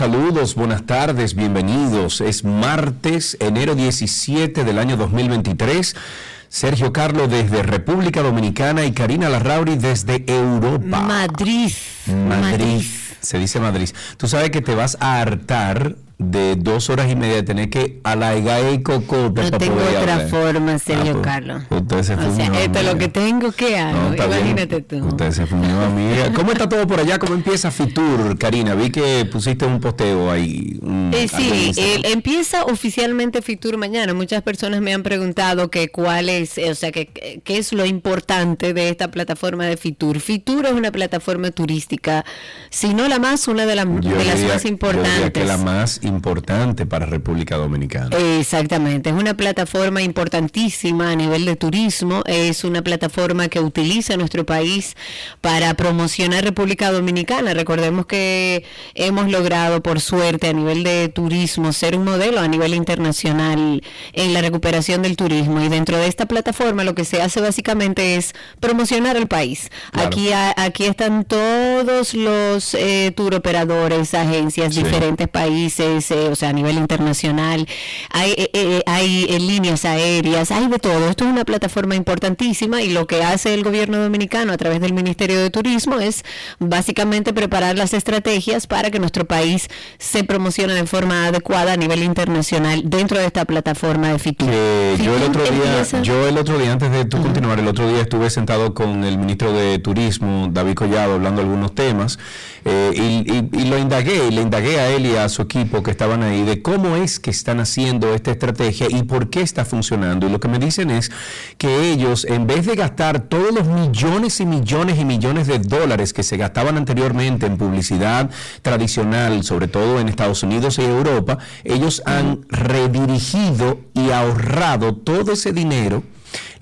Saludos, buenas tardes, bienvenidos. Es martes, enero 17 del año 2023. Sergio Carlos desde República Dominicana y Karina Larrauri desde Europa. Madrid. Madrid. Se dice Madrid. Tú sabes que te vas a hartar de dos horas y media de tener que alaigar y cocote No tengo otra forma, Sergio ah, pues, Carlos. Usted se o sea, esto es lo que tengo que hago. Imagínate tú. Usted se fumió, amiga. ¿Cómo está todo por allá? ¿Cómo empieza Fitur, Karina? Vi que pusiste un posteo ahí. eh, sí, empieza oficialmente Fitur mañana. Muchas personas me han preguntado que cuál es, o sea, que, qué es lo importante de esta plataforma de Fitur. Fitur es una plataforma turística, si no la más, una de, las más importantes. Yo que la más importante para República Dominicana. Exactamente, es una plataforma importantísima a nivel de turismo, es una plataforma que utiliza nuestro país para promocionar República Dominicana. Recordemos que hemos logrado, por suerte, a nivel de turismo, ser un modelo a nivel internacional en la recuperación del turismo y dentro de esta plataforma lo que se hace básicamente es promocionar el país. Aquí, aquí están todos los eh, tour operadores, agencias, diferentes países o sea, a nivel internacional, hay, eh, eh, hay líneas aéreas, hay de todo. Esto es una plataforma importantísima y lo que hace el gobierno dominicano a través del Ministerio de Turismo es básicamente preparar las estrategias para que nuestro país se promocione de forma adecuada a nivel internacional dentro de esta plataforma de FITUR. yo el otro día, yo el otro día, antes de tú continuar, el otro día estuve sentado con el ministro de Turismo, David Collado, hablando algunos temas, eh, y, y, lo indagué, y le indagué a él y a su equipo que estaban ahí de cómo es que están haciendo esta estrategia y por qué está funcionando. Y lo que me dicen es que ellos, en vez de gastar todos los millones y millones y millones de dólares que se gastaban anteriormente en publicidad tradicional, sobre todo en Estados Unidos y Europa, ellos han redirigido y ahorrado todo ese dinero,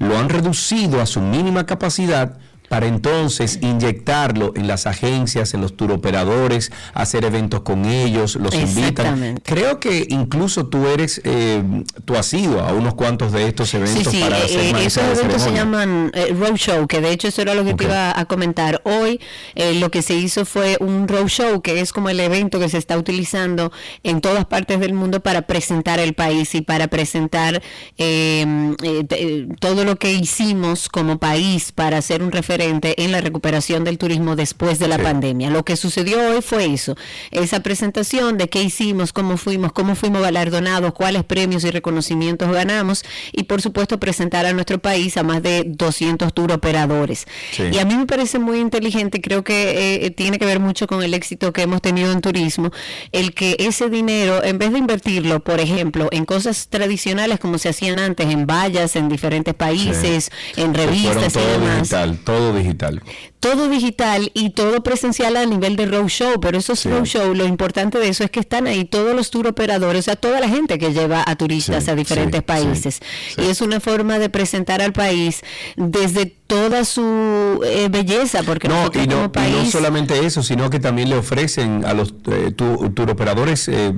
lo han reducido a su mínima capacidad para entonces inyectarlo en las agencias, en los turoperadores, hacer eventos con ellos, los invitan. Creo que incluso tú eres, eh, tú has ido a unos cuantos de estos eventos sí, sí, para eh, eh Esos eventos se llaman eh, roadshow, que de hecho eso era lo que te iba a comentar. Hoy lo que se hizo fue un roadshow, que es como el evento que se está utilizando en todas partes del mundo para presentar el país y para presentar todo lo que hicimos como país para hacer un referente en la recuperación del turismo después de la pandemia. Lo que sucedió hoy fue eso, esa presentación de qué hicimos, cómo fuimos, cómo fuimos galardonados, cuáles premios y reconocimientos ganamos y por supuesto presentar a nuestro país a más de 200 tour operadores. Y a mí me parece muy inteligente, creo que eh, tiene que ver mucho con el éxito que hemos tenido en turismo, el que ese dinero, en vez de invertirlo, por ejemplo, en cosas tradicionales como se hacían antes, en vallas en diferentes países, en revistas y demás. todo digital. Todo digital y todo presencial a nivel de roadshow, pero esos roadshow, lo importante de eso es que están ahí todos los tour operadores, o sea, toda la gente que lleva a turistas a diferentes países. Y es una forma de presentar al país desde toda su eh, belleza, porque no, y no, no solamente eso, sino que también le ofrecen a los eh, turoperadores eh,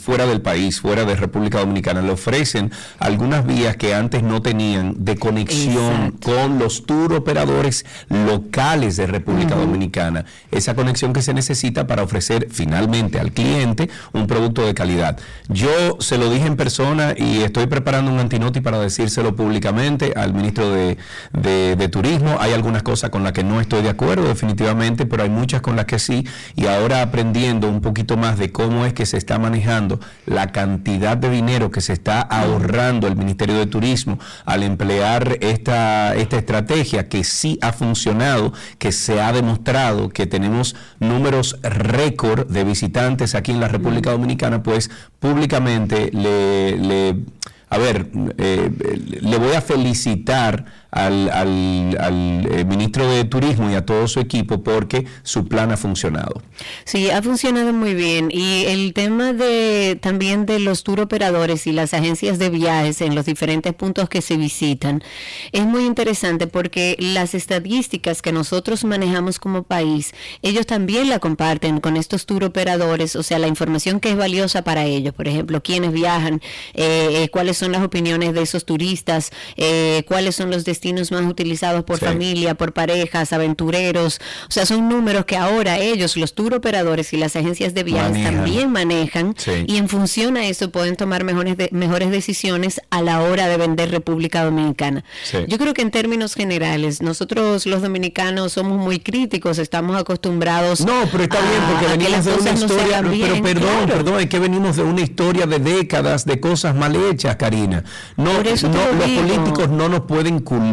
fuera del país, fuera de República Dominicana, le ofrecen algunas vías que antes no tenían de conexión con los turoperadores locales de República Dominicana. Esa conexión que se necesita para ofrecer finalmente al cliente un producto de calidad. Yo se lo dije en persona y estoy preparando un antinoti para decírselo públicamente al ministro de de, turismo. Hay algunas cosas con las que no estoy de acuerdo definitivamente, pero hay muchas con las que sí. Y ahora aprendiendo un poquito más de cómo es que se está manejando la cantidad de dinero que se está ahorrando el Ministerio de Turismo al emplear esta, esta estrategia que sí ha funcionado, que se ha demostrado que tenemos números récord de visitantes aquí en la República Dominicana, pues públicamente le, le a ver, eh, le voy a felicitar al, al, eh, ministro de Turismo y a todo su equipo porque su plan ha funcionado. Sí, ha funcionado muy bien. Y el tema de también de los tour operadores y las agencias de viajes en los diferentes puntos que se visitan es muy interesante porque las estadísticas que nosotros manejamos como país, ellos también la comparten con estos tour operadores, o sea, la información que es valiosa para ellos, por ejemplo, quiénes viajan, eh, eh, cuáles son las opiniones de esos turistas, cuáles son los destinos destinos más utilizados por familia, por parejas, aventureros. O sea, son números que ahora ellos, los tour operadores y las agencias de viajes también manejan y en función a eso pueden tomar mejores, mejores decisiones a la hora de vender República Dominicana. Yo creo que en términos generales, nosotros los dominicanos somos muy críticos, estamos acostumbrados. No, pero está bien porque venimos de una historia, pero perdón, perdón, es que venimos de una historia de décadas de cosas mal hechas, Karina. No, no los políticos no nos pueden culpar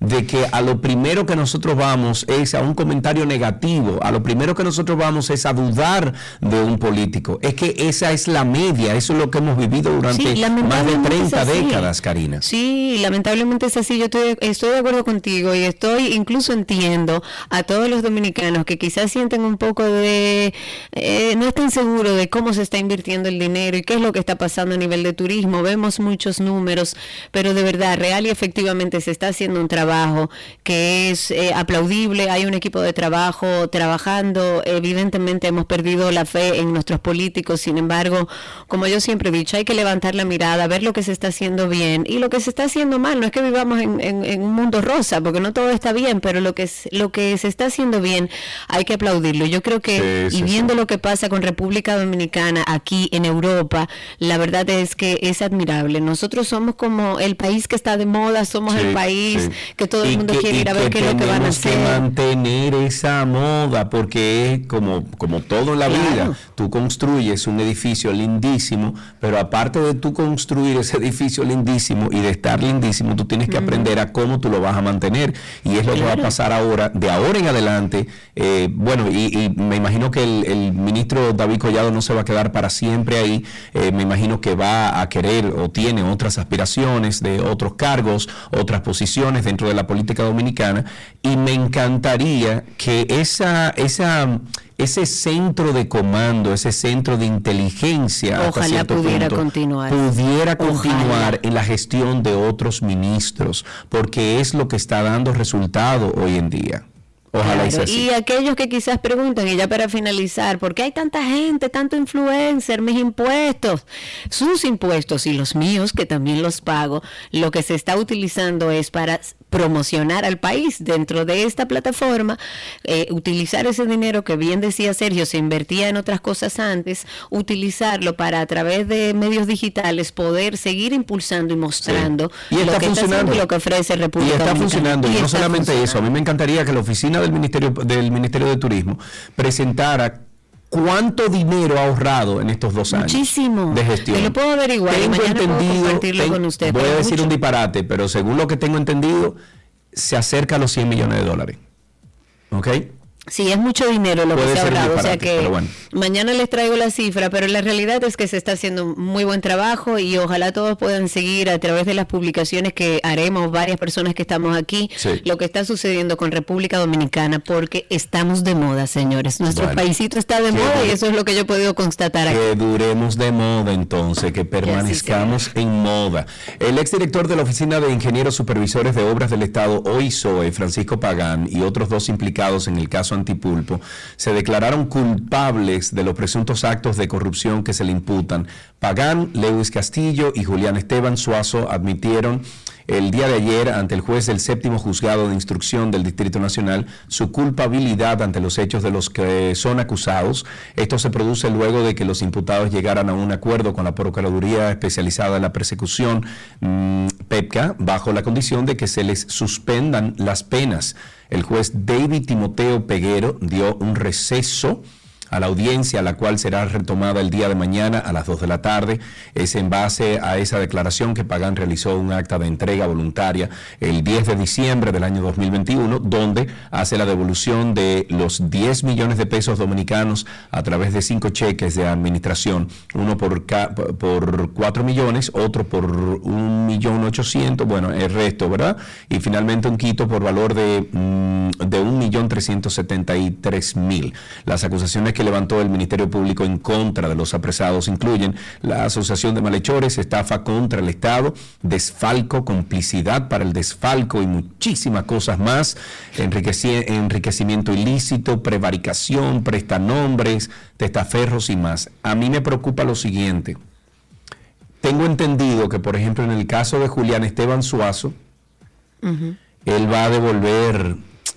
de que a lo primero que nosotros vamos es a un comentario negativo, a lo primero que nosotros vamos es a dudar de un político. Es que esa es la media, eso es lo que hemos vivido durante más de 30 décadas, Karina. Sí, lamentablemente es así. Yo estoy, estoy de acuerdo contigo y estoy incluso entiendo a todos los dominicanos que quizás sienten un poco de, eh, no están seguros de cómo se está invirtiendo el dinero y qué es lo que está pasando a nivel de turismo. Vemos muchos números, pero de verdad, real y efectivamente se está haciendo un trabajo que es eh, aplaudible. Hay un equipo de trabajo trabajando. Evidentemente hemos perdido la fe en nuestros políticos. Sin embargo, como yo siempre he dicho, hay que levantar la mirada, ver lo que se está haciendo bien y lo que se está haciendo mal. No es que vivamos en, un mundo rosa, porque no todo está bien, pero lo que, es, lo que se está haciendo bien hay que aplaudirlo. Yo creo que, y viendo lo que pasa con República Dominicana aquí en Europa, la verdad es que es admirable. Nosotros somos como el país que está de moda, somos el país que todo el mundo quiere ir a ver qué es lo que van a hacer. que mantener esa moda, porque es como, como todo en la vida. Tú construyes un edificio lindísimo, pero aparte de tú construir ese edificio lindísimo y de estar lindísimo, tú tienes que aprender a cómo tú lo vas a mantener. Y es lo que va a pasar ahora, de ahora en adelante. Eh, bueno, y, me imagino que el, ministro David Collado no se va a quedar para siempre ahí. Eh, me imagino que va a querer o tiene otras aspiraciones de otros cargos, otras posiciones dentro de la política dominicana. Y me encantaría que esa, esa ese centro de comando, ese centro de inteligencia, ojalá pudiera continuar, pudiera continuar en la gestión de otros ministros, porque es lo que está dando resultado hoy en día. Ojalá y, y aquellos que quizás preguntan, y ya para finalizar, ¿por qué hay tanta gente, tanto influencer, mis impuestos? Sus impuestos y los míos, que también los pago, lo que se está utilizando es para promocionar al país dentro de esta plataforma, eh, utilizar ese dinero que bien decía Sergio, se invertía en otras cosas antes, utilizarlo para a través de medios digitales poder seguir impulsando y mostrando y está lo que funcionando. y lo que ofrece República Y está funcionando, y, no solamente eso, a mí me encantaría que la oficina del Ministerio del Ministerio de Turismo presentara cuánto dinero ha ahorrado en estos dos años Muchísimo. de gestión. Yo lo puedo averiguar tengo y entendido, compartirlo con usted. Voy a decir un disparate, pero según lo que tengo entendido, se acerca a los 100 millones de dólares. ¿Ok? Sí, es mucho dinero lo que se ha ahorrado, o sea que mañana les traigo la cifra, pero la realidad es que se está haciendo muy buen trabajo y ojalá todos puedan seguir a través de las publicaciones que haremos varias personas que estamos aquí lo que está sucediendo con República Dominicana porque estamos de moda, señores. Nuestro paísito está de moda y eso es lo que yo he podido constatar aquí. Que duremos de moda entonces, que permanezcamos en moda. El exdirector de la Oficina de Ingenieros Supervisores de Obras del Estado, OISOE, Francisco Pagán, y otros dos implicados en el caso Antipulpo, se declararon culpables de los presuntos actos de corrupción que se le imputan. Pagán, Lewis Castillo y Julián Esteban Suazo admitieron el día de ayer ante el juez del séptimo juzgado de instrucción del Distrito Nacional su culpabilidad ante los hechos de los que son acusados. Esto se produce luego de que los imputados llegaran a un acuerdo con la Procuraduría especializada en la persecución mm, PEPCA bajo la condición de que se les suspendan las penas. El juez David Timoteo Peguero dio un receso a la audiencia, la cual será retomada el día de mañana a las 2 de la tarde. Es en base a esa declaración que Pagán realizó un acta de entrega voluntaria el 10 de diciembre del año 2021, donde hace la devolución de los 10 millones de pesos dominicanos a través de cinco cheques de administración, uno por, por 4 millones, otro por un millón ochocientos, bueno, el resto, ¿verdad? Y finalmente un quito por valor de, mm, de un millón trescientos setenta y tres mil. Las acusaciones que levantó el Ministerio Público en contra de los apresados incluyen la asociación de malhechores, estafa contra el Estado, desfalco, complicidad para el desfalco y muchísimas cosas más, enriquecimiento ilícito, prevaricación, prestanombres, testaferros y más. A mí me preocupa lo siguiente. Tengo entendido que, por ejemplo, en el caso de Julián Esteban Suazo, él va a devolver,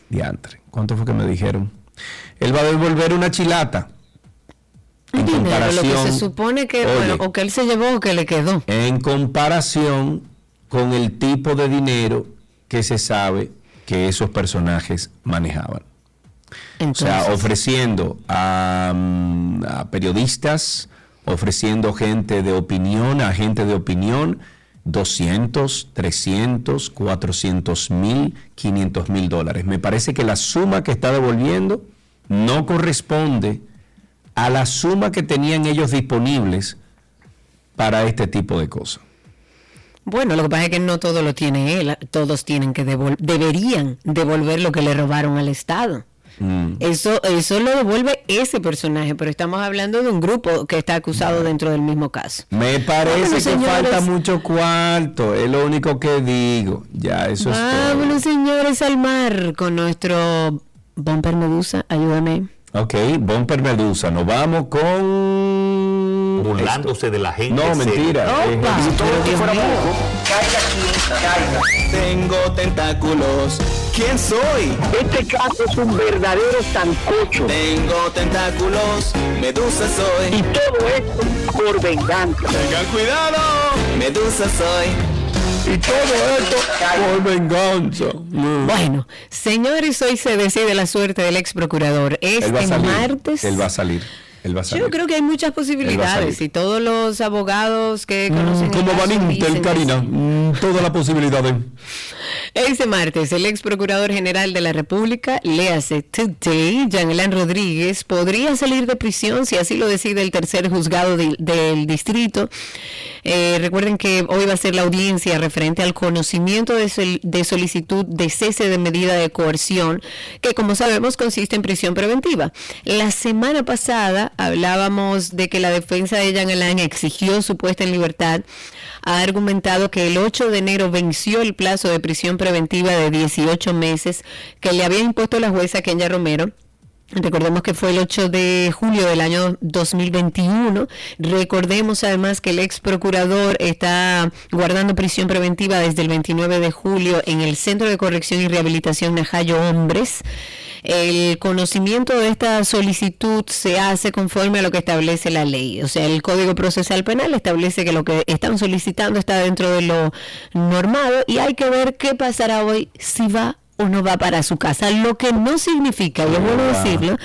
diantre, ¿cuánto fue que me dijeron? Él va a devolver una chilata. En lo que se supone que, o que él se llevó o que le quedó. En comparación con el tipo de dinero que se sabe que esos personajes manejaban. o sea, ofreciendo a, mm, a, periodistas, ofreciendo gente de opinión, a gente de opinión, 200, 300, 400 mil, 500 mil dólares. Me parece que la suma que está devolviendo no corresponde a la suma que tenían ellos disponibles para este tipo de cosas. Bueno, lo que pasa es que no todo lo tiene él, todos tienen que deberían devolver lo que le robaron al Estado. Mm. Eso, eso lo devuelve ese personaje, pero estamos hablando de un grupo que está acusado dentro del mismo caso. Me parece que falta mucho cuarto, es lo único que digo. Ya, eso es todo. Vámonos, señores, al mar con nuestro Bumper Medusa, ayúdame. Ok, Bumper Medusa, nos vamos con... Burlándose de la gente. No, mentira. Si todo esto fuera poco, caiga aquí, caiga. Tengo tentáculos. ¿Quién soy? Este caso es un verdadero sancocho. Tengo tentáculos, Medusa soy. Y todo esto por venganza. Tengan cuidado, Medusa soy. Y todo esto por venganza. Bueno, señores, hoy se decide la suerte del ex procurador. Este martes. Él va a salir. Él va a salir. Yo creo que hay muchas posibilidades y todos los abogados que conocen. como Van Intel, Karina. Mm, todas las posibilidades. Este martes, el ex procurador general de la República, léase Today, Jean Rodríguez, podría salir de prisión si así lo decide el tercer juzgado del distrito. Eh, recuerden que hoy va a ser la audiencia referente al conocimiento de, solicitud de cese de medida de coerción, que como sabemos consiste en prisión preventiva. La semana pasada hablábamos de que la defensa de Jean Alain exigió su puesta en libertad ha argumentado que el 8 de enero venció el plazo de prisión preventiva de 18 meses que le había impuesto la jueza Kenya Romero Recordemos que fue el 8 de julio del año 2021. Recordemos además que el ex procurador está guardando prisión preventiva desde el 29 de julio en el Centro de Corrección y Rehabilitación Najayo Hombres. El conocimiento de esta solicitud se hace conforme a lo que establece la ley. O sea, el Código Procesal Penal establece que lo que están solicitando está dentro de lo normado y hay que ver qué pasará hoy si va o no va para su casa, lo que no significa, yo vuelvo a decirlo,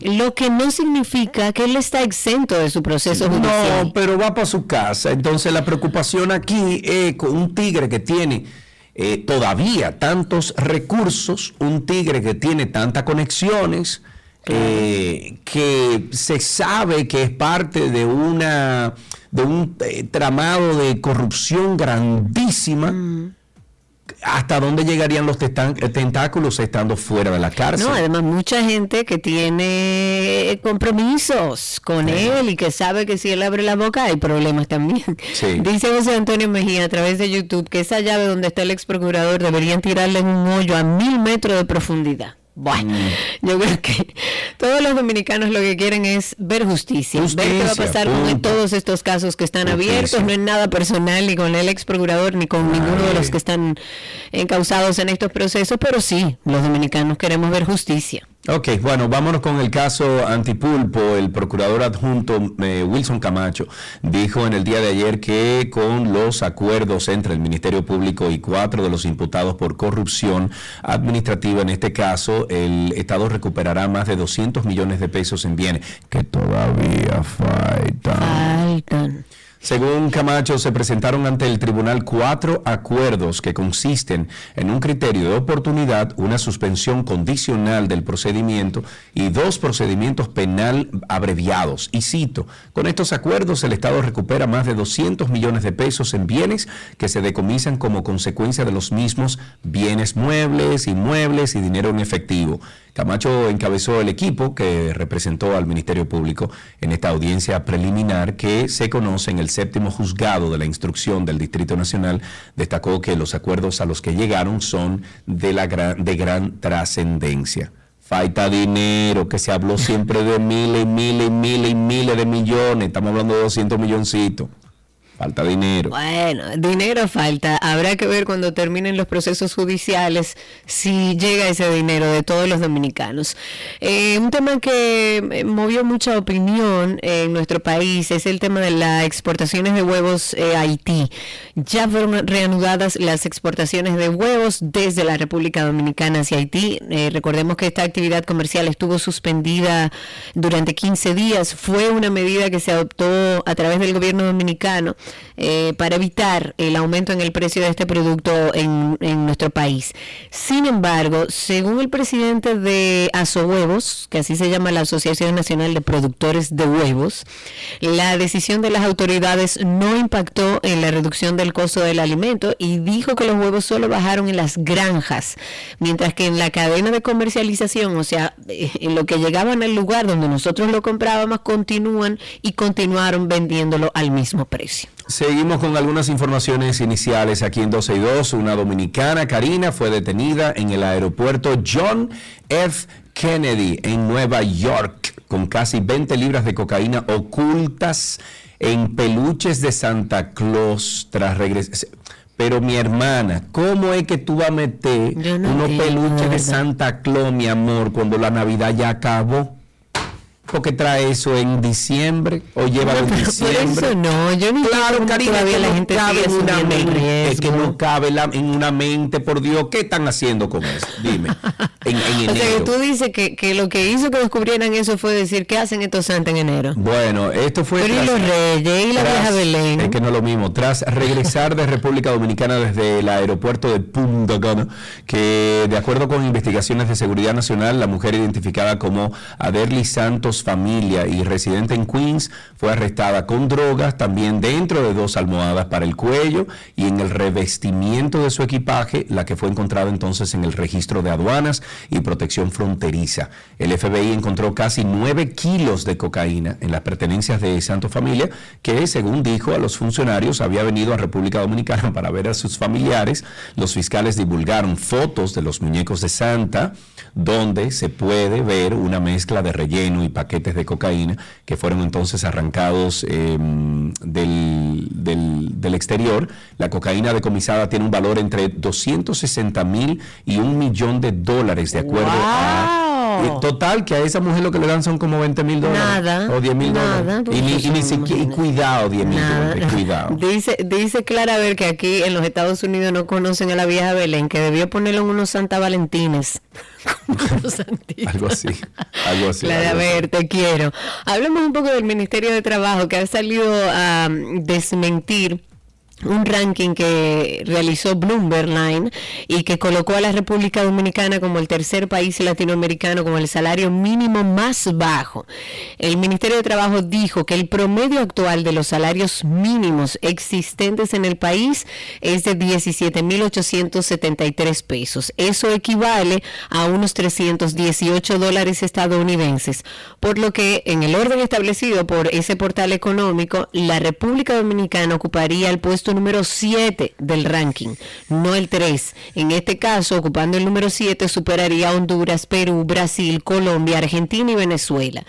lo que no significa que él está exento de su proceso judicial. No, pero va para su casa. Entonces la preocupación aquí es con un tigre que tiene eh, todavía tantos recursos, un tigre que tiene tantas conexiones, eh, que se sabe que es parte de una de un eh, tramado de corrupción grandísima. Mm hasta dónde llegarían los tentáculos estando fuera de la cárcel. No, además mucha gente que tiene compromisos con él y que sabe que si él abre la boca hay problemas también. Dice José Antonio Mejía a través de YouTube que esa llave donde está el ex procurador deberían tirarle en un hoyo a mil metros de profundidad. Bueno, mm. yo creo que todos los dominicanos lo que quieren es ver justicia, ver qué va a pasar con todos estos casos que están abiertos, no es nada personal ni con el ex procurador ni con ninguno de los que están encausados en estos procesos, pero sí, los dominicanos queremos ver justicia. Ok, bueno, vámonos con el caso Antipulpo. El procurador adjunto eh, Wilson Camacho dijo en el día de ayer que con los acuerdos entre el Ministerio Público y cuatro de los imputados por corrupción administrativa, en este caso, el Estado recuperará más de 200 millones de pesos en bienes que todavía faltan. Faltan. Según Camacho, se presentaron ante el tribunal cuatro acuerdos que consisten en un criterio de oportunidad, una suspensión condicional del procedimiento y dos procedimientos penal abreviados. Y cito, con estos acuerdos el Estado recupera más de 200 millones de pesos en bienes que se decomisan como consecuencia de los mismos bienes muebles, inmuebles y dinero en efectivo. Camacho encabezó el equipo que representó al Ministerio Público en esta audiencia preliminar que se conoce en el séptimo juzgado de la instrucción del Distrito Nacional. Destacó que los acuerdos a los que llegaron son de, la gran, de gran trascendencia. Falta dinero, que se habló siempre de miles y miles y miles y miles de millones. Estamos hablando de 200 milloncitos. Falta dinero. Bueno, dinero falta. Habrá que ver cuando terminen los procesos judiciales si llega ese dinero de todos los dominicanos. Eh, un tema que eh, movió mucha opinión en nuestro país es el tema de las exportaciones de huevos eh, a Haití. Ya fueron reanudadas las exportaciones de huevos desde la República Dominicana hacia Haití. recordemos que esta actividad comercial estuvo suspendida durante 15 días. Fue una medida que se adoptó a través del gobierno dominicano eh, para evitar el aumento en el precio de este producto en, nuestro país. Sin embargo, según el presidente de Huevos, que así se llama la Asociación Nacional de Productores de Huevos, la decisión de las autoridades no impactó en la reducción del costo del alimento y dijo que los huevos solo bajaron en las granjas, mientras que en la cadena de comercialización, o sea, eh, lo que llegaban al lugar donde nosotros lo comprábamos, continúan y continuaron vendiéndolo al mismo precio. Seguimos con algunas informaciones iniciales aquí en 12 y 2. Una dominicana, Karina, fue detenida en el aeropuerto John F. Kennedy en Nueva York con casi 20 libras de cocaína ocultas en peluches de Santa Claus tras regresar. Pero mi hermana, ¿cómo es que tú vas a meter unos peluches de Santa Claus, mi amor, cuando la Navidad ya acabó? Porque trae eso en diciembre o lleva en diciembre. Por eso no, yo no Claro, cariño, todavía la gente cabe en una mente, es que no cabe en una mente, por Dios, ¿qué están haciendo con eso? Dime. En, en o sea, que tú dices que, que, lo que hizo que descubrieran eso fue decir, ¿qué hacen estos santos en enero? Bueno, esto fue... Pero y los reyes y la vieja Belén. Es que no es lo mismo. Tras regresar de República Dominicana desde el aeropuerto de Punta Cana, que de acuerdo con investigaciones de seguridad nacional, la mujer identificada como Aderly Santos familia y residente en Queens, fue arrestada con drogas, también dentro de dos almohadas para el cuello y en el revestimiento de su equipaje, la que fue encontrada entonces en el registro de aduanas y protección fronteriza. El FBI encontró casi nueve kilos de cocaína en las pertenencias de Santo Familia, que según dijo a los funcionarios había venido a República Dominicana para ver a sus familiares. Los fiscales divulgaron fotos de los muñecos de Santa, donde se puede ver una mezcla de relleno y paquetes de cocaína que fueron entonces arrancados em, del, del, exterior. La cocaína decomisada tiene un valor entre 260 mil y un millón de dólares, de acuerdo a total, que a esa mujer lo que le dan son como 20 mil dólares. Nada. O 10 mil dólares. Y ni, siquiera, y cuidado, 10 mil dólares, cuidado. Dice, dice Clara ver que aquí en los Estados Unidos no conocen a la vieja Belén, que debió ponerlo en unos Santa Valentines. algo así, algo así. Clara, a ver, te quiero. Hablemos un poco del Ministerio de Trabajo, que ha salido a desmentir un ranking que realizó Bloomberg Line y que colocó a la República Dominicana como el tercer país latinoamericano con el salario mínimo más bajo. El Ministerio de Trabajo dijo que el promedio actual de los salarios mínimos existentes en el país es de 17.873 pesos. Eso equivale a unos 318 dólares estadounidenses, por lo que en el orden establecido por ese portal económico, la República Dominicana ocuparía el puesto número 7 del ranking, no el 3. En este caso, ocupando el número 7, superaría Honduras, Perú, Brasil, Colombia, Argentina y Venezuela.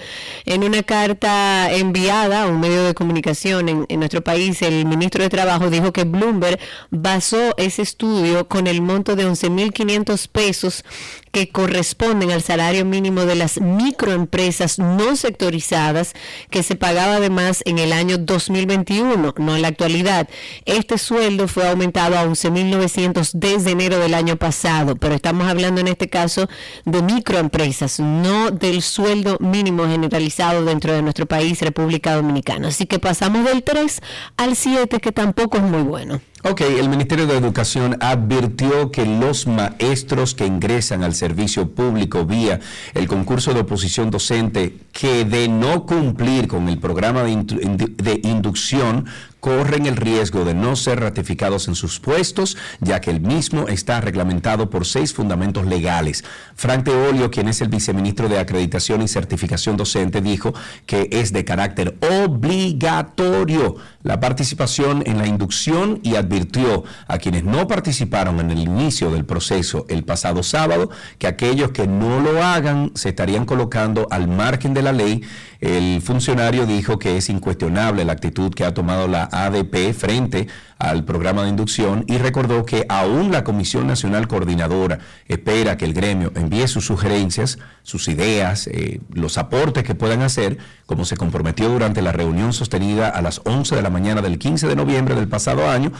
En una carta enviada a un medio de comunicación en, en nuestro país, el ministro de Trabajo dijo que Bloomberg basó ese estudio con el monto de 11.500 pesos que corresponden al salario mínimo de las microempresas no sectorizadas que se pagaba además en el año 2021, no en la actualidad. Este sueldo fue aumentado a 11.900 desde enero del año pasado, pero estamos hablando en este caso de microempresas, no del sueldo mínimo generalizado dentro de nuestro país, República Dominicana. Así que pasamos del 3 al 7, que tampoco es muy bueno. Ok, el Ministerio de Educación advirtió que los maestros que ingresan al servicio público vía el concurso de oposición docente que de no cumplir con el programa de, inducción corren el riesgo de no ser ratificados en sus puestos, ya que el mismo está reglamentado por seis fundamentos legales. Frank Teolio, quien es el viceministro de Acreditación y Certificación Docente, dijo que es de carácter obligatorio la participación en la inducción y advirtió a quienes no participaron en el inicio del proceso el pasado sábado que aquellos que no lo hagan se estarían colocando al margen de la ley. El funcionario dijo que es incuestionable la actitud que ha tomado la ADP frente al programa de inducción y recordó que aún la Comisión Nacional Coordinadora espera que el gremio envíe sus sugerencias, sus ideas, eh, los aportes que puedan hacer, como se comprometió durante la reunión sostenida a las 11 de la mañana del 15 de noviembre del pasado año.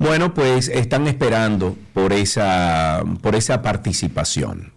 Bueno, pues están esperando por esa, por esa participación.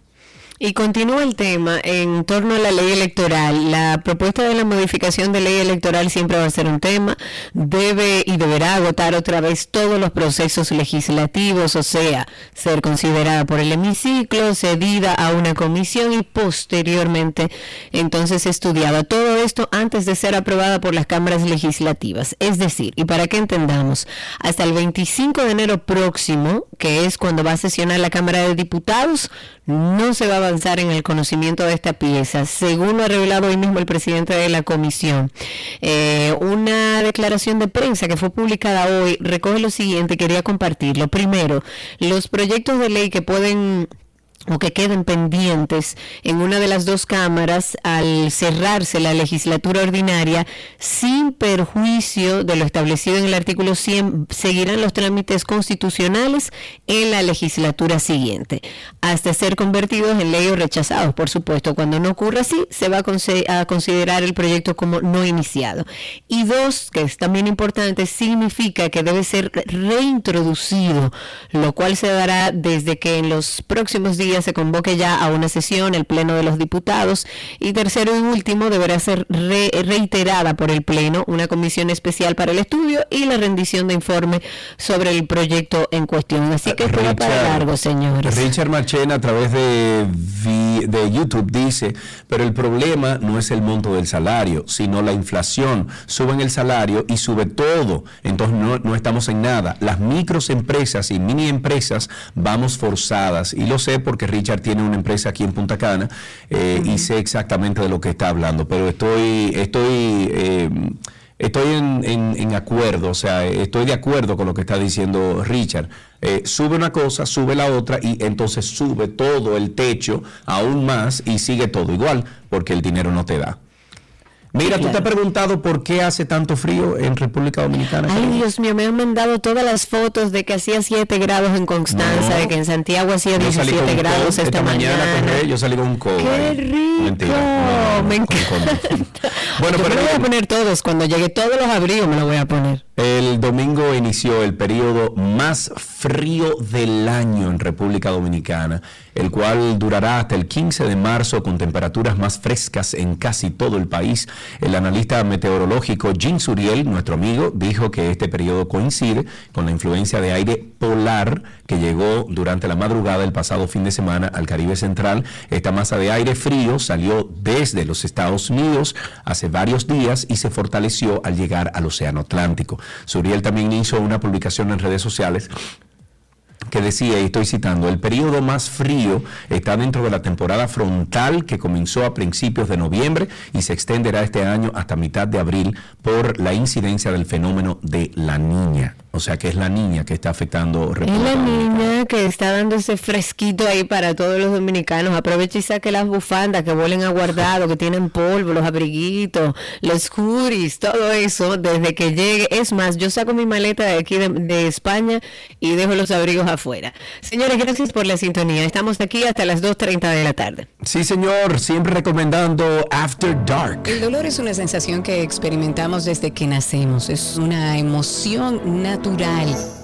Y continúa el tema en torno a la ley electoral. La propuesta de la modificación de ley electoral siempre va a ser un tema. Debe y deberá agotar otra vez todos los procesos legislativos, o sea, ser considerada por el hemiciclo, cedida a una comisión y posteriormente entonces estudiada. Todo esto antes de ser aprobada por las cámaras legislativas. Es decir, y para que entendamos, hasta el 25 de enero próximo, que es cuando va a sesionar la Cámara de Diputados, no se va a en el conocimiento de esta pieza, según lo ha revelado hoy mismo el presidente de la comisión. Eh, una declaración de prensa que fue publicada hoy recoge lo siguiente, quería compartirlo. Primero, los proyectos de ley que pueden o que queden pendientes en una de las dos cámaras al cerrarse la legislatura ordinaria sin perjuicio de lo establecido en el artículo 100 seguirán los trámites constitucionales en la legislatura siguiente. Hasta ser convertidos en ley o rechazados por supuesto. Cuando no ocurra así se va a, considerar el proyecto como no iniciado. Y dos que es también importante significa que debe ser reintroducido lo cual se dará desde que en los próximos días se convoque ya a una sesión el Pleno de los Diputados. Y tercero y último, deberá ser reiterada por el Pleno una comisión especial para el estudio y la rendición de informe sobre el proyecto en cuestión. Así que Richard, para largo, señores. Richard Marchena a través de, de YouTube dice, pero el problema no es el monto del salario, sino la inflación. Suben el salario y sube todo. Entonces no, no estamos en nada. Las microempresas y mini empresas vamos forzadas. Y lo sé porque Richard tiene una empresa aquí en Punta Cana eh, y sé exactamente de lo que está hablando, pero estoy, estoy, eh, estoy en, acuerdo, o sea, estoy de acuerdo con lo que está diciendo Richard. Eh, sube una cosa, sube la otra y entonces sube todo el techo aún más y sigue todo igual porque el dinero no te da. Mira, tú te has preguntado por qué hace tanto frío en República Dominicana. Ay, Dios mío, me han mandado todas las fotos de que hacía 7 grados en Constanza, de que en Santiago hacía 17 grados esta, mañana. yo salí con un codo. ¡Qué rico! me encanta. bueno, pero me lo voy a poner todos. Cuando llegue todos los abrigos me lo voy a poner. El domingo inició el periodo más frío del año en República Dominicana, el cual durará hasta el 15 de marzo con temperaturas más frescas en casi todo el país. El analista meteorológico Jim Suriel, nuestro amigo, dijo que este periodo coincide con la influencia de aire polar que llegó durante la madrugada del pasado fin de semana al Caribe Central. Esta masa de aire frío salió desde los Estados Unidos hace varios días y se fortaleció al llegar al Océano Atlántico. Suriel también hizo una publicación en redes sociales que decía, y estoy citando, el periodo más frío está dentro de la temporada frontal que comenzó a principios de noviembre y se extenderá este año hasta mitad de abril por la incidencia del fenómeno de la niña. O sea que es la niña que está afectando. Es la niña que está dando ese fresquito ahí para todos los dominicanos. Aprovecha y saque las bufandas que vuelen a guardado, que tienen polvo, los abriguitos, los curis, todo eso desde que llegue. Es más, yo saco mi maleta de aquí de, España y dejo los abrigos afuera. Señores, gracias por la sintonía. Estamos aquí hasta las 2.30 de la tarde. Sí, señor. Siempre recomendando After Dark. El dolor es una sensación que experimentamos desde que nacemos. Es una emoción natural natural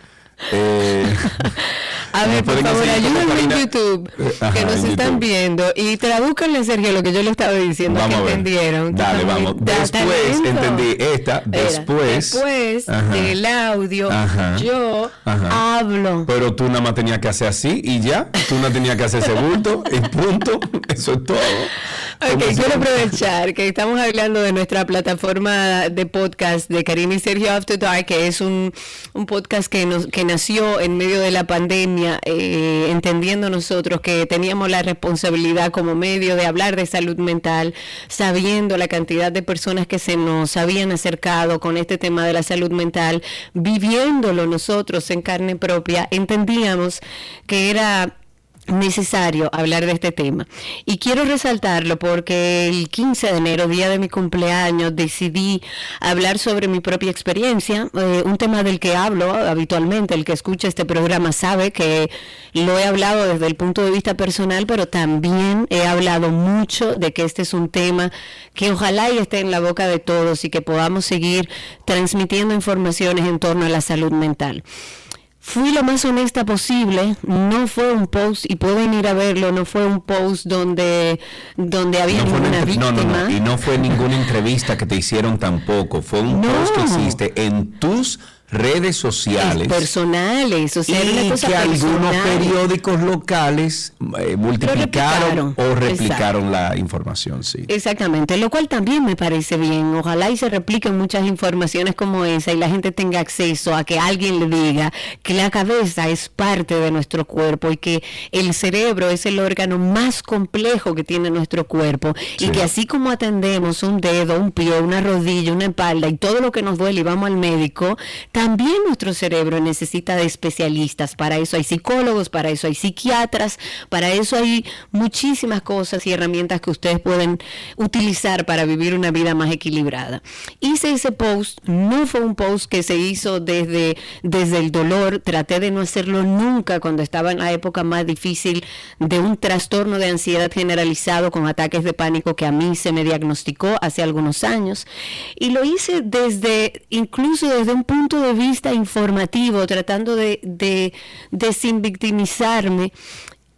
Eh, a ver, por favor, ayúdenme en YouTube, eh, que nos están viendo, y tradúcanle, Sergio, lo que yo le estaba diciendo, vamos que entendieron. Dale, vamos. Después, entendí esta, después. después del audio, yo hablo. Pero tú nada más tenías que hacer así y ya, tú no tenías que hacer ese bulto, y punto, eso es todo. Ok, quiero aprovechar que estamos hablando de nuestra plataforma de podcast de Karina y Sergio After Dark, que es un, un podcast que, nos, que nació en medio de la pandemia, eh, entendiendo nosotros que teníamos la responsabilidad como medio de hablar de salud mental, sabiendo la cantidad de personas que se nos habían acercado con este tema de la salud mental, viviéndolo nosotros en carne propia, entendíamos que era necesario hablar de este tema. Y quiero resaltarlo porque el 15 de enero, día de mi cumpleaños, decidí hablar sobre mi propia experiencia, eh, un tema del que hablo habitualmente, el que escucha este programa sabe que lo he hablado desde el punto de vista personal, pero también he hablado mucho de que este es un tema que ojalá y esté en la boca de todos y que podamos seguir transmitiendo informaciones en torno a la salud mental. Fui lo más honesta posible, no fue un post, y pueden ir a verlo, no fue un post donde, donde había ninguna víctima. No, no, no, y no fue ninguna entrevista que te hicieron tampoco, fue un post que hiciste en tus redes sociales personales, o sea, y que algunos periódicos locales eh, multiplicaron o replicaron la información, sí. Exactamente, lo cual también me parece bien. Ojalá y se repliquen muchas informaciones como esa y la gente tenga acceso a que alguien le diga que la cabeza es parte de nuestro cuerpo y que el cerebro es el órgano más complejo que tiene nuestro cuerpo y que así como atendemos un dedo, un pie, una rodilla, una espalda y todo lo que nos duele y vamos al médico, también nuestro cerebro necesita de especialistas. Para eso hay psicólogos, para eso hay psiquiatras, para eso hay muchísimas cosas y herramientas que ustedes pueden utilizar para vivir una vida más equilibrada. Hice ese post, no fue un post que se hizo desde, desde el dolor, traté de no hacerlo nunca cuando estaba en la época más difícil de un trastorno de ansiedad generalizado con ataques de pánico que a mí se me diagnosticó hace algunos años. Y lo hice desde, incluso desde un punto de vista informativo, tratando de, de,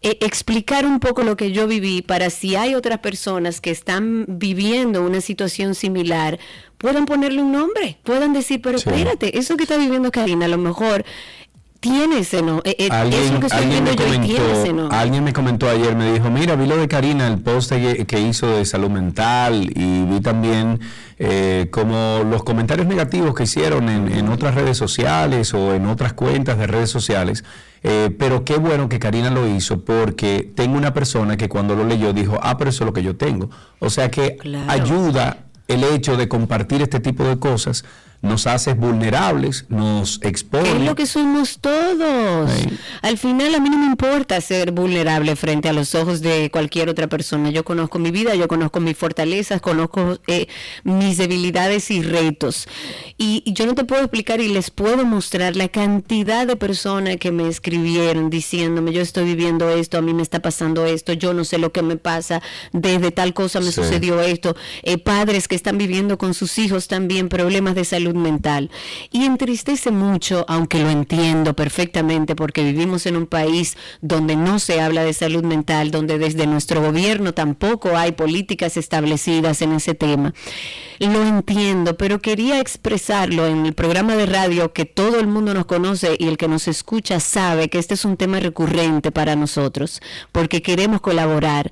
e, explicar un poco lo que yo viví para si hay otras personas que están viviendo una situación similar, puedan ponerle un nombre, puedan decir, pero espérate, eso que está viviendo Karina, a lo mejor tiene ese no. Eh, eh, alguien, me comentó, alguien me comentó ayer, me dijo, mira, vi lo de Karina, el post que, hizo de salud mental y vi también eh, como los comentarios negativos que hicieron en, otras redes sociales o en otras cuentas de redes sociales. pero qué bueno que Karina lo hizo porque tengo una persona que cuando lo leyó dijo, ah, pero eso es lo que yo tengo. O sea que ayuda el hecho de compartir este tipo de cosas nos hace vulnerables, nos expone. Es lo que somos todos. Al final a mí no me importa ser vulnerable frente a los ojos de cualquier otra persona. Yo conozco mi vida, yo conozco mis fortalezas, conozco eh, mis debilidades y retos. Y, yo no te puedo explicar y les puedo mostrar la cantidad de personas que me escribieron diciéndome, yo estoy viviendo esto, a mí me está pasando esto, yo no sé lo que me pasa, desde tal cosa me sucedió esto. Eh, padres que están viviendo con sus hijos también problemas de salud mental. Y entristece mucho, aunque lo entiendo perfectamente, porque vivimos en un país donde no se habla de salud mental, donde desde nuestro gobierno tampoco hay políticas establecidas en ese tema. Lo entiendo, pero quería expresarlo en el programa de radio que todo el mundo nos conoce y el que nos escucha sabe que este es un tema recurrente para nosotros, porque queremos colaborar.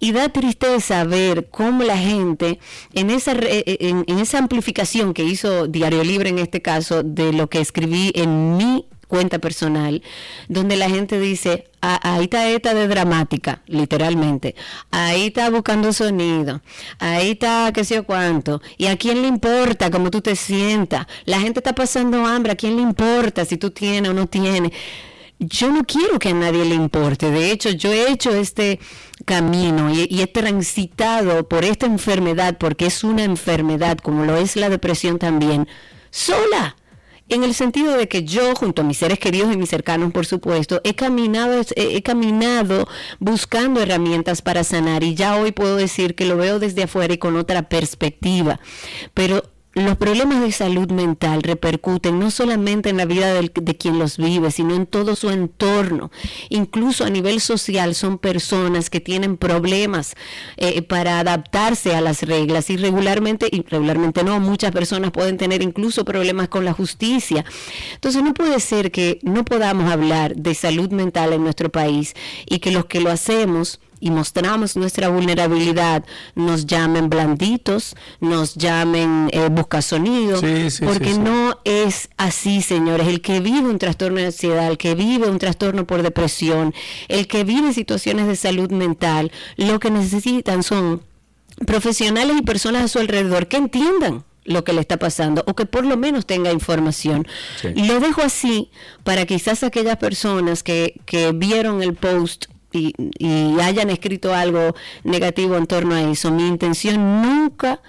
Y da tristeza ver cómo la gente en esa, en, en esa amplificación que hizo Diario Libre en este caso de lo que escribí en mi cuenta personal, donde la gente dice, ah, ahí está esta de dramática, literalmente, ahí está buscando sonido, ahí está qué sé yo cuánto, y a quién le importa cómo tú te sientas, la gente está pasando hambre, a quién le importa si tú tienes o no tienes yo no quiero que a nadie le importe. De hecho, yo he hecho este camino y, y, he transitado por esta enfermedad, porque es una enfermedad, como lo es la depresión también, sola en el sentido de que yo, junto a mis seres queridos y mis cercanos, por supuesto, he caminado, he, caminado buscando herramientas para sanar y ya hoy puedo decir que lo veo desde afuera y con otra perspectiva. Pero los problemas de salud mental repercuten no solamente en la vida de quien los vive, sino en todo su entorno. Incluso a nivel social son personas que tienen problemas eh, para adaptarse a las reglas y regularmente, y regularmente no, muchas personas pueden tener incluso problemas con la justicia. Entonces no puede ser que no podamos hablar de salud mental en nuestro país y que los que lo hacemos y mostramos nuestra vulnerabilidad, nos llamen blanditos, nos llamen eh, buscasonido, porque no es así, señores. El que vive un trastorno de ansiedad, el que vive un trastorno por depresión, el que vive situaciones de salud mental, lo que necesitan son profesionales y personas a su alrededor que entiendan lo que le está pasando o que por lo menos tenga información. Y Lo dejo así para quizás aquellas personas que, que vieron el post y, hayan escrito algo negativo en torno a eso. Mi intención nunca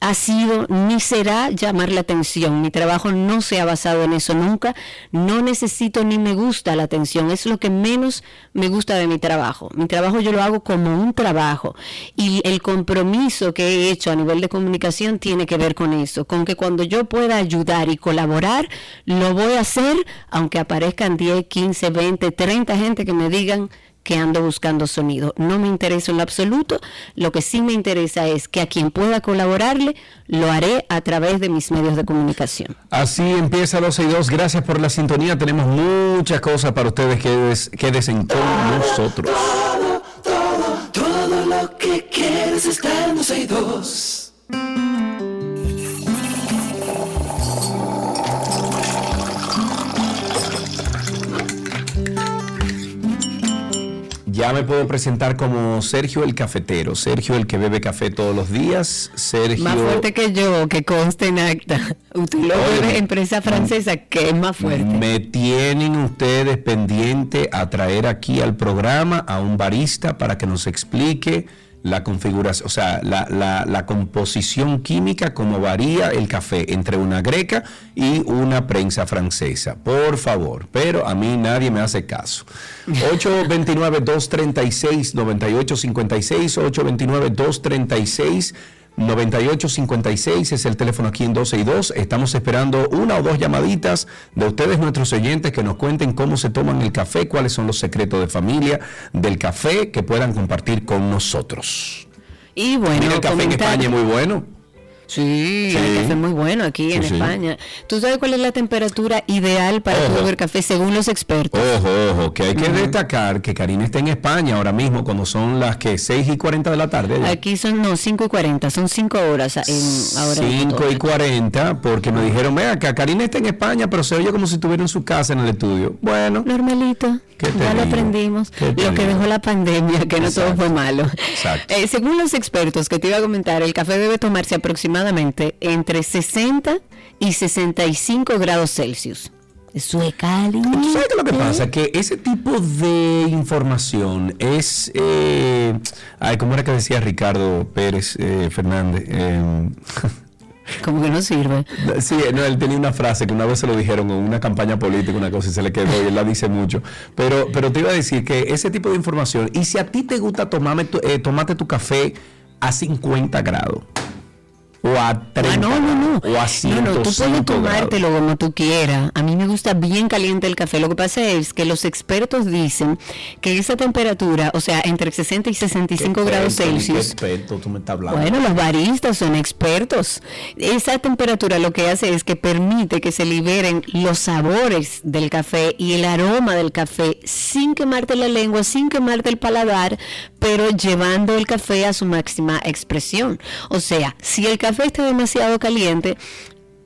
ha sido ni será llamar la atención. Mi trabajo no se ha basado en eso nunca. No necesito ni me gusta la atención. Es lo que menos me gusta de mi trabajo. Mi trabajo yo lo hago como un trabajo. Y el compromiso que he hecho a nivel de comunicación tiene que ver con eso. Con que cuando yo pueda ayudar y colaborar, lo voy a hacer, aunque aparezcan 10, 15, 20, 30 gente que me digan que ando buscando sonido. No me interesa en lo absoluto. Lo que sí me interesa es que a quien pueda colaborarle, lo haré a través de mis medios de comunicación. Así empieza 12 y 2. Gracias por la sintonía. Tenemos muchas cosas para ustedes. que quédense con nosotros. Todo, todo, lo que quieres está en 12 y 2. Ya me puedo presentar como Sergio el cafetero, Sergio el que bebe café todos los días, Sergio... Más fuerte que yo, que conste en acta. Usted lo bebe empresa francesa, que es más fuerte. Me tienen ustedes pendiente a traer aquí al programa a un barista para que nos explique la configuración, o sea, la, la, la, composición química, como varía el café entre una greca y una prensa francesa. Por favor, pero a mí nadie me hace caso. 829-236-9856, 829-236. 9856 es el teléfono aquí en 12 y 2. Estamos esperando una o dos llamaditas de ustedes, nuestros oyentes, que nos cuenten cómo se toman el café, cuáles son los secretos de familia del café que puedan compartir con nosotros. Y bueno, el café en España es muy bueno. Sí, el café es muy bueno aquí en España. ¿Tú sabes cuál es la temperatura ideal para beber café según los expertos? Ojo, ojo, que hay que destacar que Karina está en España ahora mismo cuando son las que 6 y 40 de la tarde. Aquí son, no, 5 y 40, son 5 horas en, ahora 5 y 40, porque me dijeron, vea, que Karina está en España, pero se oye como si estuviera en su casa en el estudio. Bueno. Normalito. Ya lo aprendimos. Lo que dejó la pandemia, que no todo fue malo. Eh, según los expertos que te iba a comentar, el café debe tomarse aproximadamente entre 60 y 65 grados Celsius. Eso es cálido. ¿Tú sabes qué lo que pasa? Que ese tipo de información es. Eh, ay, ¿cómo era que decía Ricardo Pérez eh, Fernández? Eh, Como que no sirve. Sí, no, él tenía una frase que una vez se lo dijeron en una campaña política, una cosa, y se le quedó, y él la dice mucho. Pero, pero te iba a decir que ese tipo de información, y si a ti te gusta tomarme tu, eh, tomarte tu café a 50 grados, o a 30 ah, no, no, no. o a 105 no, no, tú puedes tomártelo como tú quieras. A mí me gusta bien caliente el café. Lo que pasa es que los expertos dicen que esa temperatura, o sea, entre 60 y 65 grados Celsius. Experto, tú me estás hablando. Bueno, los baristas son expertos. Esa temperatura lo que hace es que permite que se liberen los sabores del café y el aroma del café sin quemarte la lengua, sin quemarte el paladar, pero llevando el café a su máxima expresión. O sea, si el café está demasiado caliente,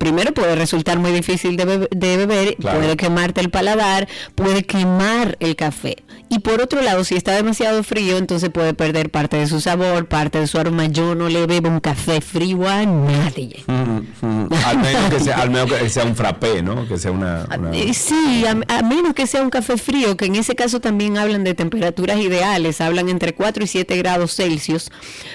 primero puede resultar muy difícil de, bebe- de beber, Claro. puede quemarte el paladar, puede quemar el café. Y por otro lado, si está demasiado frío, entonces puede perder parte de su sabor, parte de su aroma. Yo no le bebo un café frío a nadie. Mm, mm, al menos que sea, al menos que sea un frappé, ¿no? Que sea una... una- Eh, Sí, a, a menos que sea un café frío, que en ese caso también hablan de temperaturas ideales, hablan entre 4 y 7 grados Celsius,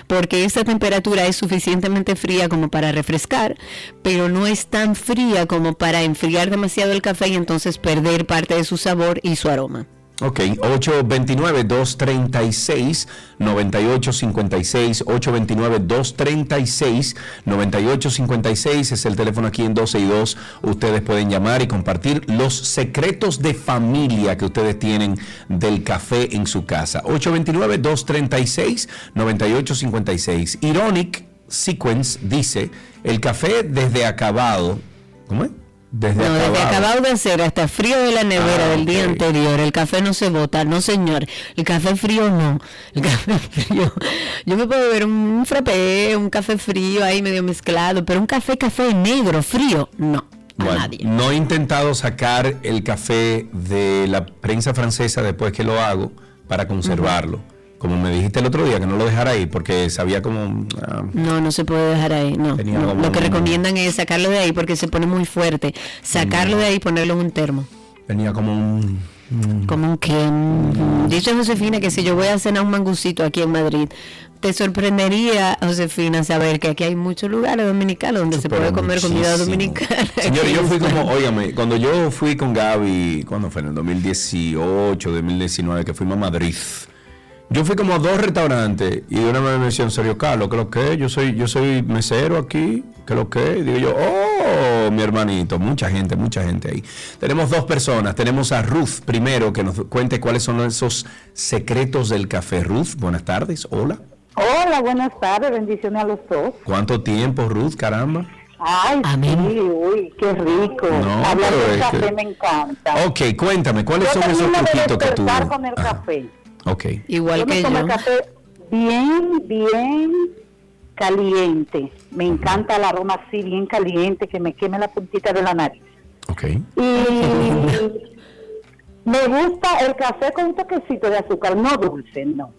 porque esa temperatura es suficientemente fría como para refrescar, pero no es tan fría como para enfriar demasiado el café y entonces perder parte de su sabor y su aroma. Ok, 829-236-9856, 829-236-9856 es el teléfono aquí en 12 y 2. Ustedes pueden llamar y compartir los secretos de familia que ustedes tienen del café en su casa. 829-236-9856. Ironic Sequence dice, el café desde acabado, ¿cómo es? Desde No, desde acabado. acabado de hacer hasta frío de la nevera Ah, del día anterior, el café no se bota, no señor, el café frío no, el café frío, yo me puedo beber un, frappé, un café frío ahí medio mezclado, pero un café, café negro, frío, no, Bueno, nadie. no he intentado sacar el café de la prensa francesa después que lo hago para conservarlo. Como me dijiste el otro día, que no lo dejara ahí porque sabía como... ah, No, no se puede dejar ahí, no. Lo que recomiendan es sacarlo de ahí porque se pone muy fuerte. Sacarlo de ahí y ponerlo en un termo. tenía como un... Como un que... Dice Josefina que si yo voy a cenar un mangucito aquí en Madrid, te sorprendería, Josefina, saber que aquí hay muchos lugares dominicanos donde se puede comer comida muchísimo. dominicana. Señor, yo fui como, óigame, cuando yo fui con Gaby, ¿cuándo fue? En el 2018, 2019, que fuimos a Madrid. Yo fui como a dos restaurantes y de una vez me decían, serio, Carlos, ¿qué lo que? Yo soy, yo soy mesero aquí, ¿qué lo que? Digo yo, oh, mi hermanito, mucha gente, mucha gente ahí. Tenemos dos personas, tenemos a Ruth primero, que nos cuente cuáles son esos secretos del café. Ruth, buenas tardes, hola. Hola, buenas tardes, bendiciones a los dos. ¿Cuánto tiempo, Ruth, caramba? Ay, Amén. sí, uy, qué rico. No, Hablar pero del es café que- me encanta. Ok, cuéntame, ¿cuáles Yo son esos truquitos que tú... con el café. Ok. Igual yo me que tomo yo. el café bien, bien caliente. Me encanta el aroma así, bien caliente, que me queme la puntita de la nariz. Ok. Y me gusta el café con un toquecito de azúcar, no dulce, no.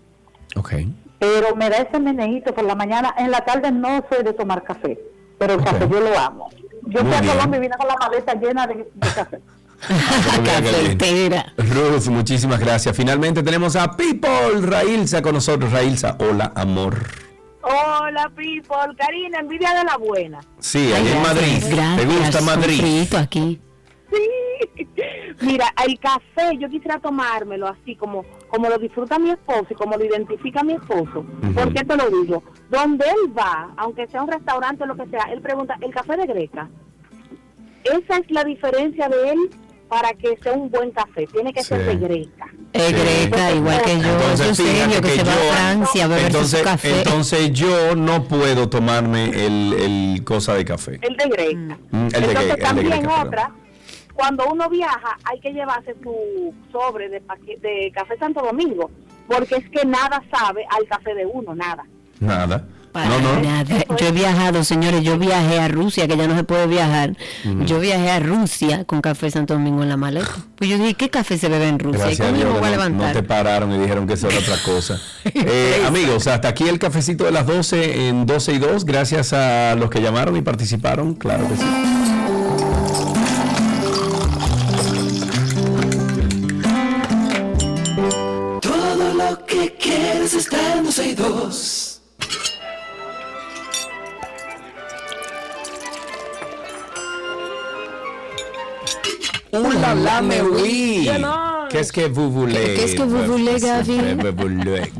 Ok. Pero me da ese menejito por la mañana. En la tarde no soy de tomar café, pero el café yo lo amo. Yo fui a. Colombia y vine con la maleta llena de, de café. Cafetera. Ruth, muchísimas gracias. Finalmente tenemos a People Railsa con nosotros. Railsa, hola, amor. Hola, people. Karina, envidia de la buena. Sí, Ay, allá en Madrid. gracias. ¿Te gusta Madrid? aquí. Sí. Mira, el café yo quisiera tomármelo así como como lo disfruta mi esposo y como lo identifica mi esposo. ¿Por qué te lo digo? Donde él va, aunque sea un restaurante o lo que sea, él pregunta, ¿el café de Greca? Esa es la diferencia de él para que sea un buen café. Tiene que ser de Greca. Es Sí. greca, igual que yo. Entonces, fíjate serio, que, que se va yo- a Francia a beber Entonces, su café. entonces yo no puedo tomarme el, el cosa de café. El de Greca. Mm, el de Entonces Gre- el de también Greca, otra, cuando uno viaja hay que llevarse su sobre de, de café Santo Domingo, porque es que nada sabe al café de uno, nada. Nada. Para no, no. nada. Yo he viajado, señores, yo viajé a Rusia, que ya no se puede viajar. Yo viajé a Rusia con café Santo Domingo en la maleta. Pues yo dije, ¿qué café se bebe en Rusia? Gracias ¿Y cómo Dios me voy a que no, no levantar? te pararon y dijeron que eso era otra cosa. Eh, amigos, hasta aquí el cafecito de las 12 en 12 y 2. Gracias a los que llamaron y participaron. Claro que sí. Todo lo que quieres está en 12 y 2. Là, mais oui. Qu'est-ce que vous voulez? Qu'est-ce que vous voulez, Gaby?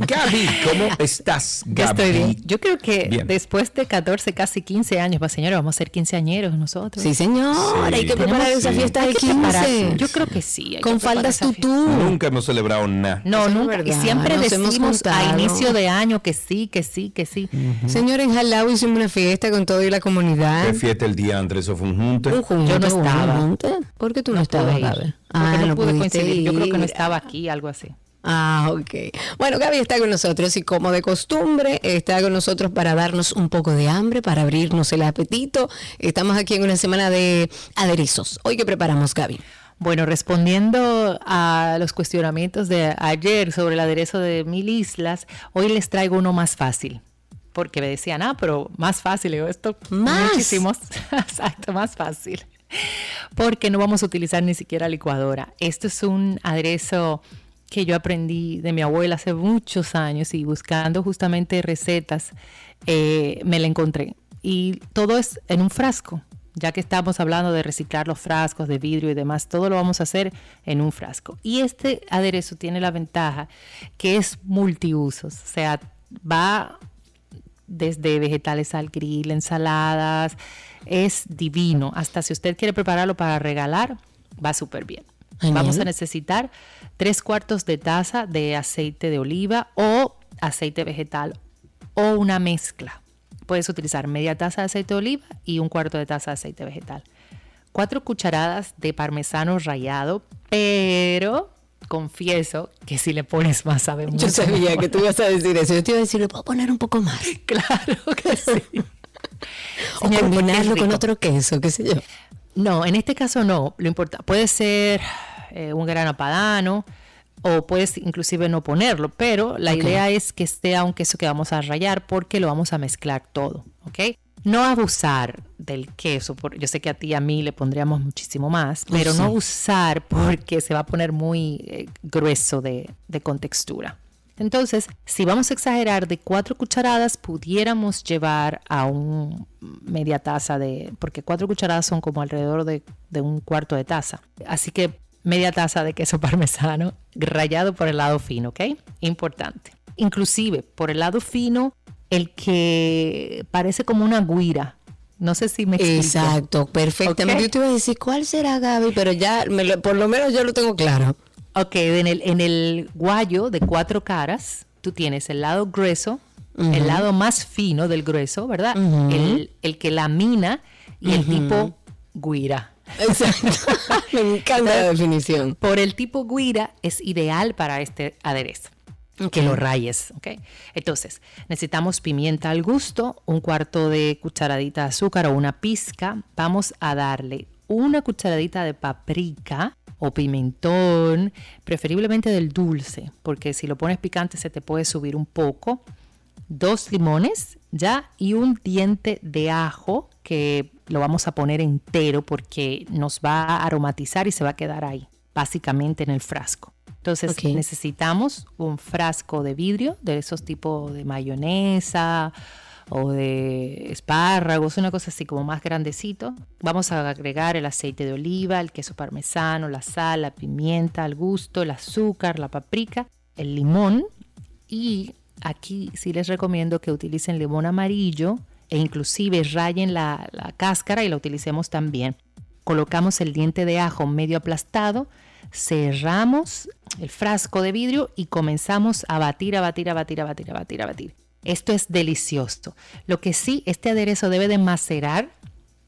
Gaby, ¿cómo estás, Gaby? Estoy bien. Yo creo que Bien. después de 14, casi 15 años, pues señores, vamos a ser quinceañeros nosotros. Sí, señor, Sí. hay que preparar esa sí. fiesta de que prepararse. 15. Yo creo que sí. hay Con que faldas tutú. Nunca hemos celebrado nada. No, Eso es nunca. Y siempre nos decimos a inicio de año que sí, que sí, que sí. Señor, en Jalao hicimos una fiesta con todo y la comunidad. ¿Qué fiesta el día antes? Eso fue un junte. Un junte, Yo no estaba. ¿Por qué tú no, No estabas, Gaby? Porque no pude coincidir. Yo creo que no estaba aquí, algo así. Ah, ok. Bueno, Gaby está con nosotros y como de costumbre está con nosotros para darnos un poco de hambre, para abrirnos el apetito. Estamos aquí en una semana de aderezos. Hoy qué preparamos, Gaby. Bueno, respondiendo a los cuestionamientos de ayer sobre el aderezo de mil islas, hoy les traigo uno más fácil. Porque me decían, ah, pero más fácil. Digo, esto ¿Más? muchísimos. Exacto, más fácil. Porque no vamos a utilizar ni siquiera licuadora. Esto es un aderezo que yo aprendí de mi abuela hace muchos años y buscando justamente recetas eh, me la encontré. Y todo es en un frasco, ya que estamos hablando de reciclar los frascos de vidrio y demás, todo lo vamos a hacer en un frasco. Y este aderezo tiene la ventaja que es multiusos, o sea, va desde vegetales al grill, ensaladas, es divino. Hasta si usted quiere prepararlo para regalar, va súper bien. Genial. Vamos a necesitar tres cuartos de taza de aceite de oliva o aceite vegetal o una mezcla. Puedes utilizar media taza de aceite de oliva y un cuarto de taza de aceite vegetal. Cuatro cucharadas de parmesano rallado, pero confieso que si le pones más sabe mucho Yo sabía mejor. que tú ibas a decir eso. Yo te iba a decir, le puedo poner un poco más. Claro que sí. O combinarlo con otro queso, qué sé yo. No, en este caso no. Lo importa, puede ser eh, un grano padano o puedes inclusive no ponerlo, pero la idea es que sea un queso que vamos a rallar porque lo vamos a mezclar todo, ¿ok? No abusar del queso, por- yo sé que a ti y a mí le pondríamos muchísimo más, pero Sí. no usar porque se va a poner muy eh, grueso de, de contextura. Entonces, si vamos a exagerar de cuatro cucharadas, pudiéramos llevar a un media taza de, porque cuatro cucharadas son como alrededor de, de un cuarto de taza. Así que media taza de queso parmesano rallado por el lado fino, ¿ok? Importante. Inclusive por el lado fino, el que parece como una guira. No sé si me explico. Exacto, perfectamente. Yo te iba a decir, ¿cuál será, Gaby? Pero ya, me lo- por lo menos yo lo tengo claro. Ok, en el, en el guayo de cuatro caras, tú tienes el lado grueso, el lado más fino del grueso, ¿verdad? el, el que lamina y el tipo guira. Exacto. me encanta la definición. Por el tipo guira es ideal para este aderezo. Que lo rayes, ¿ok? Entonces, necesitamos pimienta al gusto, un cuarto de cucharadita de azúcar o una pizca. Vamos a darle una cucharadita de paprika o pimentón, preferiblemente del dulce, porque si lo pones picante se te puede subir un poco. Dos limones, ya, y un diente de ajo que lo vamos a poner entero porque nos va a aromatizar y se va a quedar ahí, básicamente en el frasco. Entonces necesitamos un frasco de vidrio, de esos tipos de mayonesa o de espárragos, una cosa así como más grandecito. Vamos a agregar el aceite de oliva, el queso parmesano, la sal, la pimienta al gusto, el azúcar, la paprika, el limón y aquí sí les recomiendo que utilicen limón amarillo e inclusive rayen la, la cáscara y la utilicemos también. Colocamos el diente de ajo medio aplastado, cerramos el frasco de vidrio y comenzamos a batir, a batir, a batir, a batir, a batir, a batir. Esto es delicioso. Lo que sí, este aderezo debe de macerar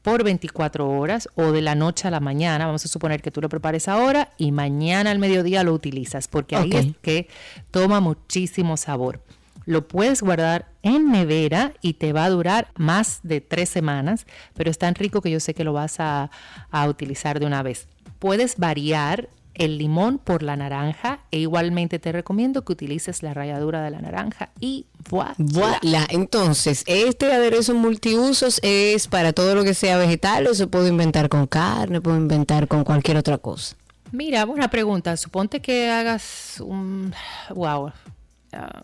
por 24 horas o de la noche a la mañana. Vamos a suponer que tú lo prepares ahora y mañana al mediodía lo utilizas, porque ahí es que toma muchísimo sabor. Lo puedes guardar en nevera y te va a durar más de tres semanas, pero es tan rico que yo sé que lo vas a, a utilizar de una vez. Puedes variar el limón por la naranja e igualmente te recomiendo que utilices la ralladura de la naranja y voilà. Voilà. Entonces, este aderezo multiusos es para todo lo que sea vegetal o se puede inventar con carne, puedo inventar con cualquier otra cosa. Mira, buena pregunta. Suponte que hagas un... Wow. Ah,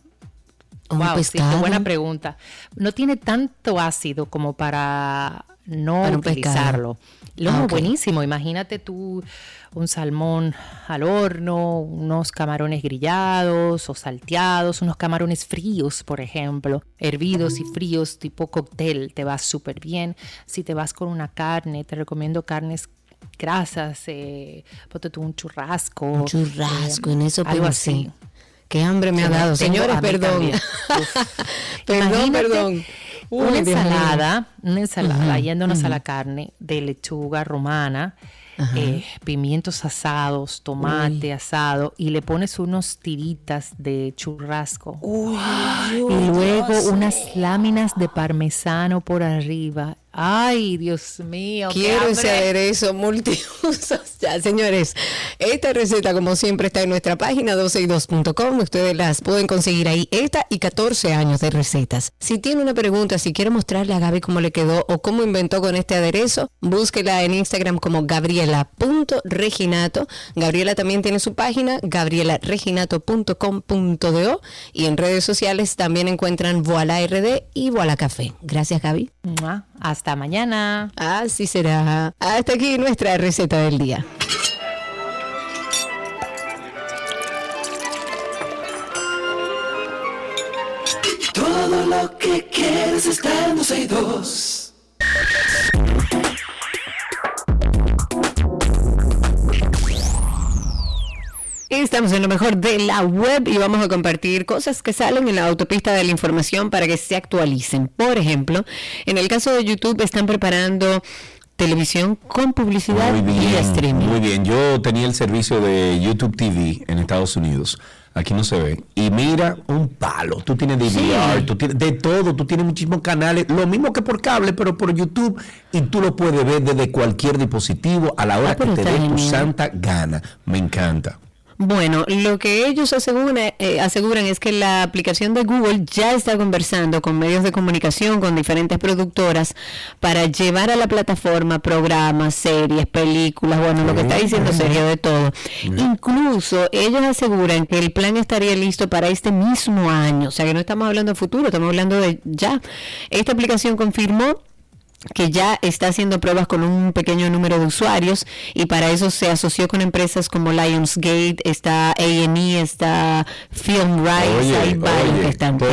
Un wow, sí, qué pescado. buena pregunta. No tiene tanto ácido como para no Para utilizarlo. Lo Ah, buenísimo. Imagínate tú un salmón al horno, unos camarones grillados o salteados, unos camarones fríos, por ejemplo, hervidos y fríos tipo cóctel, te va súper bien. Si te vas con una carne, te recomiendo carnes grasas, eh, ponte tú un churrasco. Un churrasco, eh, en eso algo así. Qué hambre me ha dado. Señores, perdón. Perdón, perdón. Uy, una ensalada, una ensalada, yéndonos a la carne de lechuga romana, eh, pimientos asados, tomate asado y le pones unos tiritas de churrasco. y luego unas láminas de parmesano por arriba. Ay, Dios mío. Quiero ese aderezo multiusos. Ya, señores, esta receta, como siempre, está en nuestra página 12y2.com. Ustedes las pueden conseguir ahí. Esta y 14 años de recetas. Si tiene una pregunta, si quiere mostrarle a Gaby cómo le quedó o cómo inventó con este aderezo, búsquela en Instagram como gabriela.reginato. Gabriela también tiene su página, gabrielareginato.com.do. Y en redes sociales también encuentran Voila RD y Voila Café. Gracias, Gaby. Mua. Hasta mañana. Así será. Hasta aquí nuestra receta del día. Todo lo que quieres está en 12 y 2. Estamos en lo mejor de la web y vamos a compartir cosas que salen en la autopista de la información para que se actualicen. Por ejemplo, en el caso de YouTube están preparando televisión con publicidad y streaming. muy bien. Yo tenía el servicio de YouTube TV en Estados Unidos. Aquí no se ve. Y mira, un palo. Tú tienes DVR, tú tienes de todo, tú tienes muchísimos canales, lo mismo que por cable, pero por YouTube. Y tú lo puedes ver desde cualquier dispositivo a la hora Ah, que te dé tu santa gana. Me encanta. Bueno, lo que ellos aseguran, eh, aseguran es que la aplicación de Google ya está conversando con medios de comunicación, con diferentes productoras, para llevar a la plataforma programas, series, películas, bueno, lo que está diciendo Sergio de todo. Incluso ellos aseguran que el plan estaría listo para este mismo año, o sea que no estamos hablando de futuro, estamos hablando de ya. Esta aplicación confirmó que ya está haciendo pruebas con un pequeño número de usuarios y para eso se asoció con empresas como Lionsgate, está A&E, está Film Rights, hay varios que están todo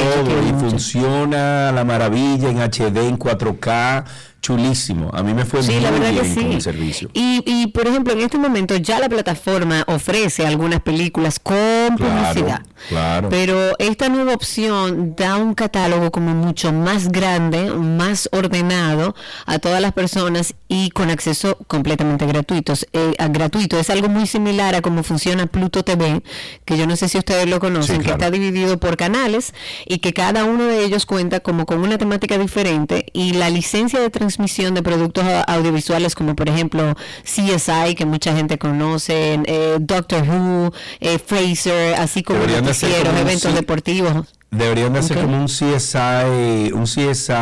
y funciona a la maravilla en HD, en 4K, chulísimo. A mí me fue Sí, muy la verdad bien que con el servicio. Y, y, por ejemplo, en este momento ya la plataforma ofrece algunas películas con publicidad. claro. Pero esta nueva opción da un catálogo como mucho más grande, más ordenado a todas las personas y con acceso completamente gratuitos, eh, a- gratuito. Es algo muy similar a cómo funciona Pluto TV, que yo no sé si ustedes lo conocen, Sí, que está dividido por canales y que cada uno de ellos cuenta como con una temática diferente y la licencia de transmisión de productos audiovisuales como por ejemplo CSI que mucha gente conoce, eh, Doctor Who, eh, Fraser, así como noticieros, un eventos deportivos. Deberían de hacer como un CSI, un CSI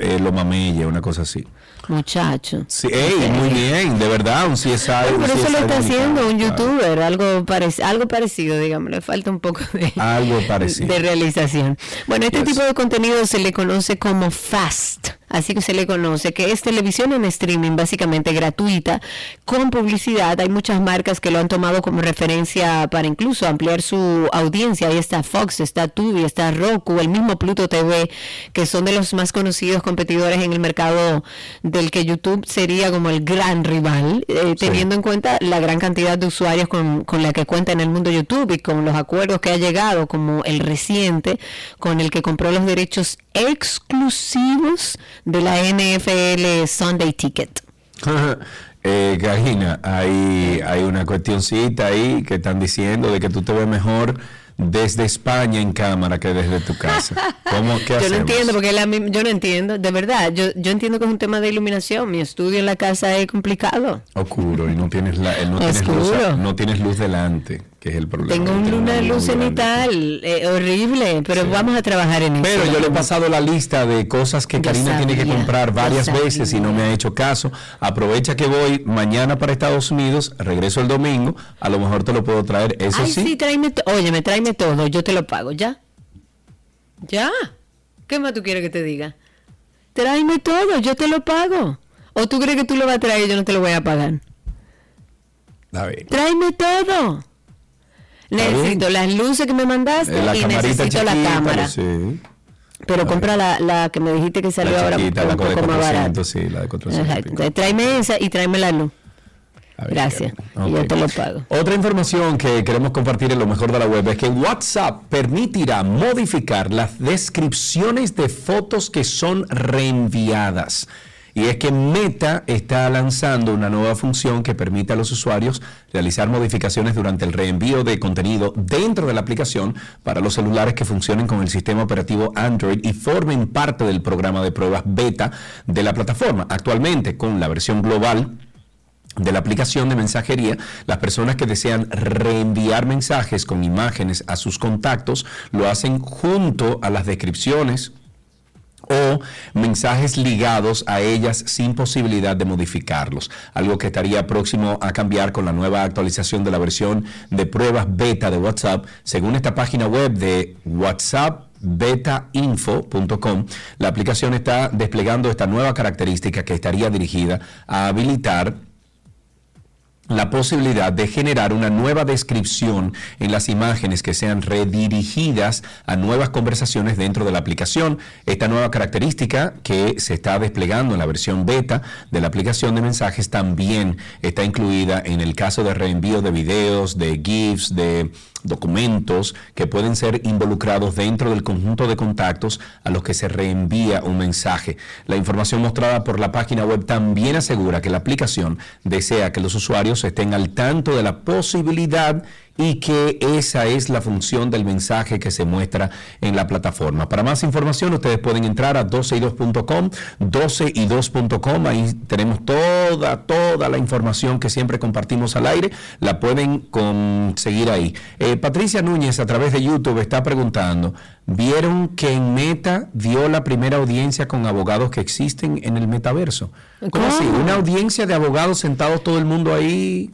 eh, Lo Mamella, una cosa así. Muchacho. Sí, ey, muy bien, de verdad, un CSI. Pero por eso lo está haciendo un youtuber, algo, parec- algo parecido, digamos, le falta un poco de, Algo parecido. de realización. Bueno, este Yes. tipo de contenido se le conoce como FAST, así que se le conoce, que es televisión en streaming básicamente gratuita, con publicidad. Hay muchas marcas que lo han tomado como referencia para incluso ampliar su audiencia. Ahí está Fox, está Tubi, está Roku, el mismo Pluto TV, que son de los más conocidos competidores en el mercado del que YouTube sería como el gran rival, eh, Sí. teniendo en cuenta la gran cantidad de usuarios con, con la que cuenta en el mundo YouTube y con los acuerdos que ha llegado, como el reciente, con el que compró los derechos exclusivos de la NFL Sunday Ticket. eh, Karina, hay, hay una cuestioncita ahí que están diciendo de que tú te ves mejor desde España en cámara que desde tu casa. ¿Cómo, ¿Qué Yo no entiendo, porque la yo no entiendo, de verdad, yo, yo entiendo que es un tema de iluminación, mi estudio en la casa es complicado. Oscuro y no tienes, la, no tienes, luz, no tienes luz delante, que es el problema. Tengo un luna de luz cenital, eh, horrible, pero Sí. vamos a trabajar en eso. Pero yo le he pasado la lista de cosas que Yo Karina tiene que comprar varias veces y no me ha hecho caso. Aprovecha que voy mañana para Estados Unidos, regreso el domingo, a lo mejor te lo puedo traer. Eso Ay, sí, sí, tráeme, to- óyeme, tráeme todo, yo te lo pago, ¿ya? ¿Ya? ¿Qué más tú quieres que te diga? Tráeme todo, yo te lo pago. ¿O tú crees que tú lo vas a traer y yo no te lo voy a pagar? a ver. Tráeme todo. Necesito las luces que me mandaste Eh, y necesito la cámara. sí. Pero compra la, la que me dijiste que salió La ahora un la poco de más 400, barata. sí, la de 400 y Exacto. pico. Entonces, tráeme esa y tráeme la luz. Ver, Gracias. Karina. Y yo te lo pago. Otra información que queremos compartir en lo mejor de la web es que WhatsApp permitirá modificar las descripciones de fotos que son reenviadas. Y es que Meta está lanzando una nueva función que permite a los usuarios realizar modificaciones durante el reenvío de contenido dentro de la aplicación para los celulares que funcionen con el sistema operativo Android y formen parte del programa de pruebas beta de la plataforma. Actualmente, con la versión global, de la aplicación de mensajería, las personas que desean reenviar mensajes con imágenes a sus contactos lo hacen junto a las descripciones o mensajes ligados a ellas sin posibilidad de modificarlos, algo que estaría próximo a cambiar con la nueva actualización de la versión de pruebas beta de WhatsApp. Según esta página web de WhatsApp, betainfo.com, la aplicación está desplegando esta nueva característica que estaría dirigida a habilitar la posibilidad de generar una nueva descripción en las imágenes que sean redirigidas a nuevas conversaciones dentro de la aplicación. Esta nueva característica que se está desplegando en la versión beta de la aplicación de mensajes también está incluida en el caso de reenvío de videos, de GIFs, de documentos que pueden ser involucrados dentro del conjunto de contactos a los que se reenvía un mensaje. La información mostrada por la página web también asegura que la aplicación desea que los usuarios estén al tanto de la posibilidad y que esa es la función del mensaje que se muestra en la plataforma. Para más información ustedes pueden entrar a 12y2.com, 12y2.com, ahí tenemos toda, toda la información que siempre compartimos al aire, la pueden conseguir ahí. Eh, Patricia Núñez a través de YouTube está preguntando, ¿vieron que en Meta dio la primera audiencia con abogados que existen en el metaverso? ¿Cómo así? ¿Una audiencia de abogados sentados todo el mundo ahí?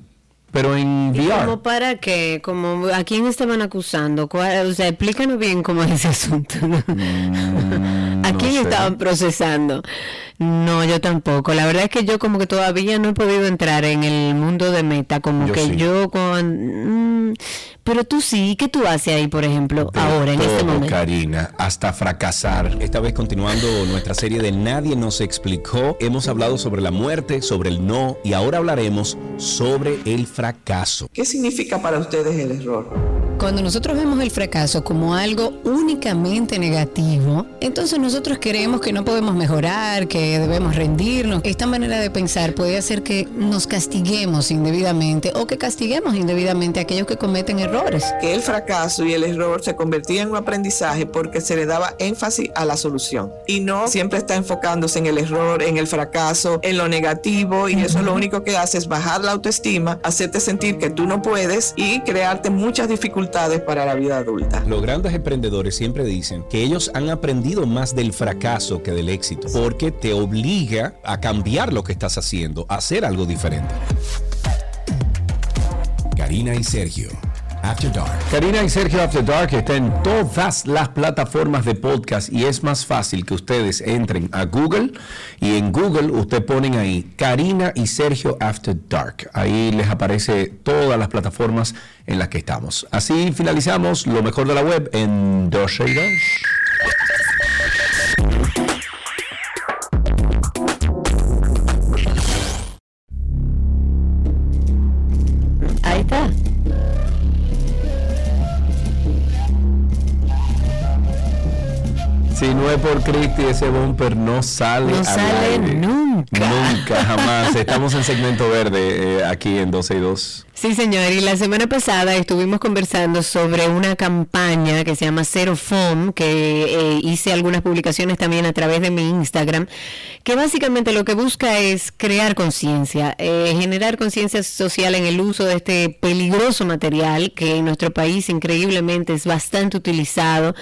Pero en ¿Y VR. como para qué? Como, ¿A quién estaban acusando? ¿Cuál- o sea, explícanos bien cómo es ese asunto. ¿A no quién sé. estaban procesando? No, yo tampoco. La verdad es que yo como que todavía no he podido entrar en el mundo de meta, como Yo que sí. yo con... mm, pero tú sí, ¿qué tú haces ahí, por ejemplo, De ahora, en este todo, momento? Karina, hasta fracasar. Esta vez continuando nuestra serie de Nadie nos explicó, hemos hablado sobre la muerte, sobre el no y ahora hablaremos sobre el fracaso. ¿Qué significa para ustedes el error? Cuando nosotros vemos el fracaso como algo únicamente negativo, entonces nosotros creemos que no podemos mejorar, que debemos rendirnos. Esta manera de pensar puede hacer que nos castiguemos indebidamente o que castiguemos indebidamente a aquellos que cometen errores. Que el fracaso y el error se convertían en un aprendizaje porque se le daba énfasis a la solución y no siempre está enfocándose en el error, en el fracaso, en lo negativo y eso lo único que hace es bajar la autoestima, hacerte sentir que tú no puedes y crearte muchas dificultades para la vida adulta. Los grandes emprendedores siempre dicen que ellos han aprendido más del fracaso que del éxito, porque te obliga a cambiar lo que estás haciendo, a hacer algo diferente. Karina y Sergio, After Dark. Karina y Sergio After Dark está en todas las plataformas de podcast y es más fácil que ustedes entren a Google y en Google usted ponen ahí Karina y Sergio After Dark. Ahí les aparece todas las plataformas en las que estamos. Así finalizamos lo mejor de la web en 12 y 2. Ahí está. Si no es por Cristi, ese bumper no sale. No al sale aire. nunca. Nunca, jamás. Estamos en segmento verde eh, aquí en 12 y 2. Sí, señor. Y la semana pasada estuvimos conversando sobre una campaña que se llama Zero Foam, que eh, hice algunas publicaciones también a través de mi Instagram, que básicamente lo que busca es crear conciencia, eh, generar conciencia social en el uso de este peligroso material que en nuestro país increíblemente es bastante utilizado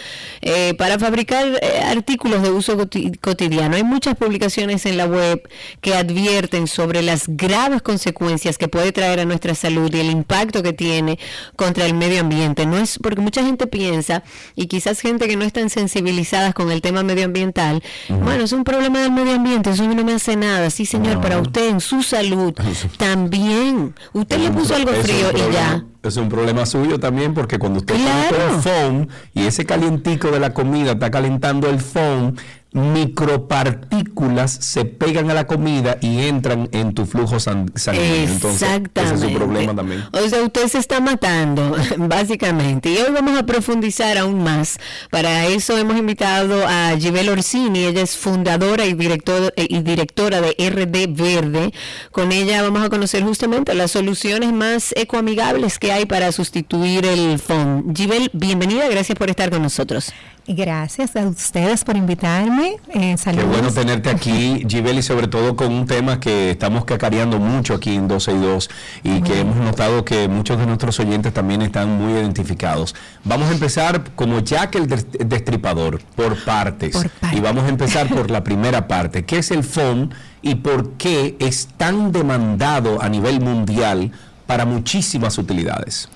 eh, para fabricar eh, artículos de uso coti- cotidiano. Hay muchas publicaciones en la web que advierten sobre las graves consecuencias que puede traer a nuestra salud y el impacto que tiene contra el medio ambiente. No es porque mucha gente piensa y quizás gente que no están sensibilizadas con el tema medioambiental, bueno, es un problema del medio ambiente, eso no me hace nada. Sí, señor, para usted en su salud también. Usted le Es puso algo es frío y ya. Es un problema suyo también porque cuando usted Claro. pone el foam y ese calientico de la comida está calentando el foam, micropartículas se pegan a la comida y entran en tu flujo san- sanguíneo. Entonces, Exactamente. ese es un problema también. O sea, usted se está matando, básicamente. Y hoy vamos a profundizar aún más. Para eso hemos invitado a Gibel Orsini. Ella es fundadora y, director, eh, y directora de RD Verde. Con ella vamos a conocer justamente las soluciones más ecoamigables que hay para sustituir el foam. Gibel, bienvenida. Gracias por estar con nosotros. Gracias a ustedes por invitarme. Eh, Qué bueno tenerte aquí, Gibel, y sobre todo con un tema que estamos cacareando mucho aquí en 12 y 2 y que hemos notado que muchos de nuestros oyentes también están muy identificados. Vamos a empezar como Jack el des- destripador, por partes. Por partes. Y vamos a empezar por la primera parte. ¿Qué es el FON y por qué es tan demandado a nivel mundial para muchísimas utilidades?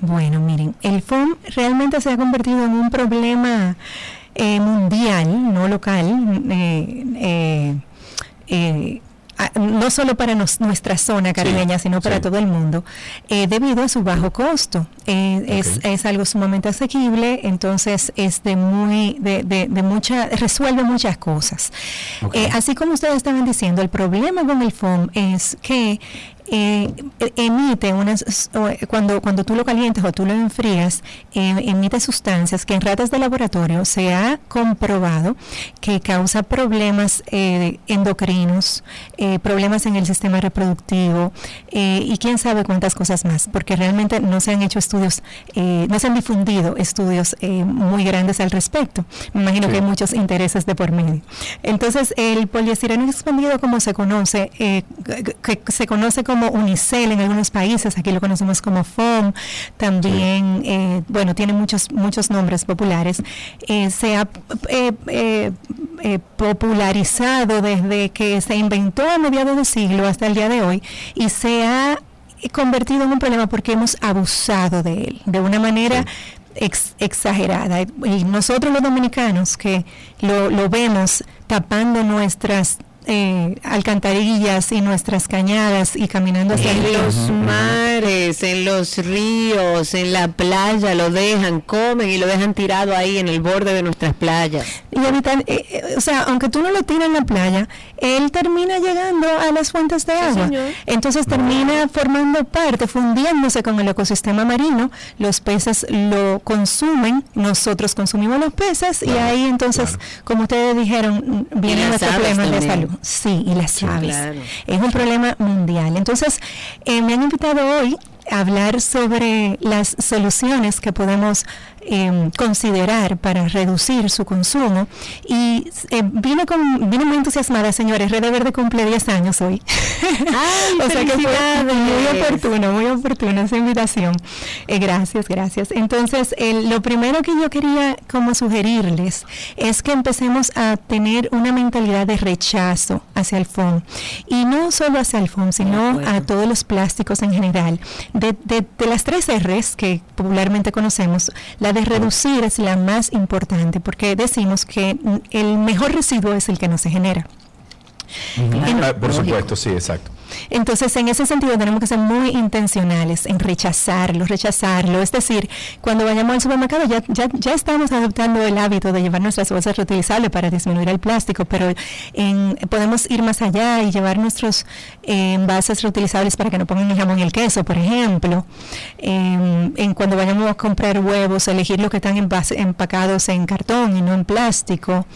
Bueno, miren, el FOM realmente se ha convertido en un problema eh, mundial, no local. eh, eh, no solo para nos- nuestra zona caribeña, sino para sí. todo el mundo, debido a su bajo costo. Es, es algo sumamente asequible, entonces es de muy, de, de- de mucha, resuelve muchas cosas. Así como ustedes estaban diciendo, el problema con el FOM es que eh, emite unas eh, cuando cuando tú lo calientas o tú lo enfrías eh, emite sustancias que en ratas de laboratorio se ha comprobado que causa problemas eh, endocrinos problemas en el sistema reproductivo y quién sabe cuántas cosas más porque realmente no se han hecho estudios no se han difundido estudios muy grandes al respecto me imagino Sí. que hay muchos intereses de por medio entonces el poliestireno expandido como se conoce que se conoce como unicel en algunos países, aquí lo conocemos como foam, también, eh, bueno, tiene muchos, muchos nombres populares, eh, se ha eh, popularizado desde que se inventó a mediados de siglo hasta el día de hoy y se ha convertido en un problema porque hemos abusado de él de una manera ex- exagerada. Y nosotros los dominicanos que lo, lo vemos tapando nuestras eh, alcantarillas y nuestras cañadas y caminando hacia el En río. los mares, en los ríos, en la playa, lo dejan, comen y lo dejan tirado ahí en el borde de nuestras playas. Y evitar, eh, eh, o sea, aunque tú no lo tiras en la playa, él termina llegando a las fuentes de agua. Entonces termina formando parte, fundiéndose con el ecosistema marino. Los peces lo consumen, nosotros consumimos los peces y ahí entonces, como ustedes dijeron, vienen aves problemas de también. Sí, y las aves. claro. Es un problema mundial. Entonces, eh, me han invitado hoy a hablar sobre las soluciones que podemos eh, considerar para reducir su consumo. Y eh, vine, con, vine muy entusiasmada, señores. Red Verde cumple 10 años hoy. o sea que fue muy oportuno, muy oportuna esa invitación. Eh, gracias, gracias. Entonces, lo primero que yo quería como sugerirles es que empecemos a tener una mentalidad de rechazo hacia el foam. Y no solo hacia el foam, sino a todos los plásticos en general. De, de- de las tres R's que popularmente conocemos, la de reducir es la más importante porque decimos que mm, el mejor residuo es el que no se genera. En- Ah, por supuesto, sí, exacto. Entonces, en ese sentido, tenemos que ser muy intencionales en rechazarlo, rechazarlo. Es decir, cuando vayamos al supermercado, ya, ya, ya estamos adoptando el hábito de llevar nuestras bolsas reutilizables para disminuir el plástico, pero en- podemos ir más allá y llevar nuestros eh, envases reutilizables para que no pongan el jamón y el queso, por ejemplo. En, en cuando vayamos a comprar huevos, elegir los que están envase- empacados en cartón y no en plástico.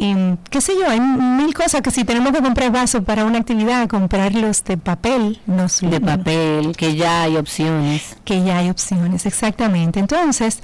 Y, qué sé yo, hay mil cosas que si tenemos que comprar vasos para una actividad, comprarlos de papel, nos De papel, que ya hay opciones. Que ya hay opciones, exactamente. Entonces,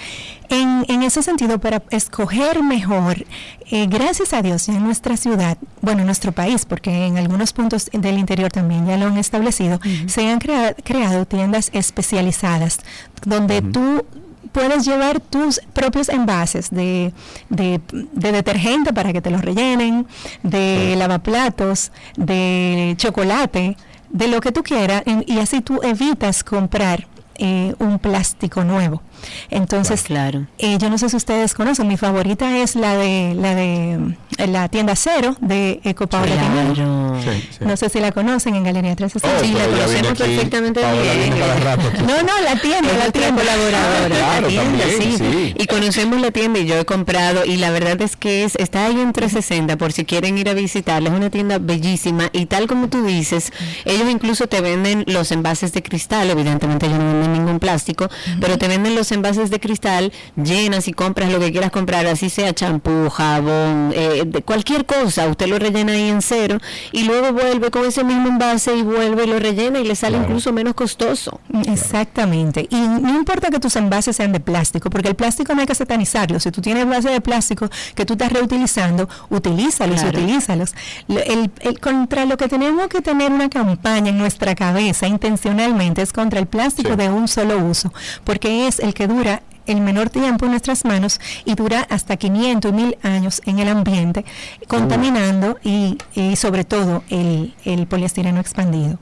en, en ese sentido, para escoger mejor, eh, gracias a Dios, en nuestra ciudad, bueno, en nuestro país, porque en algunos puntos del interior también ya lo han establecido, se han crea- creado tiendas especializadas donde tú puedes llevar tus propios envases de, de, de detergente para que te los rellenen, de lavaplatos, de chocolate, de lo que tú quieras, y así tú evitas comprar eh, un plástico nuevo. Entonces, claro. eh, yo no sé si ustedes conocen, mi favorita es la de la de eh, la tienda cero de Eco Paola. Claro. Sí, sí. No sé si la conocen en Galería 360. Oh, Sí, la conocemos perfectamente Paola bien. viene cada rato aquí. No, no, la tienda, Es la tienda. colaboradora, Claro, la tienda, también, sí. sí. Y conocemos la tienda y yo he comprado y la verdad es que es está ahí en 360 por si quieren ir a visitarla. Es una tienda bellísima y tal como tú dices, ellos incluso te venden los envases de cristal, evidentemente ellos no venden ningún plástico, pero te venden los envases de cristal, llenas y compras lo que quieras comprar, así sea champú, jabón, eh, de cualquier cosa, usted lo rellena ahí en cero y luego vuelve con ese mismo envase y vuelve y lo rellena y le sale Claro. incluso menos costoso. Exactamente. Y no importa que tus envases sean de plástico, porque el plástico no hay que satanizarlo. Si tú tienes envases de plástico que tú estás reutilizando, utilízalos, Claro. utilízalos. Lo- El, el- contra lo que tenemos que tener una campaña en nuestra cabeza intencionalmente es contra el plástico Sí. de un solo uso, porque es el que dura el menor tiempo en nuestras manos y dura hasta 500 y 1000 años en el ambiente, contaminando y, y sobre todo el, el poliestireno expandido.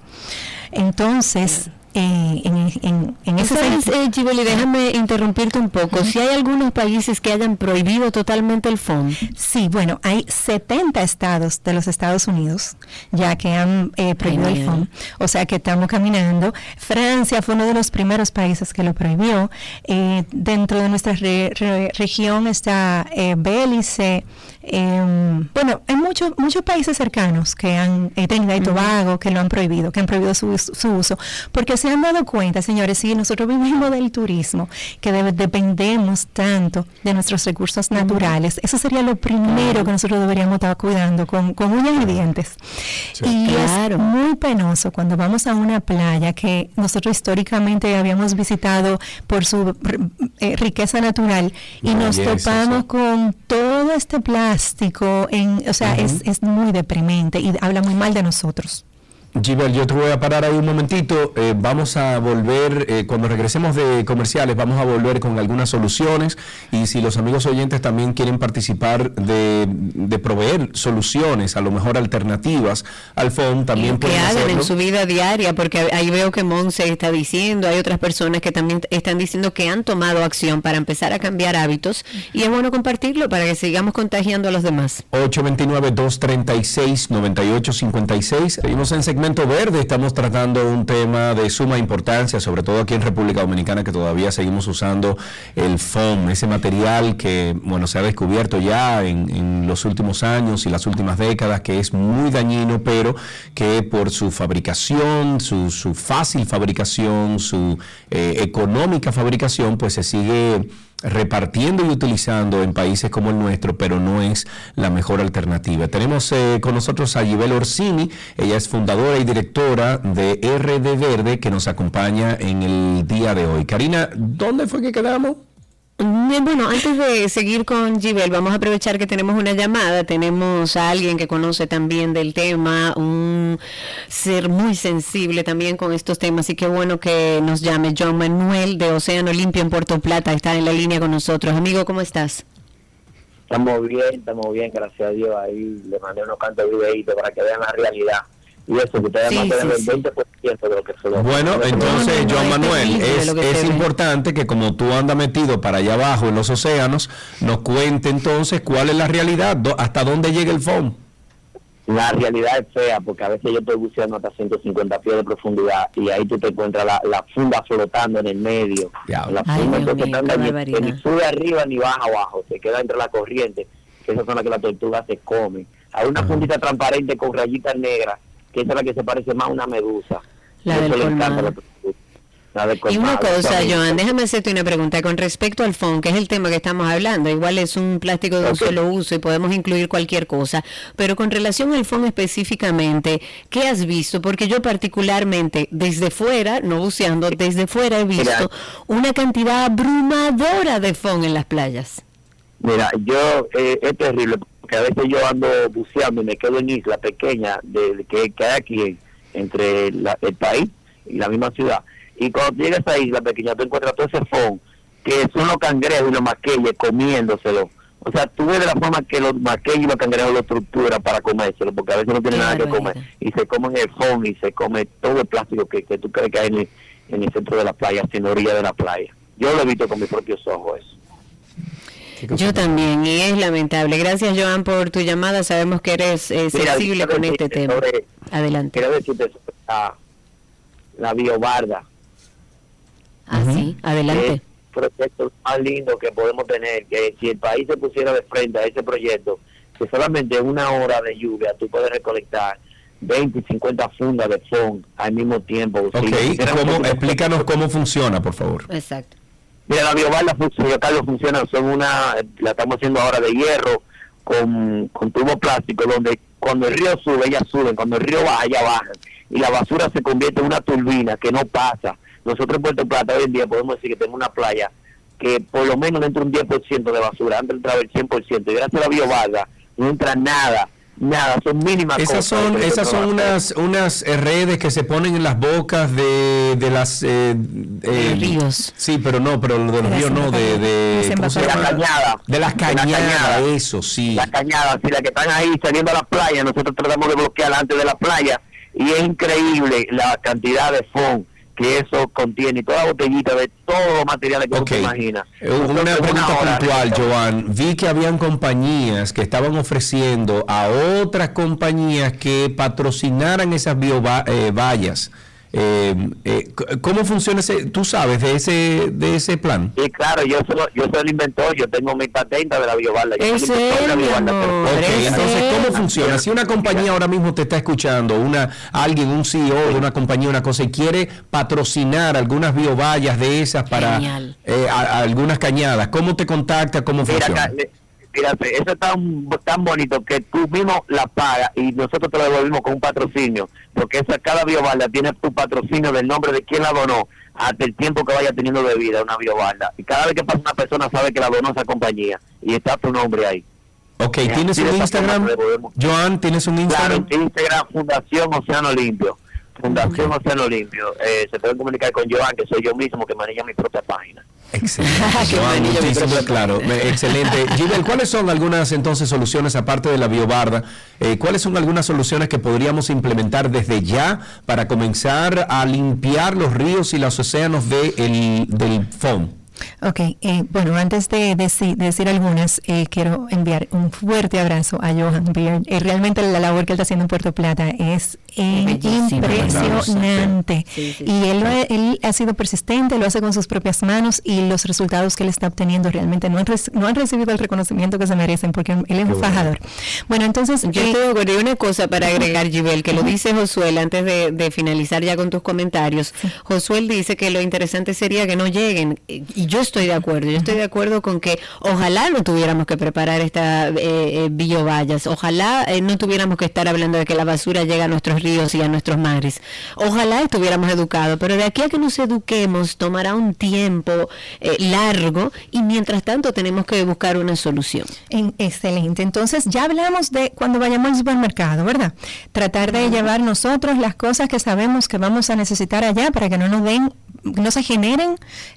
Entonces, eh, en, en, en ese ¿Sabes, sentido- eh, déjame interrumpirte un poco. Si hay algunos países que hayan prohibido totalmente el FON. Sí, bueno, hay 70 estados de los Estados Unidos ya que han eh, prohibido el. FOM. O sea que estamos caminando. Francia fue uno de los primeros países que lo prohibió. Eh, dentro de nuestra re- re- región está eh, Belice. eh, bueno, hay muchos muchos países cercanos que han, eh, Trinidad y Tobago, que lo han prohibido, que han prohibido su, su uso, porque se han dado cuenta, señores, si nosotros vivimos del turismo, que de- dependemos tanto de nuestros recursos naturales, eso sería lo primero que nosotros deberíamos estar cuidando con, con uñas y dientes. Y Claro. es muy penoso cuando vamos a una playa que nosotros históricamente habíamos visitado por su eh, riqueza natural y nos topamos sí. con todo este plástico, en, o sea, es, es muy deprimente y habla muy mal de nosotros. Gibel, yo te voy a parar ahí un momentito. Eh, vamos a volver, eh, cuando regresemos de comerciales, vamos a volver con algunas soluciones. Y si los amigos oyentes también quieren participar de, de proveer soluciones, a lo mejor alternativas al FON, también que pueden hagan hacerlo. en su vida diaria, porque ahí veo que Monse está diciendo, hay otras personas que también están diciendo que han tomado acción para empezar a cambiar hábitos y es bueno compartirlo para que sigamos contagiando a los demás. 829-236-9856. Seguimos en segmento verde, estamos tratando un tema de suma importancia, sobre todo aquí en República Dominicana, que todavía seguimos usando el foam, ese material que bueno se ha descubierto ya en, en los últimos años y las últimas décadas, que es muy dañino, pero que por su fabricación, su, su fácil fabricación, su eh, económica fabricación, pues se sigue repartiendo y utilizando en países como el nuestro, pero no es la mejor alternativa. Tenemos eh, con nosotros a Gibel Orsini, ella es fundadora y directora de RD Verde, que nos acompaña en el día de hoy. Karina, ¿dónde fue que quedamos? Mm, Bueno, antes de seguir con Gibel, vamos a aprovechar que tenemos una llamada. Tenemos a alguien que conoce también del tema, un ser muy sensible también con estos temas. Y qué bueno que nos llame John Manuel de Océano Limpio en Puerto Plata. Está en la línea con nosotros. Amigo, ¿cómo estás? Estamos bien, estamos bien, gracias a Dios. Ahí le mandé unos cantos videitos para que vean la realidad. Y eso, que ustedes Sí, mantienen sí, el 20% de lo que se lo Bueno, entonces, no, Joan es Manuel, es, es importante que como tú andas metido para allá abajo en los océanos, nos cuente entonces cuál es la realidad, do- hasta dónde llega el foam. La realidad es fea, porque a veces yo estoy buceando hasta 150 pies de profundidad y ahí tú te encuentras la, la funda flotando en el medio. La Ay, funda Dios entonces mío, ni, ni sube arriba ni baja abajo, se queda entre la corriente, que esas son las que la tortuga se come. Hay una fundita transparente con rayitas negras, que esa es la que se parece más a una medusa. La del colmado. la. La Y una cosa, Joan, déjame hacerte una pregunta con respecto al foam, que es el tema que estamos hablando. Igual es un plástico de un Ok. solo uso y podemos incluir cualquier cosa. Pero con relación al foam específicamente, ¿qué has visto? Porque yo particularmente, desde fuera, no buceando, desde fuera he visto una cantidad abrumadora de foam en las playas. Mira, yo eh, es terrible porque a veces yo ando buceando y me quedo en isla pequeña de, que, que hay aquí en- entre la- el país y la misma ciudad. Y cuando llegas a esa isla pequeña, tú encuentras todo ese fondo que son los cangrejos y los maqueyes comiéndoselo. O sea, tú ves de la forma que los maqueyes y los cangrejos lo estructuran para comérselo, porque a veces no tienen Qué nada que comer. Y se comen el fondo y se come todo el plástico que, que tú crees que hay en el, en el centro de la playa, en la orilla de la playa. Yo lo he visto con mis propios ojos eso. Yo también, y es lamentable. Gracias, Joan, por tu llamada. Sabemos que eres eh, sensible con este tema. sobre- Adelante. Quiero decirte sobre la, la biobarda. Ah, sí, adelante. Es el proyecto más lindo que podemos tener, que si el país se pusiera de frente a ese proyecto, que solamente en una hora de lluvia tú puedes recolectar 20 y 50 fundas de FON al mismo tiempo. Ok, Si quisiéramos ¿cómo- que- explícanos cómo funciona, por favor. Exacto. Mira, la funciona, Carlos, funciona, son una, la estamos haciendo ahora de hierro, con, con tubo plástico, donde cuando el río sube, ellas suben, cuando el río baja, ellas bajan. Y la basura se convierte en una turbina que no pasa. Nosotros en Puerto Plata hoy en día podemos decir que tenemos una playa que por lo menos no entra un 10% de basura, antes entraba el 100%. Y gracias a la biobarda no entra nada, nada, son mínimas Esas cosas. son, esas son unas, unas redes que se ponen en las bocas de, de las... eh, eh, ríos. Sí, pero no, pero de los De las ríos no, de... de Las. De la cañada. De las cañadas, cañada. eso, sí. la cañada, si la que están ahí saliendo a la playa, nosotros tratamos de bloquear antes de la playa y es increíble la cantidad de FON que eso contiene toda botellita de todos los materiales que Ok. tú te imaginas. Eh, Una Entonces, pregunta puntual, Joan. Vi que habían compañías que estaban ofreciendo a otras compañías que patrocinaran esas biovallas. Eh, eh, c- ¿Cómo funciona ese? ¿Tú sabes de ese de ese plan? Sí, claro, yo soy, yo soy el inventor, yo tengo mi patente de la biobarda. Yo soy el inventor de la biobarda, pero- Ok, entonces, ¿cómo funciona? Si una compañía ahora mismo te está escuchando, una alguien, un CEO de una compañía, una cosa, y quiere patrocinar algunas biovallas de esas para eh, a- a algunas cañadas, ¿cómo te contacta? ¿Cómo Mira, funciona? acá, le- fíjate, eso es tan, tan bonito que tú mismo la pagas y nosotros te lo devolvimos con un patrocinio, porque esa cada biobalda tiene tu patrocinio del nombre de quien la donó hasta el tiempo que vaya teniendo de vida una biobalda. Y cada vez que pasa una persona sabe que la donó esa compañía y está tu nombre ahí. Ok, ¿tienes un Instagram? Joan, ¿tienes un Claro, Instagram? en Instagram, Fundación Océano Limpio. Fundación Océano Limpio. Eh, se pueden comunicar con Joan, que soy yo mismo que maneja mi propia página. Excelente. Joan, muchísimas, claro, excelente. Gibel, ¿cuáles son algunas entonces soluciones, aparte de la biobarda, eh, cuáles son algunas soluciones que podríamos implementar desde ya para comenzar a limpiar los ríos y los océanos de el, del FOM? Ok, eh, bueno, antes de, deci- de decir algunas, eh, quiero enviar un fuerte abrazo a Johan Beard. Eh, realmente la labor que él está haciendo en Puerto Plata es eh, impresionante. Sí, sí. Y él, lo ha- él ha sido persistente, lo hace con sus propias manos y los resultados que él está obteniendo realmente no han, reci- no han recibido el reconocimiento que se merecen porque él es un fajador. Bueno, entonces... Yo eh. Y una cosa para agregar, Gibel, que lo dice Josuel antes de, de finalizar ya con tus comentarios. Josuel dice que lo interesante sería que no lleguen. Y yo estoy de acuerdo. Yo estoy de acuerdo con que ojalá no tuviéramos que preparar estas eh, eh, biovallas. Ojalá eh, no tuviéramos que estar hablando de que la basura llega a nuestros ríos y a nuestros mares. Ojalá estuviéramos educados. Pero de aquí a que nos eduquemos tomará un tiempo eh, largo y mientras tanto tenemos que buscar una solución. En- excelente. Entonces ya hablamos de cuando vayamos al supermercado, ¿verdad? Tratar de llevar nosotros las cosas que sabemos que vamos a necesitar allá para que no nos den, no se generen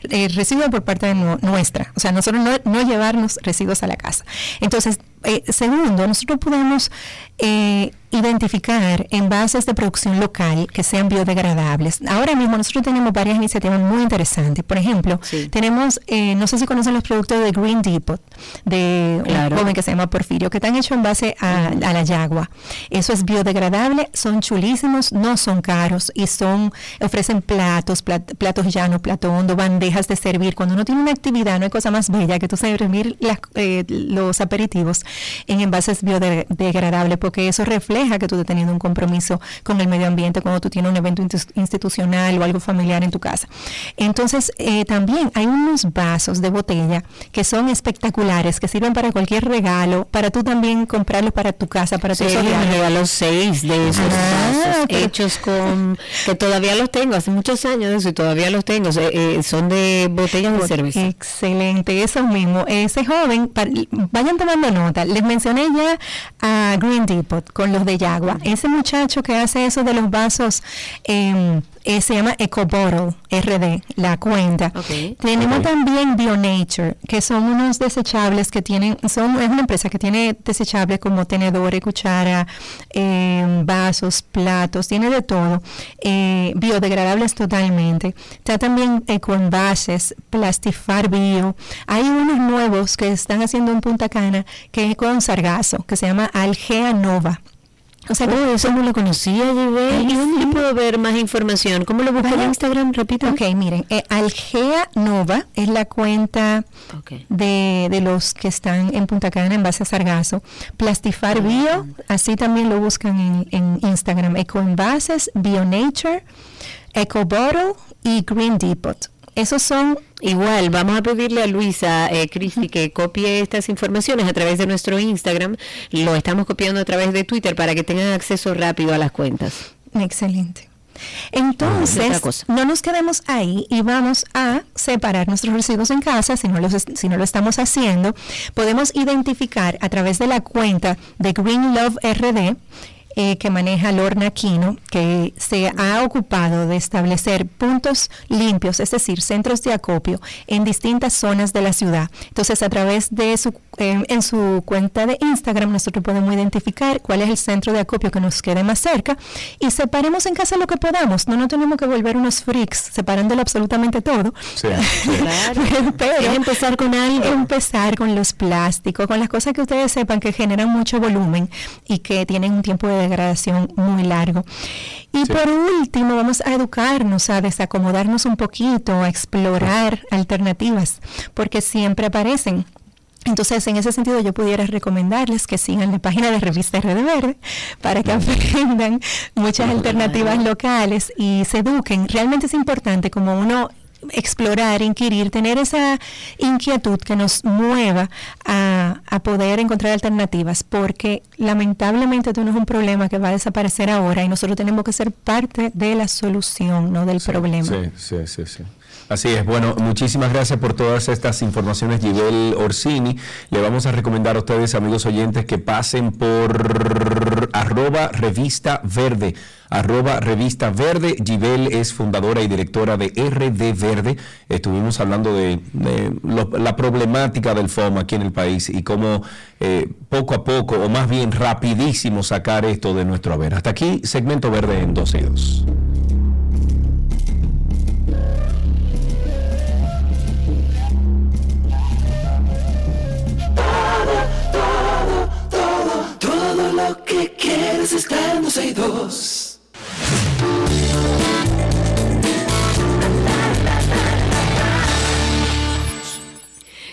eh, residuos por parte de nu- nuestra. O sea, nosotros no, no llevarnos residuos a la casa. Entonces, eh, segundo, nosotros podemos eh, identificar envases de producción local que sean biodegradables. Ahora mismo nosotros tenemos varias iniciativas muy interesantes. Por ejemplo, tenemos, eh, no sé si conocen los productos de Green Depot, de Claro. un joven que se llama Porfirio, que están hechos en base a, a la yagua. Eso es biodegradable, son chulísimos, no son caros y son ofrecen platos, plat- platos llanos, plato hondo, bandejas de servir. Cuando uno tiene una actividad, no hay cosa más bella que tú servir las- eh, los aperitivos en envases biodegradables, porque eso refleja que tú estás teniendo un compromiso con el medio ambiente cuando tú tienes un evento institucional o algo familiar en tu casa. Entonces, eh, también hay unos vasos de botella que son espectaculares, que sirven para cualquier regalo, para tú también comprarlos para tu casa, para tu me regaló seis de esos Ah, vasos pero- hechos con que todavía los tengo hace muchos años de eso y todavía los tengo eh, eh, son de botellas de cerveza Excelente, eso mismo. Ese joven, vayan tomando nota. Les mencioné ya a Green Depot con los de Yagua. Ese muchacho que hace eso de los vasos eh, eh, se llama EcoBottle RD, la cuenta. Tenemos también BioNature, que son unos desechables que tienen, son es una empresa que tiene desechables como tenedores, cuchara, eh, vasos, platos, tiene de todo, eh, biodegradables totalmente. Está también Ecoenvases, Plastifar Bio. Hay unos nuevos que están haciendo en Punta Cana que es con sargazo, que se llama Algea Nova. O sea, oh, eso no lo conocía, ¿Y dónde puedo ver más información? ¿Cómo lo busco en Instagram? Repito. Ok, miren, eh, Algea Nova es la cuenta de, de, los que están en Punta Cana en base a Sargazo. Plastifar Bio, así también lo buscan en, en Instagram. Eco Envases, Bio Nature, Eco Bottle y Green Depot. Esos son igual. Vamos a pedirle a Luisa, eh, Cristi, que copie estas informaciones a través de nuestro Instagram. Lo estamos copiando a través de Twitter para que tengan acceso rápido a las cuentas. Excelente. Entonces, no nos quedemos ahí y vamos a separar nuestros residuos en casa, si no, los, si no lo estamos haciendo. Podemos identificar a través de la cuenta de Green Love RD eh, que maneja Lorna Aquino, que se ha ocupado de establecer puntos limpios, es decir, centros de acopio en distintas zonas de la ciudad. Entonces, a través de su, en su cuenta de Instagram, nosotros podemos identificar cuál es el centro de acopio que nos quede más cerca y separemos en casa lo que podamos. No nos tenemos que volver unos freaks separándolo absolutamente todo. Sí, Pero empezar con algo. Empezar con los plásticos, con las cosas que ustedes sepan que generan mucho volumen y que tienen un tiempo de degradación muy largo. Y por último, vamos a educarnos, a desacomodarnos un poquito, a explorar alternativas, porque siempre aparecen. Entonces, en ese sentido, yo pudiera recomendarles que sigan la página de Revista Red Verde para que aprendan muchas alternativas locales y se eduquen. Realmente es importante como uno explorar, inquirir, tener esa inquietud que nos mueva a, a, poder encontrar alternativas, porque lamentablemente esto no es un problema que va a desaparecer ahora y nosotros tenemos que ser parte de la solución, no del problema. Sí, sí, sí, sí. Así es, bueno, muchísimas gracias por todas estas informaciones, Gibel Orsini. Le vamos a recomendar a ustedes, amigos oyentes, que pasen por arroba revista verde, arroba revista verde. Gibel es fundadora y directora de RD Verde. Estuvimos hablando de, la problemática del FOM aquí en el país y cómo eh, poco a poco, o más bien rapidísimo, sacar esto de nuestro haber. Hasta aquí, segmento verde en 12 y 2. lo que quieres está en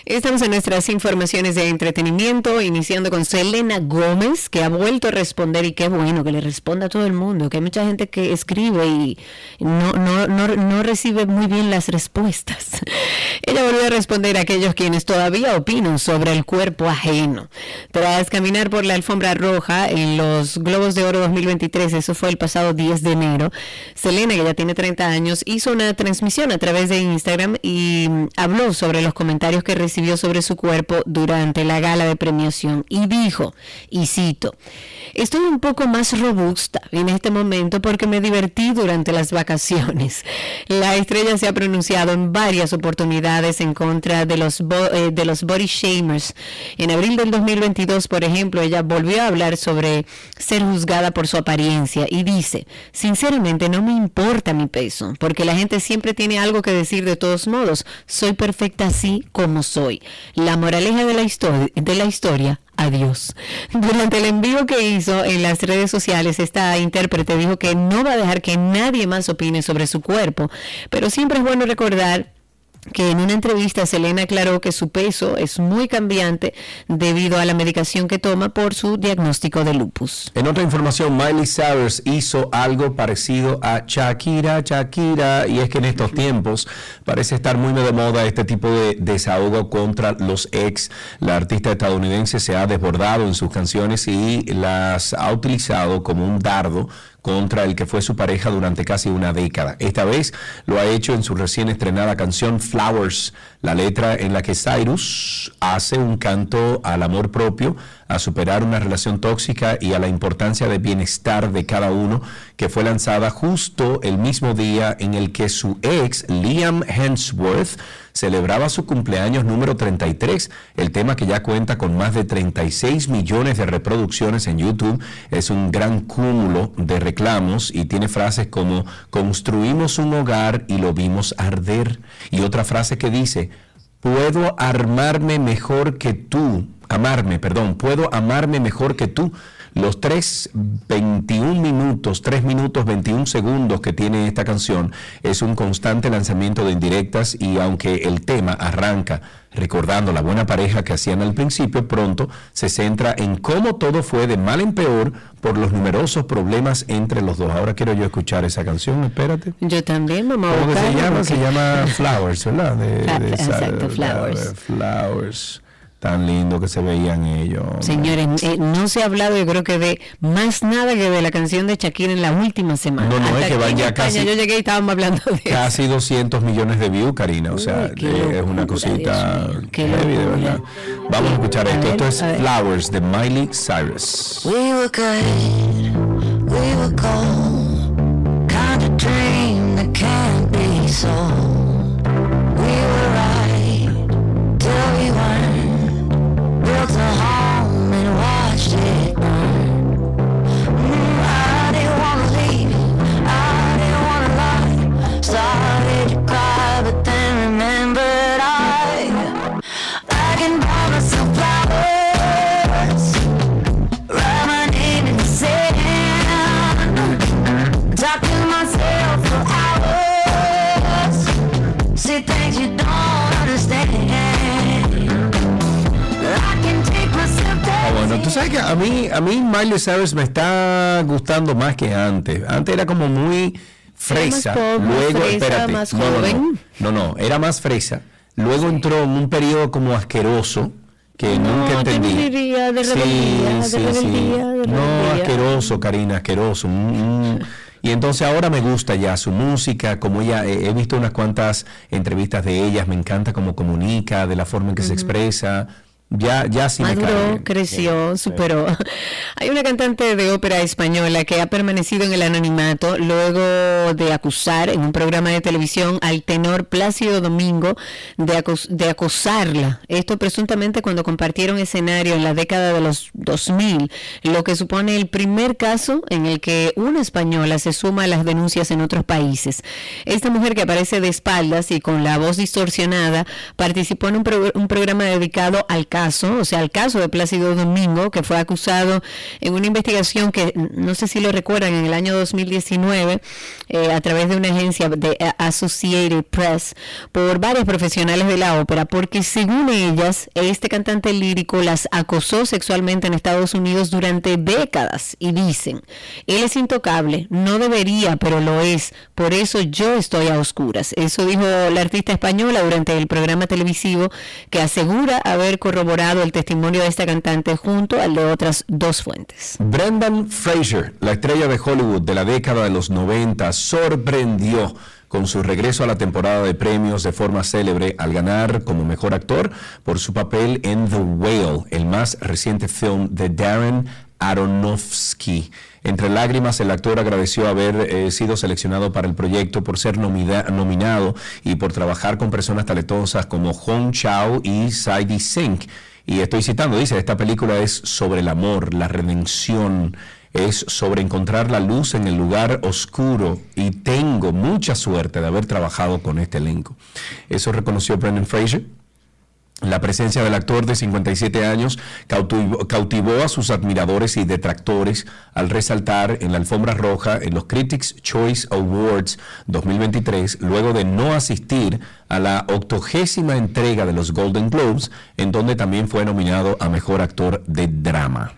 Estamos en nuestras informaciones de entretenimiento, iniciando con Selena Gómez, que ha vuelto a responder y qué bueno que le responda a todo el mundo, que hay mucha gente que escribe y no, no, no, no recibe muy bien las respuestas. Ella volvió a responder a aquellos quienes todavía opinan sobre el cuerpo ajeno. Tras caminar por la alfombra roja en los Globos de Oro 2023, eso fue el pasado 10 de enero, Selena, que ya tiene 30 años, hizo una transmisión a través de Instagram y habló sobre los comentarios que recibió sobre su cuerpo durante la gala de premiación y dijo, y cito, estoy un poco más robusta en este momento porque me divertí durante las vacaciones. La estrella se ha pronunciado en varias oportunidades en contra de los, eh, de los body shamers. En abril del 2022, por ejemplo, ella volvió a hablar sobre ser juzgada por su apariencia y dice, sinceramente no me importa mi peso, porque la gente siempre tiene algo que decir de todos modos. Soy perfecta así como soy. La moraleja de la, historia, de la historia, adiós. Durante el envío que hizo en las redes sociales, esta intérprete dijo que no va a dejar que nadie más opine sobre su cuerpo, pero siempre es bueno recordar que en una entrevista Selena aclaró que su peso es muy cambiante debido a la medicación que toma por su diagnóstico de lupus. En otra información, Miley Cyrus hizo algo parecido a Shakira, Shakira, y es que en estos tiempos parece estar muy de moda este tipo de desahogo contra los ex. La artista estadounidense se ha desbordado en sus canciones y las ha utilizado como un dardo contra el que fue su pareja durante casi una década. Esta vez lo ha hecho en su recién estrenada canción Flowers, la letra en la que Cyrus hace un canto al amor propio, a superar una relación tóxica y a la importancia de bienestar de cada uno, que fue lanzada justo el mismo día en el que su ex, Liam Hemsworth, celebraba su cumpleaños número 33. El tema que ya cuenta con más de 36 millones de reproducciones en YouTube es un gran cúmulo de reclamos y tiene frases como construimos un hogar y lo vimos arder. Y otra frase que dice, puedo armarme mejor que tú, amarme, perdón, puedo amarme mejor que tú. Los 3, 21 minutos, 3 minutos 21 segundos que tiene esta canción es un constante lanzamiento de indirectas y aunque el tema arranca recordando la buena pareja que hacían al principio, pronto se centra en cómo todo fue de mal en peor por los numerosos problemas entre los dos. Ahora quiero yo escuchar esa canción, espérate. Yo también, mamá. ¿Cómo se llama? Se llama Flowers, ¿verdad? De, de esa- exacto, Flowers. Flowers. Tan lindo que se veían ellos. Señores, eh, no se ha hablado yo creo que de más nada que de la canción de Shakira en la última semana. No, no, es que van ya España casi- Yo llegué y estábamos hablando de eso. Casi 200 millones de views, Karina. O sea, eh, es una cosita heavy, de verdad. Vamos a escuchar esto. Esto es Flowers de Miley Cyrus. We were good, we were gold. Kind of dream that can't be sold. Miley Cyrus me está gustando más que antes. Antes era como muy fresa. Luego, fresa, espérate. más no, no, no, joven. no, no, era más fresa. Luego entró en un periodo como asqueroso que nunca entendí. de rebeldía, de rebeldía, de No, asqueroso, Karina, asqueroso. Mm, mm. Y entonces ahora me gusta ya su música, como ella, eh, he visto unas cuantas entrevistas de ellas, me encanta cómo comunica, de la forma en que se expresa. Ya, ya sí me Maduró, bien. creció, superó. Hay una cantante de ópera española que ha permanecido en el anonimato luego de acusar en un programa de televisión al tenor Plácido Domingo de, acos- de acosarla. Esto presuntamente cuando compartieron escenario en la década de los 2000, lo que supone el primer caso en el que una española se suma a las denuncias en otros países. Esta mujer que aparece de espaldas y con la voz distorsionada participó en un, pro- un programa dedicado al caso, o sea, al caso de Plácido Domingo, que fue acusado en una investigación que no sé si lo recuerdan en el año 2019 eh, a través de una agencia de Associated Press por varios profesionales de la ópera, porque según ellas, este cantante lírico las acosó sexualmente en Estados Unidos durante décadas y dicen, él es intocable, no debería, pero lo es, por eso yo estoy a oscuras. Eso dijo la artista española durante el programa televisivo que asegura haber corroborado el testimonio de esta cantante junto al de otras dos fuentes. Brendan Fraser, la estrella de Hollywood de la década de los 90, sorprendió con su regreso a la temporada de premios de forma célebre al ganar como mejor actor por su papel en The Whale, el más reciente film de Darren Aronofsky. Entre lágrimas, el actor agradeció haber eh, sido seleccionado para el proyecto por ser nominado y por trabajar con personas talentosas como Hong Chao y Sadie Sink. Y estoy citando, dice, esta película es sobre el amor, la redención, es sobre encontrar la luz en el lugar oscuro y tengo mucha suerte de haber trabajado con este elenco. Eso reconoció Brendan Fraser. La presencia del actor de 57 años cautivó, a sus admiradores y detractores al resaltar en la alfombra roja en los Critics Choice Awards 2023, luego de no asistir a la octogésima entrega de los Golden Globes, en donde también fue nominado a Mejor Actor de Drama.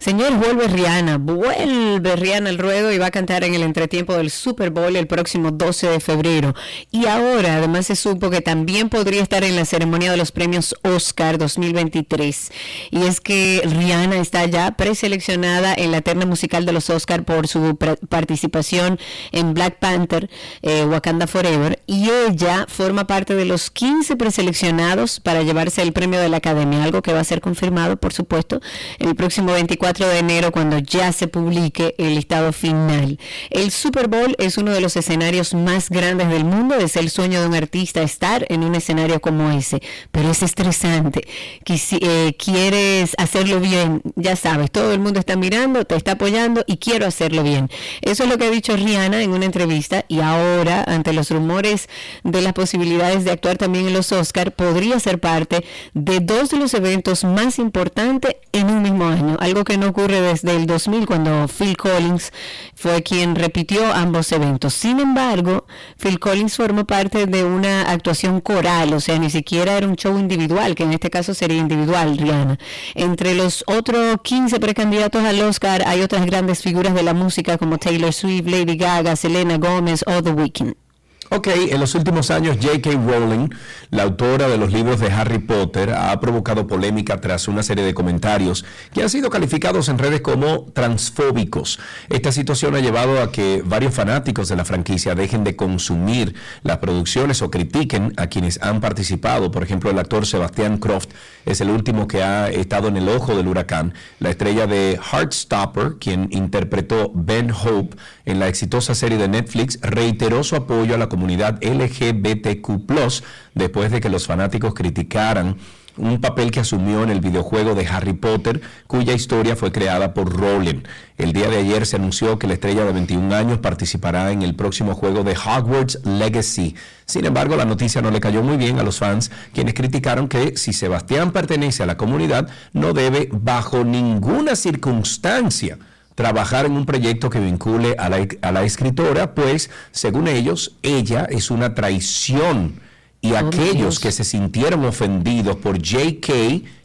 Señores, vuelve Rihanna, vuelve Rihanna al ruedo y va a cantar en el entretiempo del Super Bowl el próximo 12 de febrero. Y ahora, además, se supo que también podría estar en la ceremonia de los premios Oscar 2023. Y es que Rihanna está ya preseleccionada en la terna musical de los Oscar por su participación en Black Panther, eh, Wakanda Forever. Y ella forma parte de los 15 preseleccionados para llevarse el premio de la Academia, algo que va a ser confirmado, por supuesto, el próximo 24 de enero cuando ya se publique el listado final. El Super Bowl es uno de los escenarios más grandes del mundo, es el sueño de un artista estar en un escenario como ese, pero es estresante. Quisi- eh, quieres hacerlo bien, ya sabes, todo el mundo está mirando, te está apoyando y quiero hacerlo bien. Eso es lo que ha dicho Rihanna en una entrevista y ahora, ante los rumores de las posibilidades de actuar también en los Oscar, podría ser parte de dos de los eventos más importantes en un mismo año, algo que ocurre desde el 2000 cuando Phil Collins fue quien repitió ambos eventos. Sin embargo, Phil Collins formó parte de una actuación coral, o sea, ni siquiera era un show individual, que en este caso sería individual, Rihanna. Entre los otros 15 precandidatos al Oscar hay otras grandes figuras de la música como Taylor Swift, Lady Gaga, Selena Gomez o The Weeknd. Ok, en los últimos años J.K. Rowling, la autora de los libros de Harry Potter, ha provocado polémica tras una serie de comentarios que han sido calificados en redes como transfóbicos. Esta situación ha llevado a que varios fanáticos de la franquicia dejen de consumir las producciones o critiquen a quienes han participado. Por ejemplo, el actor Sebastian Croft es el último que ha estado en el ojo del huracán. La estrella de Heartstopper, quien interpretó Ben Hope en la exitosa serie de Netflix, reiteró su apoyo a la comunidad LGBTQ+, después de que los fanáticos criticaran un papel que asumió en el videojuego de Harry Potter, cuya historia fue creada por Rowling. El día de ayer se anunció que la estrella de 21 años participará en el próximo juego de Hogwarts Legacy. Sin embargo, la noticia no le cayó muy bien a los fans, quienes criticaron que si Sebastián pertenece a la comunidad, no debe bajo ninguna circunstancia trabajar en un proyecto que vincule a la, a la escritora, pues, según ellos, ella es una traición. Y aquellos que se sintieron ofendidos por JK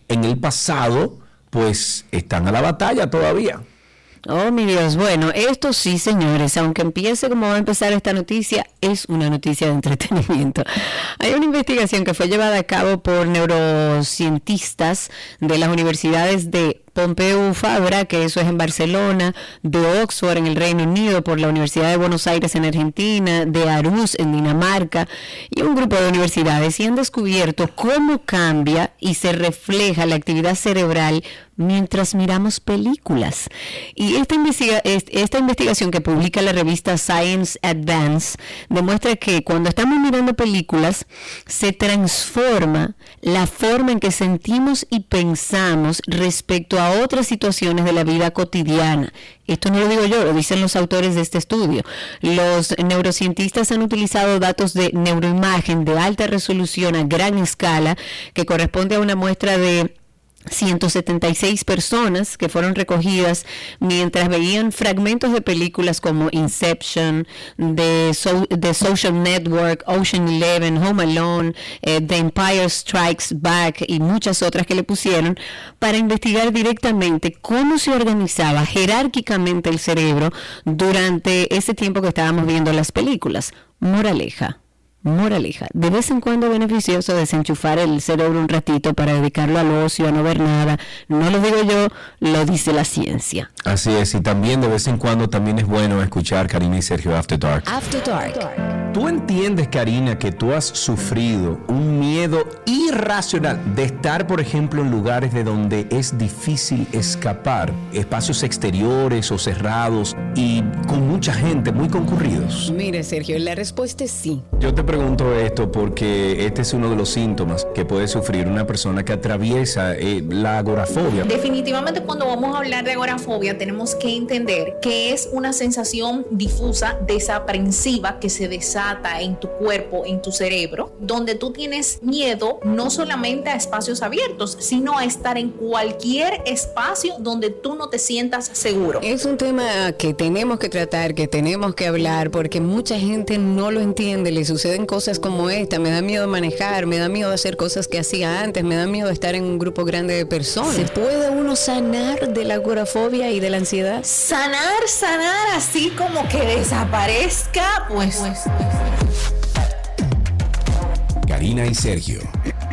en el pasado, pues están a la batalla todavía. Oh, mi Dios. Bueno, esto sí, señores, aunque empiece como va a empezar esta noticia, es una noticia de entretenimiento. Hay una investigación que fue llevada a cabo por neurocientistas de las universidades de Pompeu Fabra, que eso es en Barcelona, de Oxford en el Reino Unido, por la Universidad de Buenos Aires en Argentina, de Aarhus en Dinamarca y un grupo de universidades y han descubierto cómo cambia y se refleja la actividad cerebral mientras miramos películas. Y esta, investiga- est- esta investigación que publica la revista Science Advance demuestra que cuando estamos mirando películas se transforma la forma en que sentimos y pensamos respecto a otras situaciones de la vida cotidiana. Esto no lo digo yo, lo dicen los autores de este estudio. Los neurocientistas han utilizado datos de neuroimagen de alta resolución a gran escala que corresponde a una muestra de 176 personas que fueron recogidas mientras veían fragmentos de películas como Inception, The, So- The Social Network, Ocean Eleven, Home Alone, eh, The Empire Strikes Back y muchas otras que le pusieron para investigar directamente cómo se organizaba jerárquicamente el cerebro durante ese tiempo que estábamos viendo las películas. Moraleja. Moraleja, de vez en cuando es beneficioso desenchufar el cerebro un ratito para dedicarlo al ocio, a no ver nada. No lo digo yo, lo dice la ciencia. Así es, y también de vez en cuando también es bueno escuchar Karina y Sergio After Dark. After Dark. ¿Tú entiendes, Karina, que tú has sufrido un miedo irracional de estar, por ejemplo, en lugares de donde es difícil escapar, espacios exteriores o cerrados y con mucha gente, muy concurridos? Mire, Sergio, la respuesta es sí. Yo te pregunto esto porque este es uno de los síntomas que puede sufrir una persona que atraviesa eh, la agorafobia. Definitivamente cuando vamos a hablar de agorafobia tenemos que entender que es una sensación difusa, desaprensiva, que se desata en tu cuerpo, en tu cerebro, donde tú tienes miedo no solamente a espacios abiertos, sino a estar en cualquier espacio donde tú no te sientas seguro. Es un tema que tenemos que tratar, que tenemos que hablar, porque mucha gente no lo entiende, le suceden cosas como esta, me da miedo manejar, me da miedo hacer cosas que hacía antes, me da miedo estar en un grupo grande de personas. ¿Se puede uno sanar de la agorafobia y de la ansiedad? Sanar, sanar, así como que desaparezca, pues... Karina y Sergio,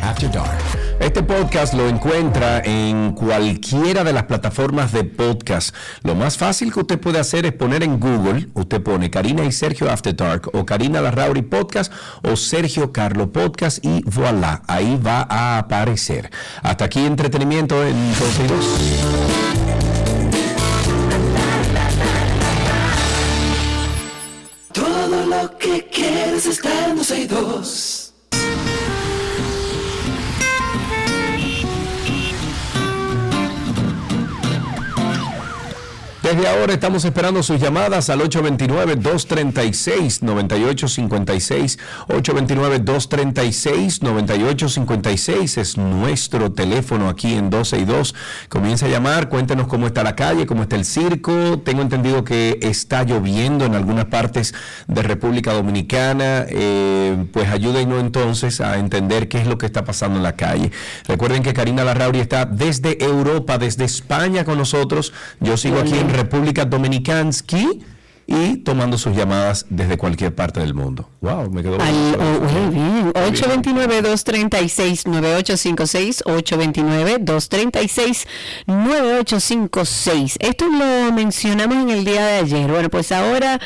After Dark. Este podcast lo encuentra en cualquiera de las plataformas de podcast. Lo más fácil que usted puede hacer es poner en Google, usted pone Karina y Sergio After Dark o Karina Larrauri Podcast o Sergio Carlo Podcast y voilà, ahí va a aparecer. Hasta aquí entretenimiento en 12 y 2. Todo lo que quieres está en 12 Desde ahora estamos esperando sus llamadas al 829-236-9856. 829-236-9856 es nuestro teléfono aquí en 12 y 2. Comienza a llamar, cuéntenos cómo está la calle, cómo está el circo. Tengo entendido que está lloviendo en algunas partes de República Dominicana. Eh, pues ayúdenos entonces a entender qué es lo que está pasando en la calle. Recuerden que Karina Larrauri está desde Europa, desde España con nosotros. Yo sigo aquí en República Dominicansky y tomando sus llamadas desde cualquier parte del mundo. Wow, me quedó Ay, oh, muy bien. 829-236-9856. 829-236-9856. Esto lo mencionamos en el día de ayer. Bueno, pues ahora,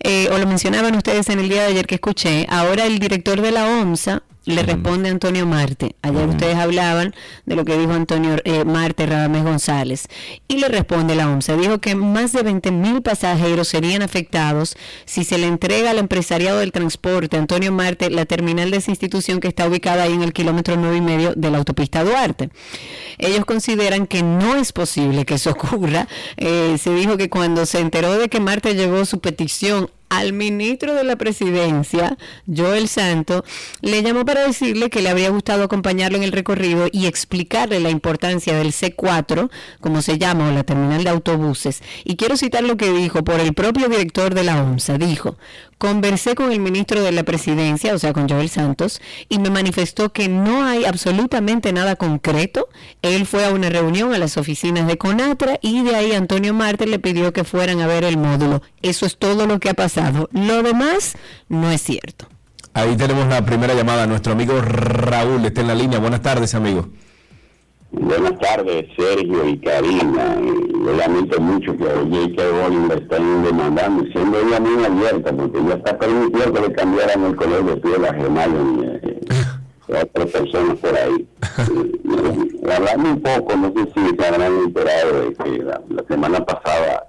eh, o lo mencionaban ustedes en el día de ayer que escuché, ahora el director de la OMSA le responde Antonio Marte. Ayer ustedes hablaban de lo que dijo Antonio eh, Marte Radamés González. Y le responde la OMSA. Dijo que más de 20 mil pasajeros serían afectados si se le entrega al empresariado del transporte, Antonio Marte, la terminal de esa institución que está ubicada ahí en el kilómetro nueve y medio de la autopista Duarte. Ellos consideran que no es posible que eso ocurra. Eh, se dijo que cuando se enteró de que Marte llegó su petición al ministro de la presidencia, Joel Santo, le llamó para decirle que le habría gustado acompañarlo en el recorrido y explicarle la importancia del C4, como se llama, o la terminal de autobuses. Y quiero citar lo que dijo por el propio director de la OMSA. Dijo, conversé con el ministro de la presidencia, o sea, con Joel Santos, y me manifestó que no hay absolutamente nada concreto. Él fue a una reunión a las oficinas de Conatra y de ahí Antonio Marte le pidió que fueran a ver el módulo. Eso es todo lo que ha pasado. Lo demás no es cierto. Ahí tenemos la primera llamada. Nuestro amigo Raúl está en la línea. Buenas tardes, amigo. Buenas tardes, Sergio y Karina. Yo lamento mucho que J.K. Rowling la estén demandando, siendo ella muy abierta, porque ya está permitido que le cambiaran el color de piel a eh, y a otras personas por ahí. Eh, hablando un poco, no sé si se habrán enterado de que la semana pasada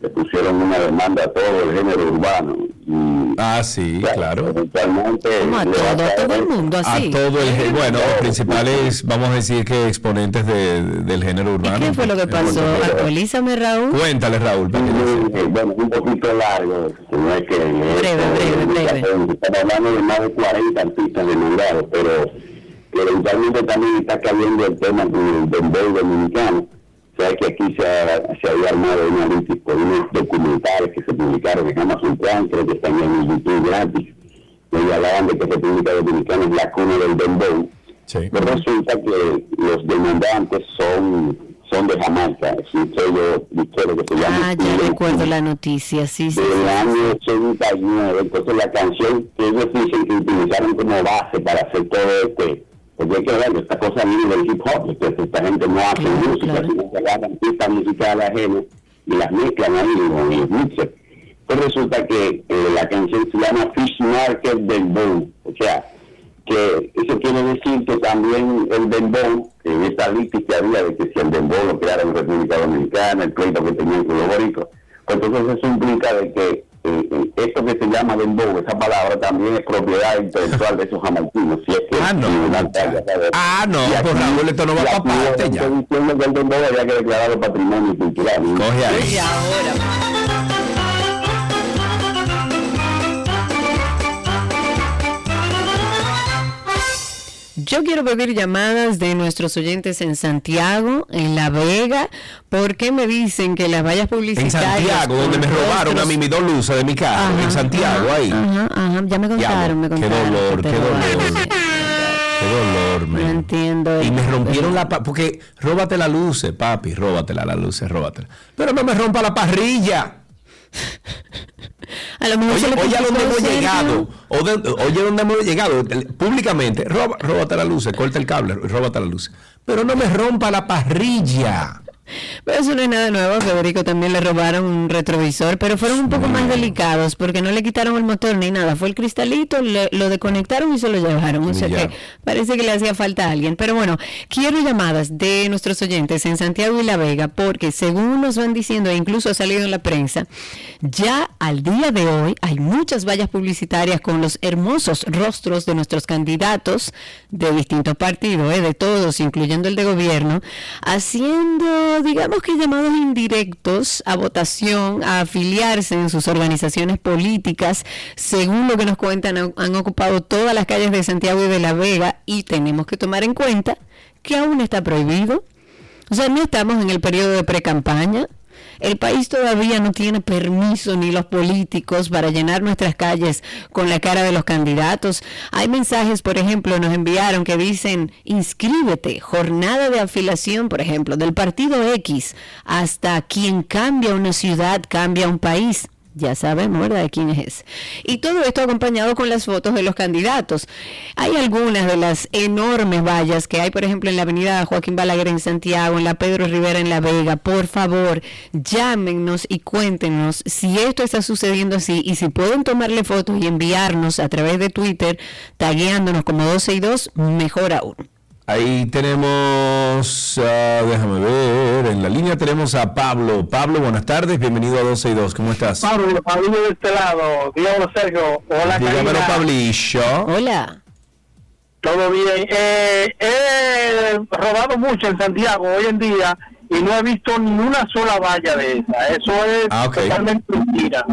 le pusieron una demanda a todo el género urbano. Y, ah, sí, claro. Eventualmente Como a todo, a todo el mundo así. A todo el bueno, los principales, vamos a decir que exponentes de- del género urbano. ¿Qué fue lo que pasó? Actualízame, Raúl. Cuéntale, Raúl. sepa. Eh, bueno, un poquito largo, que no hay que. Breve, breve, breve. Estamos hablando de más de 40 artistas demandados, pero eventualmente también está cayendo el tema del dembow dominicano. O sea que aquí se, ha- se había armado una lista por unos documentales que se publicaron en Amazon Prime, creo que están en YouTube gratis, donde hablaban de que República Dominicana es la cuna del dembow. Pero resulta que los demandantes son son de Jamaica, es un sello disquero que se llama Ah, ya recuerdo la noticia, sí, sí. del año 89. Entonces la canción que ellos dicen que utilizaron como base para hacer todo este, porque hay que ver, esta cosa viene del hip hop, entonces esta gente no hace música, sino que agarran pistas musicales ajenas y las mezclan ahí con los mixers. Pues resulta que eh, la canción se llama Fish Market del Boom, o sea, que eso quiere decir que también el dembow, en esta lista que había de que si el dembow lo crearon en República Dominicana, el pleito que tenían con los boricos, pues entonces eso implica de que eh, eh, esto que se llama dembow, esa palabra también es propiedad intelectual de esos jamaiquinos, si es que Ah, no, Ah, no, pues Raúl, esto no va para parte estoy ya. diciendo que el dembow había que declararlo patrimonio cultural. Coge ahí. Y ahora. Yo quiero pedir llamadas de nuestros oyentes en Santiago, en La Vega, porque me dicen que las vallas En publicitarias... Santiago, donde me robaron a mí mis dos luces de mi carro. Ajá, en Santiago, ajá, ahí. Ajá, ajá, ya me contaron, me Qué contaron. dolor, que qué dolor. Qué dolor, No men. entiendo. Y me rompieron la porque róbate la luces, papi, róbatela la luces, róbatela. Pero no me rompa la parrilla. A lo mejor Oye, se le oye a complicó dónde hemos llegado. Oye dónde hemos llegado. Públicamente, roba, róbate la luces, corta el cable, róbate la luz. Pero no me rompa la parrilla. Pero eso no es nada nuevo. A Federico también le robaron un retrovisor, pero fueron un poco más delicados porque no le quitaron el motor ni nada. Fue el cristalito, le- lo desconectaron y se lo llevaron. O sea que parece que le hacía falta a alguien. Pero bueno, quiero llamadas de nuestros oyentes en Santiago y La Vega porque según nos van diciendo, e incluso ha salido en la prensa, ya al día de hoy hay muchas vallas publicitarias con los hermosos rostros de nuestros candidatos de distintos partidos, ¿eh? de todos, incluyendo el de gobierno, haciendo, digamos que llamados indirectos a votación, a afiliarse en sus organizaciones políticas. Según lo que nos cuentan, han, han ocupado todas las calles de Santiago y de La Vega y tenemos que tomar en cuenta que aún está prohibido. O sea, no estamos en el periodo de pre-campaña. El país todavía no tiene permiso ni los políticos para llenar nuestras calles con la cara de los candidatos. Hay mensajes, por ejemplo, nos enviaron que dicen, inscríbete, jornada de afiliación, por ejemplo, del partido X, hasta quien cambia una ciudad, cambia un país. Ya sabemos, ¿verdad?, de quién es. Y todo esto acompañado con las fotos de los candidatos. Hay algunas de las enormes vallas que hay, por ejemplo, en la avenida Joaquín Balaguer en Santiago, en la Pedro Rivera en La Vega. Por favor, llámenos y cuéntenos si esto está sucediendo así y si pueden tomarle fotos y enviarnos a través de Twitter, tagueándonos como 12 y 2, mejor aún. Ahí tenemos, ah, déjame ver, en la línea tenemos a Pablo. Pablo, buenas tardes, bienvenido a 12 y 2, ¿cómo estás? Pablo, Pablo de este lado. Dígame, Sergio. Hola, Dígamelo, Karina. Pablillo. Hola. Todo bien. Eh, he robado mucho en Santiago hoy en día y no he visto ni una sola valla de esa. Eso es Ah, ok. totalmente mentira.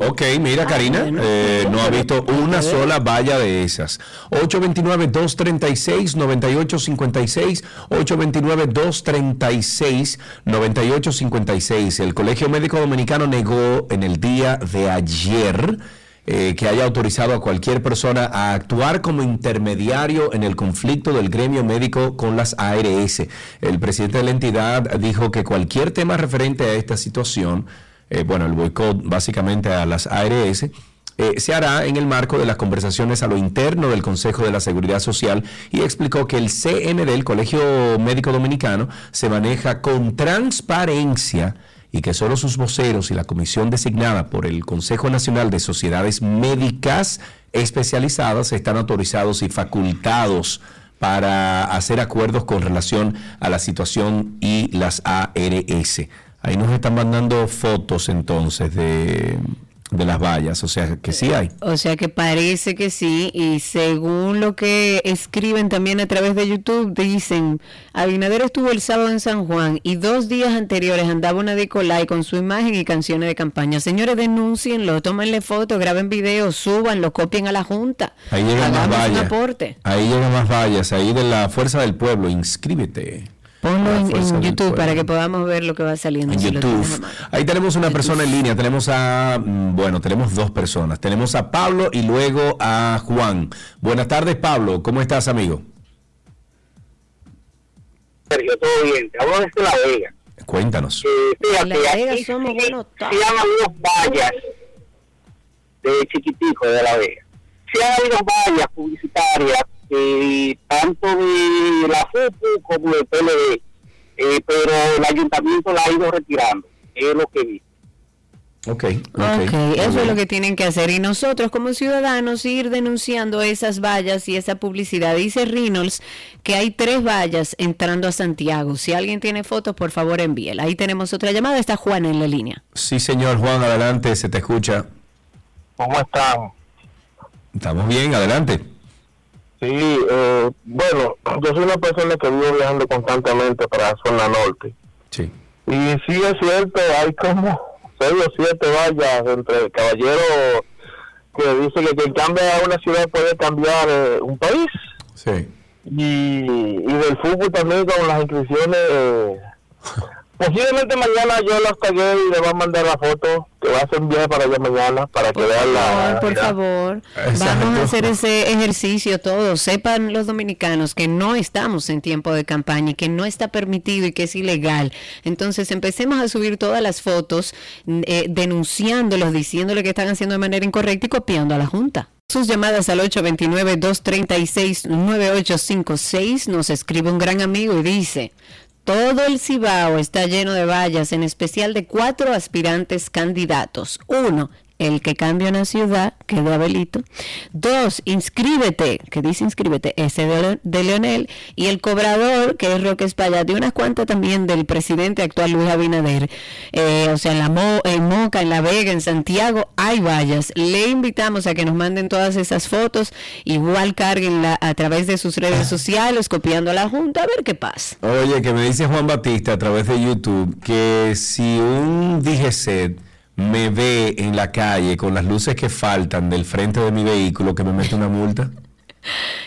Ok, mira Karina, eh, no ha visto una sola valla de esas. 829-236-9856, 829-236-9856. El Colegio Médico Dominicano negó en el día de ayer eh, que haya autorizado a cualquier persona a actuar como intermediario en el conflicto del gremio médico con las ARS. El presidente de la entidad dijo que cualquier tema referente a esta situación eh, bueno, el boicot básicamente a las ARS, eh, se hará en el marco de las conversaciones a lo interno del Consejo de la Seguridad Social y explicó que el CMD, el Colegio Médico Dominicano, se maneja con transparencia y que solo sus voceros y la comisión designada por el Consejo Nacional de Sociedades Médicas Especializadas están autorizados y facultados para hacer acuerdos con relación a la situación y las ARS. Ahí nos están mandando fotos entonces de, de las vallas, o sea que sí hay. O sea que parece que sí, y según lo que escriben también a través de YouTube, dicen, Abinader estuvo el sábado en San Juan y dos días anteriores andaba una Nicolai con su imagen y canciones de campaña. Señores, denúncienlo, tómenle fotos, graben videos, súbanlo, copien a la Junta. Ahí llegan más vallas. Ahí llegan más vallas, ahí de la Fuerza del Pueblo, inscríbete. Ponlo en, en YouTube para que podamos ver lo que va saliendo. En si YouTube. Ahí tenemos una persona en línea, tenemos a, mm, bueno, tenemos dos personas. Tenemos a Pablo y luego a Juan. Buenas tardes, Pablo. ¿Cómo estás, amigo? Sergio, todo bien. Te hablo desde La Vega. Cuéntanos. Eh, fíjate, La Vega aquí somos sí buenos se han habido vallas de chiquitico de La Vega. Se han habido vallas publicitarias, eh, tanto de la FUPU como del PLD, eh, pero el ayuntamiento la ha ido retirando. Es lo que vi. Ok, Ok, eso es lo que tienen que hacer. Y nosotros como ciudadanos ir denunciando esas vallas y esa publicidad. Dice Reynolds que hay tres vallas entrando a Santiago. Si alguien tiene fotos, por favor envíela. Ahí tenemos otra llamada. Está Juan en la línea. Sí, señor Juan, adelante, se te escucha. ¿Cómo están? Estamos bien, adelante. Sí, eh, bueno, yo soy una persona que vivo viajando constantemente para la zona norte. Sí. Y sí es cierto, hay como seis o siete vallas entre caballeros que dicen que quien cambia a una ciudad puede cambiar eh, un país. Sí. y, y del fútbol también con las inscripciones. eh, posiblemente mañana yo las tagué y le voy a mandar la foto que va a hacer un viaje para allá mañana para que vean la. Por favor, vamos a hacer ese ejercicio todos. Sepan los dominicanos que no estamos en tiempo de campaña y que no está permitido y que es ilegal. Entonces empecemos a subir todas las fotos eh, denunciándolos, diciéndole que están haciendo de manera incorrecta y copiando a la Junta. Sus llamadas al 829-236-9856 nos escribe un gran amigo y dice, todo el Cibao está lleno de vallas, en especial de cuatro aspirantes candidatos. Uno, el que cambia una ciudad, que es de Abelito. Dos, inscríbete, que dice inscríbete, ese de, de Leonel. Y el cobrador, que es Roque Espaillat, y unas cuantas también del presidente actual Luis Abinader. Eh, o sea, en, la Mo- en Moca, en La Vega, en Santiago, hay vallas. Le invitamos a que nos manden todas esas fotos. Igual carguenla a través de sus redes sociales, copiando a la Junta, a ver qué pasa. Oye, que me dice Juan Batista a través de YouTube que si un DGC me ve en la calle con las luces que faltan del frente de mi vehículo, que me mete una multa.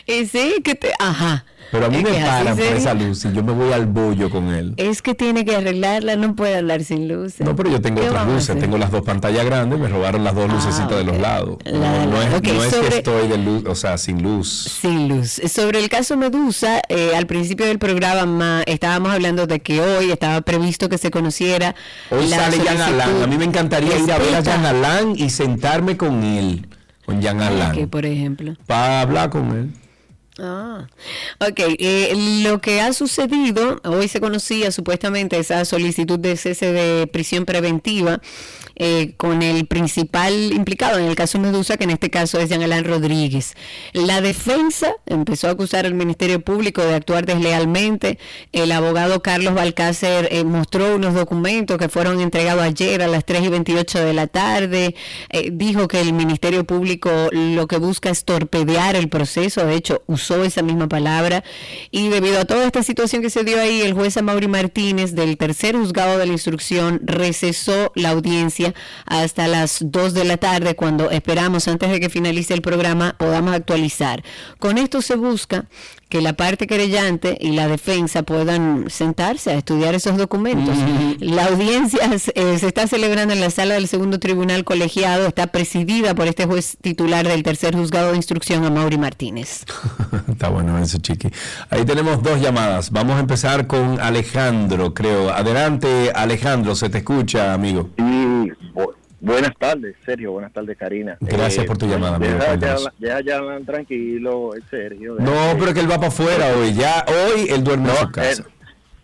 Y sí, que te... Ajá. Pero a mí Es me paran por esa luz y yo me voy al bollo con él. Es que tiene que arreglarla, no puede hablar sin luces. No, pero yo tengo ¿Qué otras luces, tengo las dos pantallas grandes, me robaron las dos lucecitas de los lados. No, no es, no que estoy de luz, o sea, sin luz. Sin luz. Sobre el caso Medusa, eh, al principio del programa estábamos hablando de que hoy estaba previsto que se conociera. Hoy la sale Jan. Alain. A mí me encantaría ir a ver a. Jan Alain y sentarme con él, con Jan ¿Qué, Alain, por ejemplo? para hablar con él. Ah, ok. eh, lo que ha sucedido, hoy se conocía supuestamente esa solicitud de cese de prisión preventiva eh, con el principal implicado en el caso Medusa, que en este caso es Jean Alain Rodríguez. La defensa empezó a acusar al Ministerio Público de actuar deslealmente. El abogado Carlos Balcácer eh, mostró unos documentos que fueron entregados ayer a las 3 y 28 de la tarde. Eh, dijo que el Ministerio Público lo que busca es torpedear el proceso. De hecho, usó esa misma palabra. Y debido a toda esta situación que se dio ahí, el juez Amaury Martínez del tercer juzgado de la instrucción recesó la audiencia hasta las 2 de la tarde, cuando esperamos, antes de que finalice el programa, podamos actualizar. Con esto se busca que la parte querellante y la defensa puedan sentarse a estudiar esos documentos. La audiencia eh, se está celebrando en la sala del segundo tribunal colegiado, está presidida por este juez titular del tercer juzgado de instrucción, Amaury Martínez. Está bueno eso, chiqui. Ahí tenemos dos llamadas. Vamos a empezar con Alejandro, creo. Adelante, Alejandro, se te escucha, amigo. Sí, buenas tardes, Sergio. Buenas tardes, Karina. Gracias por tu llamada, amigo. Ya, ya, ya, tranquilo, el Sergio. No, que- pero que él va para afuera hoy. Ya hoy él duerme en su casa.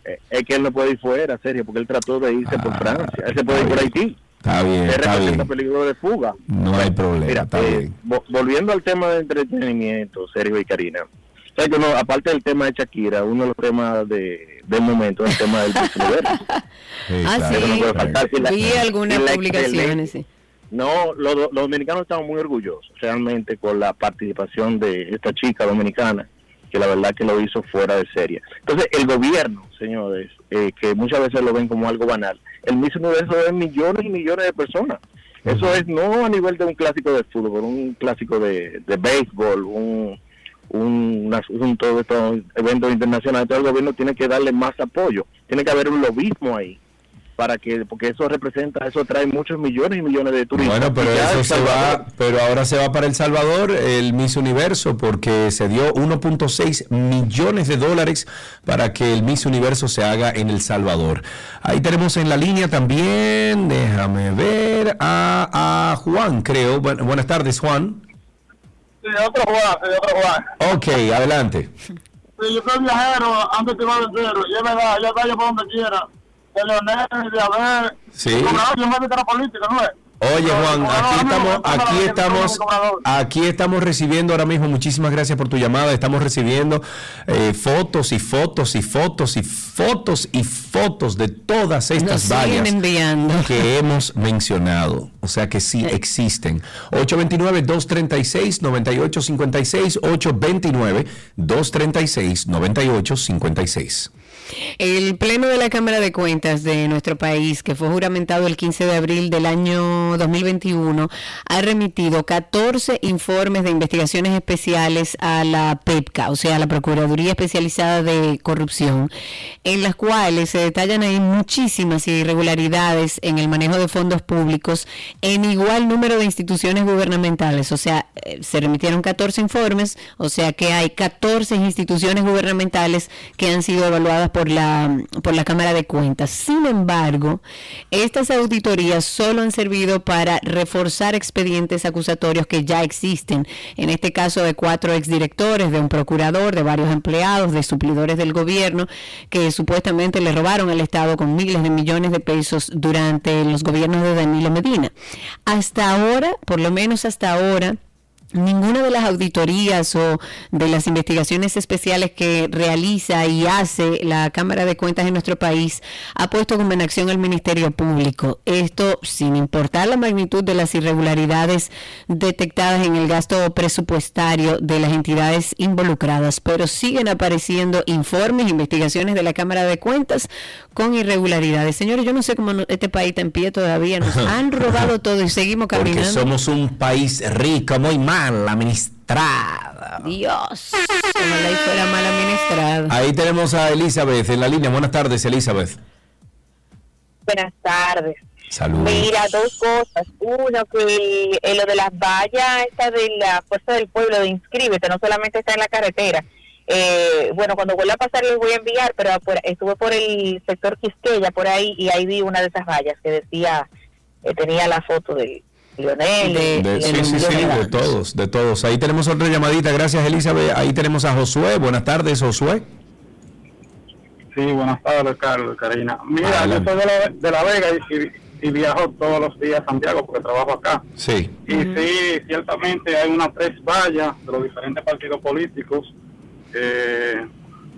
eh, es que él no puede ir fuera, Sergio, porque él trató de irse por Francia. Él se puede ir por Haití. Está bien, Él está representa bien. peligro de fuga. No hay problema, Mira, está eh, bien. vo- volviendo al tema de entretenimiento, Sergio y Karina. O sea, que uno, aparte del tema de Shakira, uno de los temas de, del momento es el tema del Miss Universo. Ah, claro. Eso no puede faltar. Si la- Vi algunas si la publicaciones, excelente- sí. No, los, los dominicanos estamos muy orgullosos realmente con la participación de esta chica dominicana, que la verdad que lo hizo fuera de serie. Entonces, el gobierno, señores, eh, que muchas veces lo ven como algo banal, el Miss Universo es millones y millones de personas. Eso es no a nivel de un clásico de fútbol, un clásico de, de béisbol, un, un, un asunto de estos eventos internacionales. Entonces, el gobierno tiene que darle más apoyo, tiene que haber un lobismo ahí para que porque eso representa eso trae muchos millones y millones de turistas Bueno, pero eso se va, pero ahora se va para El Salvador el Miss Universo porque se dio 1.6 millones de dólares para que el Miss Universo se haga en El Salvador. Ahí tenemos en la línea también, déjame ver, a, a Juan, creo. Bu- buenas tardes, Juan. Sí, otro Juan, sí, otro Juan. Ok, adelante. Sí, yo soy viajero, antes te iba a entero, y es verdad, yo vaya por donde quiera. De Leonel, de Abel. Sí. Yo me meto a la política, ¿no es? Oye Juan, aquí estamos, aquí estamos, aquí estamos recibiendo ahora mismo. Muchísimas gracias por tu llamada. Estamos recibiendo eh, fotos y fotos y fotos y fotos y fotos de todas estas Nos vallas enviando. que hemos mencionado. O sea que sí existen. 829-236-9856, 829-236-9856. El Pleno de la Cámara de Cuentas de nuestro país, que fue juramentado el 15 de abril del año 2021, ha remitido 14 informes de investigaciones especiales a la PEPCA, o sea, a la Procuraduría Especializada de Corrupción, en las cuales se detallan ahí muchísimas irregularidades en el manejo de fondos públicos en igual número de instituciones gubernamentales. O sea, eh, se remitieron 14 informes, o sea que hay 14 instituciones gubernamentales que han sido evaluadas por la, por la Cámara de Cuentas. Sin embargo, estas auditorías solo han servido para reforzar expedientes acusatorios que ya existen. En este caso de cuatro exdirectores, de un procurador, de varios empleados, de suplidores del gobierno, que supuestamente le robaron al Estado con miles de millones de pesos durante los gobiernos de Danilo Medina. Hasta ahora, por lo menos hasta ahora, Ninguna de las auditorías o de las investigaciones especiales que realiza y hace la Cámara de Cuentas en nuestro país ha puesto como en acción al Ministerio Público. Esto sin importar la magnitud de las irregularidades detectadas en el gasto presupuestario de las entidades involucradas, pero siguen apareciendo informes, investigaciones de la Cámara de Cuentas con irregularidades. Señores, yo no sé cómo este país está en pie todavía. Nos han robado todo y seguimos Porque caminando. somos un país rico, muy mal administrado. Dios, ojalá y fuera mal administrado. Ahí tenemos a Elizabeth en la línea. Buenas tardes, Elizabeth. Buenas tardes. Saludos. Mira, dos cosas. Uno, que eh, lo de las vallas, esta de la Fuerza del Pueblo de Inscríbete, no solamente está en la carretera. Eh, bueno, cuando vuelva a pasar les voy a enviar, pero por- estuve por el sector Quisqueya, por ahí, y ahí vi una de esas vallas que decía, eh, tenía la foto de Lionel. De- sí, sí, sí, de todos, de todos. Ahí tenemos otra llamadita. Gracias, Elizabeth. Ahí tenemos a Josué. Buenas tardes, Josué. Sí, buenas tardes, Carlos, Karina. Mira, Adelante. yo soy de la, de la Vega y, y viajo todos los días a Santiago porque trabajo acá. Sí. Y sí, ciertamente hay unas tres vallas de los diferentes partidos políticos. Eh,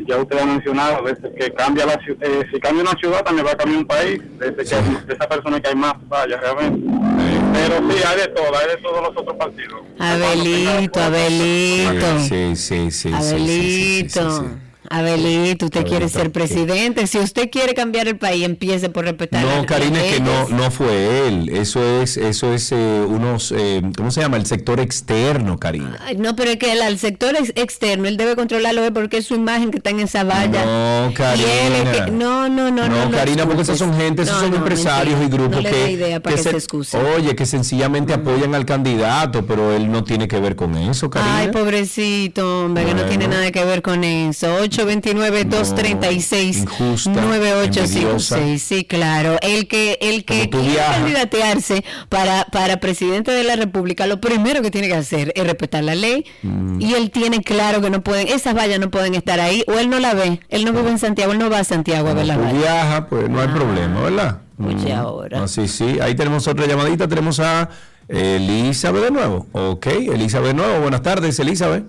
ya usted ha mencionado, desde que cambia la ciudad, si cambia una ciudad también va a cambiar un país, desde que de esa persona que hay más vallas realmente. Pero sí, hay de todo, hay de todos los otros partidos. Abelito, Abelito. Sí, sí, sí. sí, sí, sí, sí, Abelito. Sí. Abelito, usted quiere Abelito, ser presidente. Si usted quiere cambiar el país, empiece por respetar. No, Karina, es que no, no fue él. Eso es, eso es eh, unos, eh, ¿cómo se llama? El sector externo, Karina. Ay, No, pero es que el, sector ex- externo, él debe controlarlo eh, porque es su imagen que está en esa valla. No, es Karina. que- no, no, no, no. Karina, porque esas son gente, esos No, son no, empresarios mentira. y grupos No que, idea para que, se, se- oye, que sencillamente apoyan al candidato, pero él no tiene que ver con eso, Karina. Ay, pobrecito, hombre, que no tiene nada que ver con eso. 829-236-9856. Sí, claro. El que, el que viajas. candidatearse para, para presidente de la República, lo primero que tiene que hacer es respetar la ley. Mm. Y él tiene claro que no pueden, esas vallas no pueden estar ahí, o él no la ve. Él no vive en Santiago, él no va a Santiago a ver la valla. viajas, pues no hay problema, ¿verdad? Oye, Mm. ahora. Ah, sí, sí. Ahí tenemos otra llamadita. Tenemos a Elizabeth de nuevo. Ok, Elizabeth de nuevo. Buenas tardes, Elizabeth.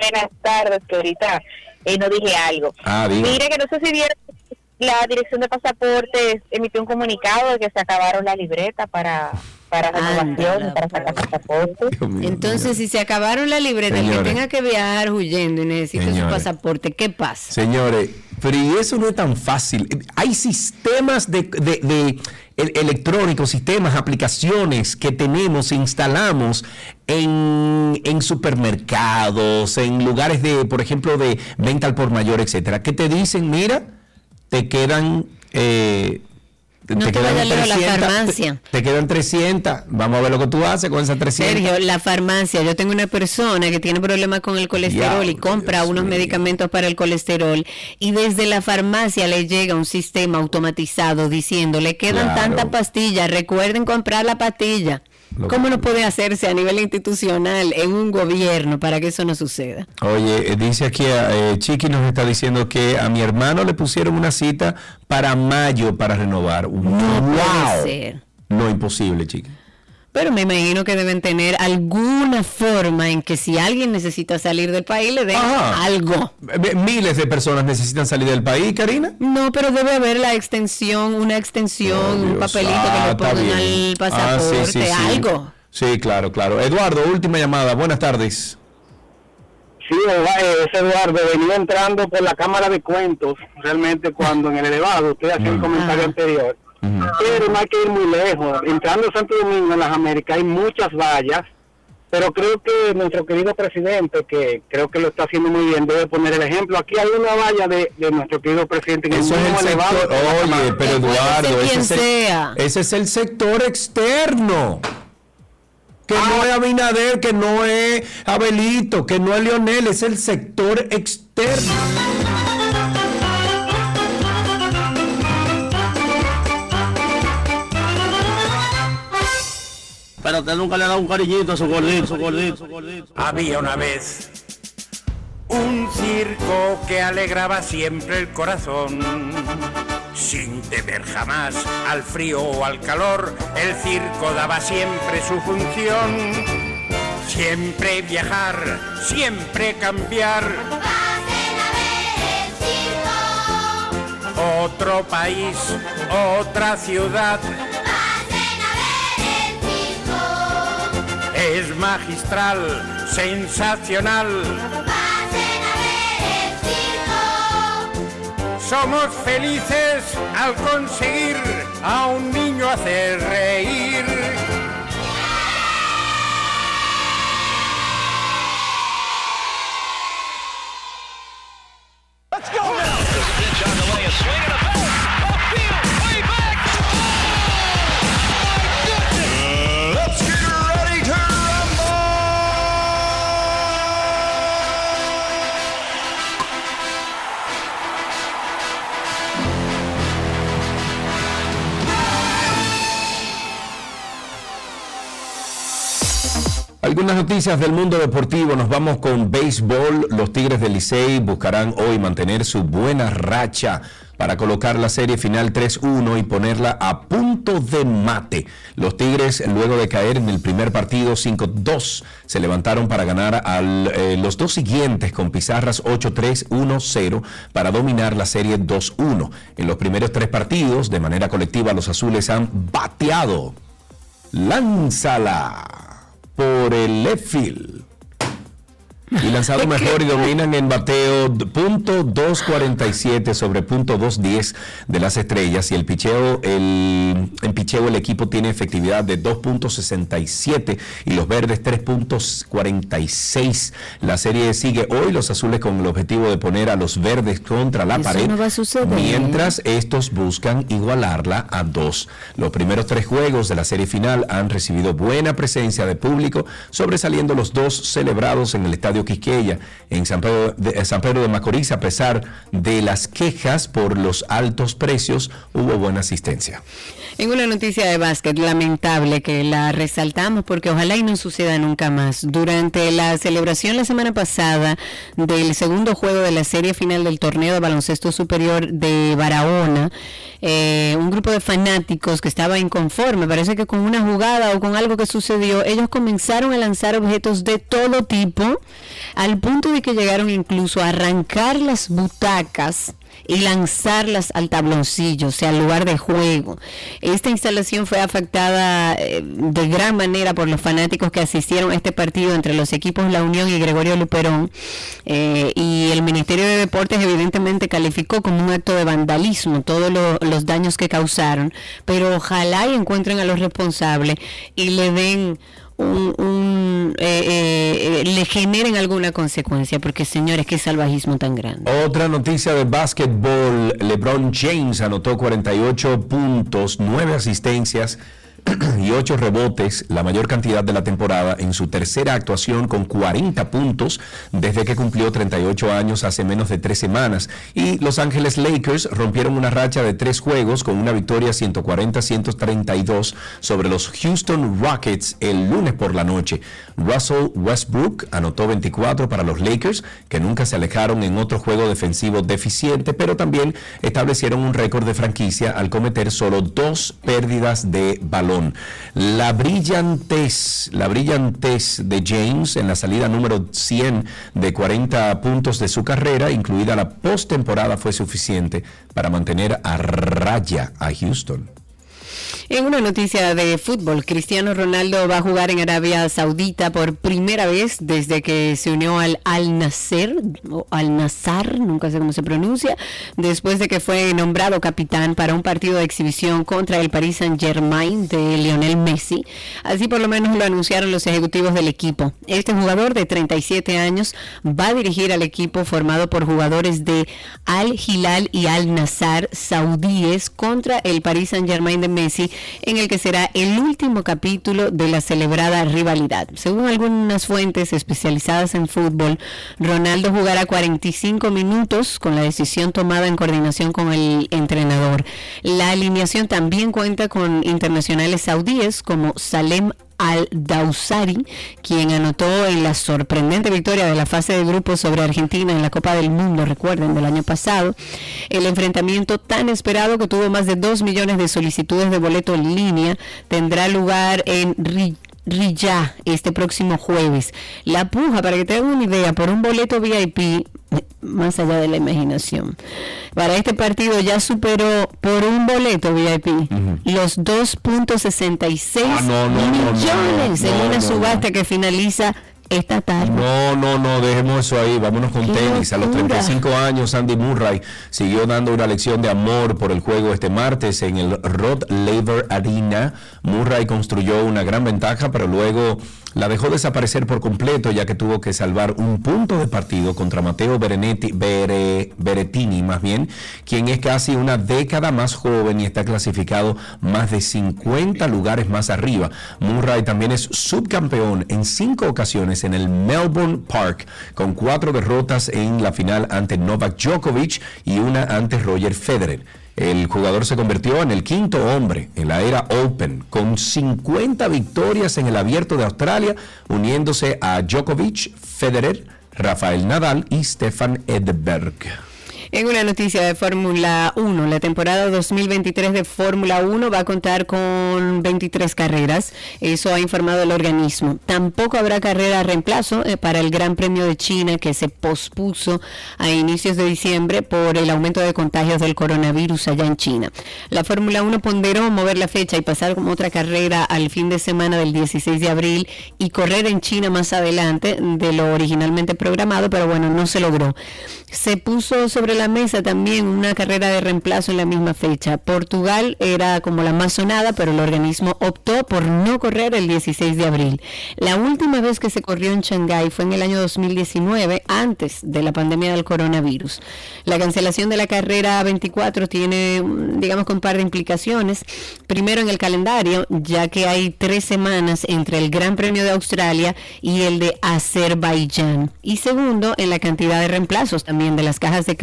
Buenas tardes, que ahorita eh, no dije algo. Ah. Mire que no sé si vieron, la Dirección de Pasaportes emitió un comunicado de que se acabaron la libreta para, para renovación, para sacar pasaportes. Entonces, si se acabaron la libreta, el que tenga que viajar huyendo y necesita su Señores. pasaporte, ¿qué pasa? Señores, pero y eso no es tan fácil. Hay sistemas de, de- de electrónicos, sistemas, aplicaciones que tenemos, instalamos en, en supermercados, en lugares de, por ejemplo, de venta al por mayor, etcétera, que te dicen, mira, te quedan eh, No te vayas lejos, la farmacia. Te, te quedan 300. Vamos a ver lo que tú haces con esas 300. Sergio, la farmacia, yo tengo una persona que tiene problemas con el colesterol y compra unos medicamentos para el colesterol y desde la farmacia le llega un sistema automatizado diciendo, le quedan Claro. tantas pastillas, recuerden comprar la pastilla. ¿Cómo no puede hacerse a nivel institucional en un gobierno para que eso no suceda? Oye, eh, dice aquí, eh, Chiqui nos está diciendo que a mi hermano le pusieron una cita para mayo para renovar. No ¡Wow! puede ser. No, imposible, Chiqui. Pero me imagino que deben tener alguna forma en que si alguien necesita salir del país le den Ajá. algo. Miles de personas necesitan salir del país, Karina. No, pero debe haber la extensión, una extensión, un papelito que Ah, le está pongan al Ah, sí, pasaporte, sí, sí. algo. Sí, claro, claro. Eduardo, última llamada. Buenas tardes. Sí, ese Eduardo venía entrando por la cámara de cuentos, realmente cuando en el elevado, usted hacía el comentario anterior. Pero no hay que ir muy lejos. Entrando a Santo Domingo, en las Américas, hay muchas vallas, pero creo que nuestro querido presidente, que creo que lo está haciendo muy bien, debe poner el ejemplo. Aquí hay una valla de, de nuestro querido presidente en el Eso es el elevado. sector, oye, pero Eduardo, ese es, el, ese es el sector externo. Que no es Abinader, que no es Abelito, que no es Leonel, es el sector externo. Pero usted nunca le ha dado un cariñito a su gordito, su gordito, su gordito. Había una vez un circo que alegraba siempre el corazón. Sin temer jamás al frío o al calor, el circo daba siempre su función. Siempre viajar, siempre cambiar. Otro país, otra ciudad. Es magistral, sensacional. Somos felices al conseguir a un niño hacer reír. Let's go now. Algunas noticias del mundo deportivo. Nos vamos con béisbol. Los Tigres del Licey buscarán hoy mantener su buena racha para colocar la serie final 3-1 y ponerla a punto de mate. Los Tigres, luego de caer en el primer partido 5-2, se levantaron para ganar a los dos siguientes con pizarras 8-3, 1-0 para dominar la serie 2-1. En los primeros tres partidos, de manera colectiva, los azules han bateado. Lánzala por el left field. Y lanzado mejor y dominan en bateo punto 247 sobre punto 210 de las estrellas y el picheo, el, en picheo el equipo tiene efectividad de 2.67 y los verdes 3.46. La serie sigue hoy, los azules con el objetivo de poner a los verdes contra la Eso pared, no va a suceder. mientras estos buscan igualarla a dos. Los primeros tres juegos de la serie final han recibido buena presencia de público, sobresaliendo los dos celebrados en el Estadio Quisqueya en San Pedro, de, San Pedro de Macorís. A pesar de las quejas por los altos precios, hubo buena asistencia. En una noticia de básquet lamentable que la resaltamos porque ojalá y no suceda nunca más. Durante la celebración la semana pasada del segundo juego de la serie final del torneo de baloncesto superior de Barahona, eh, un grupo de fanáticos que estaba inconforme, parece que con una jugada o con algo que sucedió, ellos comenzaron a lanzar objetos de todo tipo, al punto de que llegaron incluso a arrancar las butacas y lanzarlas al tabloncillo, o sea, al lugar de juego. Esta instalación fue afectada eh, de gran manera por los fanáticos que asistieron a este partido entre los equipos La Unión y Gregorio Luperón. eh, y el Ministerio de Deportes evidentemente calificó como un acto de vandalismo todos lo- los daños que causaron, pero ojalá y encuentren a los responsables y le den un, un, eh, eh, eh, le generen alguna consecuencia, porque señores, qué salvajismo tan grande. Otra noticia de básquetbol, LeBron James anotó 48 puntos, 9 asistencias y 8 rebotes, la mayor cantidad de la temporada, en su tercera actuación con 40 puntos desde que cumplió 38 años hace menos de tres semanas. Y Los Ángeles Lakers rompieron una racha de tres juegos con una victoria 140-132 sobre los Houston Rockets el lunes por la noche. Russell Westbrook anotó 24 para los Lakers, que nunca se alejaron en otro juego defensivo deficiente, pero también establecieron un récord de franquicia al cometer solo dos pérdidas de La brillantez, la brillantez de James en la salida número 100 de 40 puntos de su carrera, incluida la postemporada, fue suficiente para mantener a raya a Houston. En una noticia de fútbol, Cristiano Ronaldo va a jugar en Arabia Saudita por primera vez desde que se unió al Al Nasser o Al Nassar, nunca sé cómo se pronuncia, después de que fue nombrado capitán para un partido de exhibición contra el Paris Saint-Germain de Lionel Messi. Así por lo menos lo anunciaron los ejecutivos del equipo. Este jugador de 37 años va a dirigir al equipo formado por jugadores de Al Hilal y Al Nassar saudíes contra el Paris Saint-Germain de Messi en el que será el último capítulo de la celebrada rivalidad. Según algunas fuentes especializadas en fútbol, Ronaldo jugará 45 minutos con la decisión tomada en coordinación con el entrenador. La alineación también cuenta con internacionales saudíes como Salem al-Dawsari, quien anotó en la sorprendente victoria de la fase de grupos sobre Argentina en la Copa del Mundo, recuerden, del año pasado, el enfrentamiento tan esperado que tuvo más de 2 millones de solicitudes de boleto en línea tendrá lugar en Riyadh este próximo jueves. La puja, para que tengan una idea, por un boleto VIP, más allá de la imaginación, para este partido ya superó por un boleto VIP los 2.66 Ah, no, no, millones. no, en una subasta que finaliza esta tarde. No, no, no, dejemos eso ahí, vámonos con tenis. A los locura. 35 años, Andy Murray siguió dando una lección de amor por el juego este martes en el Rod Laver Arena. Murray construyó una gran ventaja, pero luego la dejó desaparecer por completo, ya que tuvo que salvar un punto de partido contra Mateo Berenetti, Bere- Berettini, más bien, quien es casi una década más joven y está clasificado más de 50 lugares más arriba. Murray también es subcampeón en cinco ocasiones en el Melbourne Park, con cuatro derrotas en la final ante Novak Djokovic y una ante Roger Federer. El jugador se convirtió en el quinto hombre en la era Open, con 50 victorias en el abierto de Australia, uniéndose a Djokovic, Federer, Rafael Nadal y Stefan Edberg. En una noticia de Fórmula 1, la temporada 2023 de Fórmula 1 va a contar con 23 carreras, eso ha informado el organismo. Tampoco habrá carrera reemplazo eh, para el Gran Premio de China que se pospuso a inicios de diciembre por el aumento de contagios del coronavirus allá en China. La Fórmula 1 ponderó mover la fecha y pasar como otra carrera al fin de semana del 16 de abril y correr en China más adelante de lo originalmente programado, pero bueno, no se logró. Se puso sobre la mesa también una carrera de reemplazo en la misma fecha. Portugal era como la más sonada, pero el organismo optó por no correr el 16 de abril. La última vez que se corrió en Shanghái fue en el año 2019, antes de la pandemia del coronavirus. La cancelación de la carrera 24 tiene, mm, digamos, un par de implicaciones. Primero en el calendario, ya que hay tres semanas entre el Gran Premio de Australia y el de Azerbaiyán. Y segundo, en la cantidad de reemplazos también de las cajas de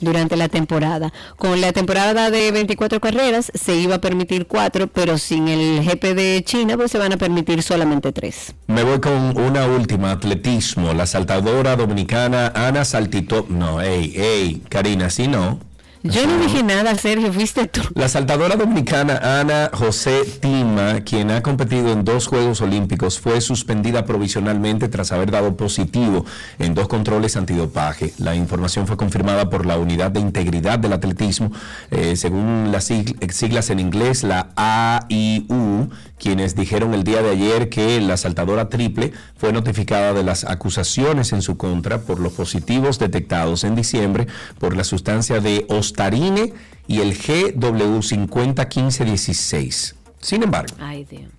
durante la temporada. Con la temporada de 24 carreras se iba a permitir cuatro, pero sin el GP de China pues se van a permitir solamente tres. Me voy con una última, atletismo. La saltadora dominicana Ana Saltito. No, ey, ey, Karina, sí no. Yo no dije nada, Sergio, fuiste tú. La saltadora dominicana Ana José Tima, quien ha competido en dos Juegos Olímpicos, fue suspendida provisionalmente tras haber dado positivo en dos controles antidopaje. La información fue confirmada por la Unidad de Integridad del Atletismo, eh, según las sigl- siglas en inglés, la AIU, quienes dijeron el día de ayer que la saltadora triple fue notificada de las acusaciones en su contra por los positivos detectados en diciembre por la sustancia de ostarine y el GW501516. Sin embargo, Ay, Dios.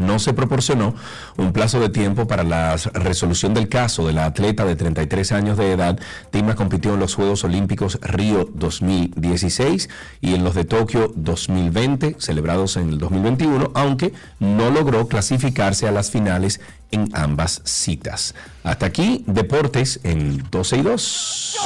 No se proporcionó un plazo de tiempo para la resolución del caso de la atleta de 33 años de edad. Tima compitió en los Juegos Olímpicos Río 2016 y en los de Tokio 2020, celebrados en el 2021, aunque no logró clasificarse a las finales en ambas citas. Hasta aquí, deportes en 12 y 2.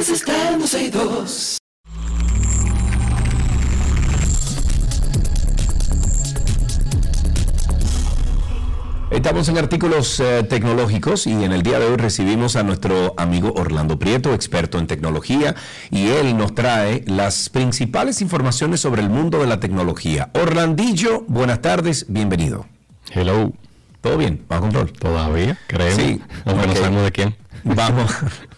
Que quieres está en 12 y 2. Estamos en artículos eh, tecnológicos y en el día de hoy recibimos a nuestro amigo Orlando Prieto, experto en tecnología, y él nos trae las principales informaciones sobre el mundo de la tecnología. Orlandillo, buenas tardes, bienvenido. Hello. ¿Todo bien? ¿Bajo control? Todavía, creemos. Sí. Aunque no sabemos de quién. Vamos,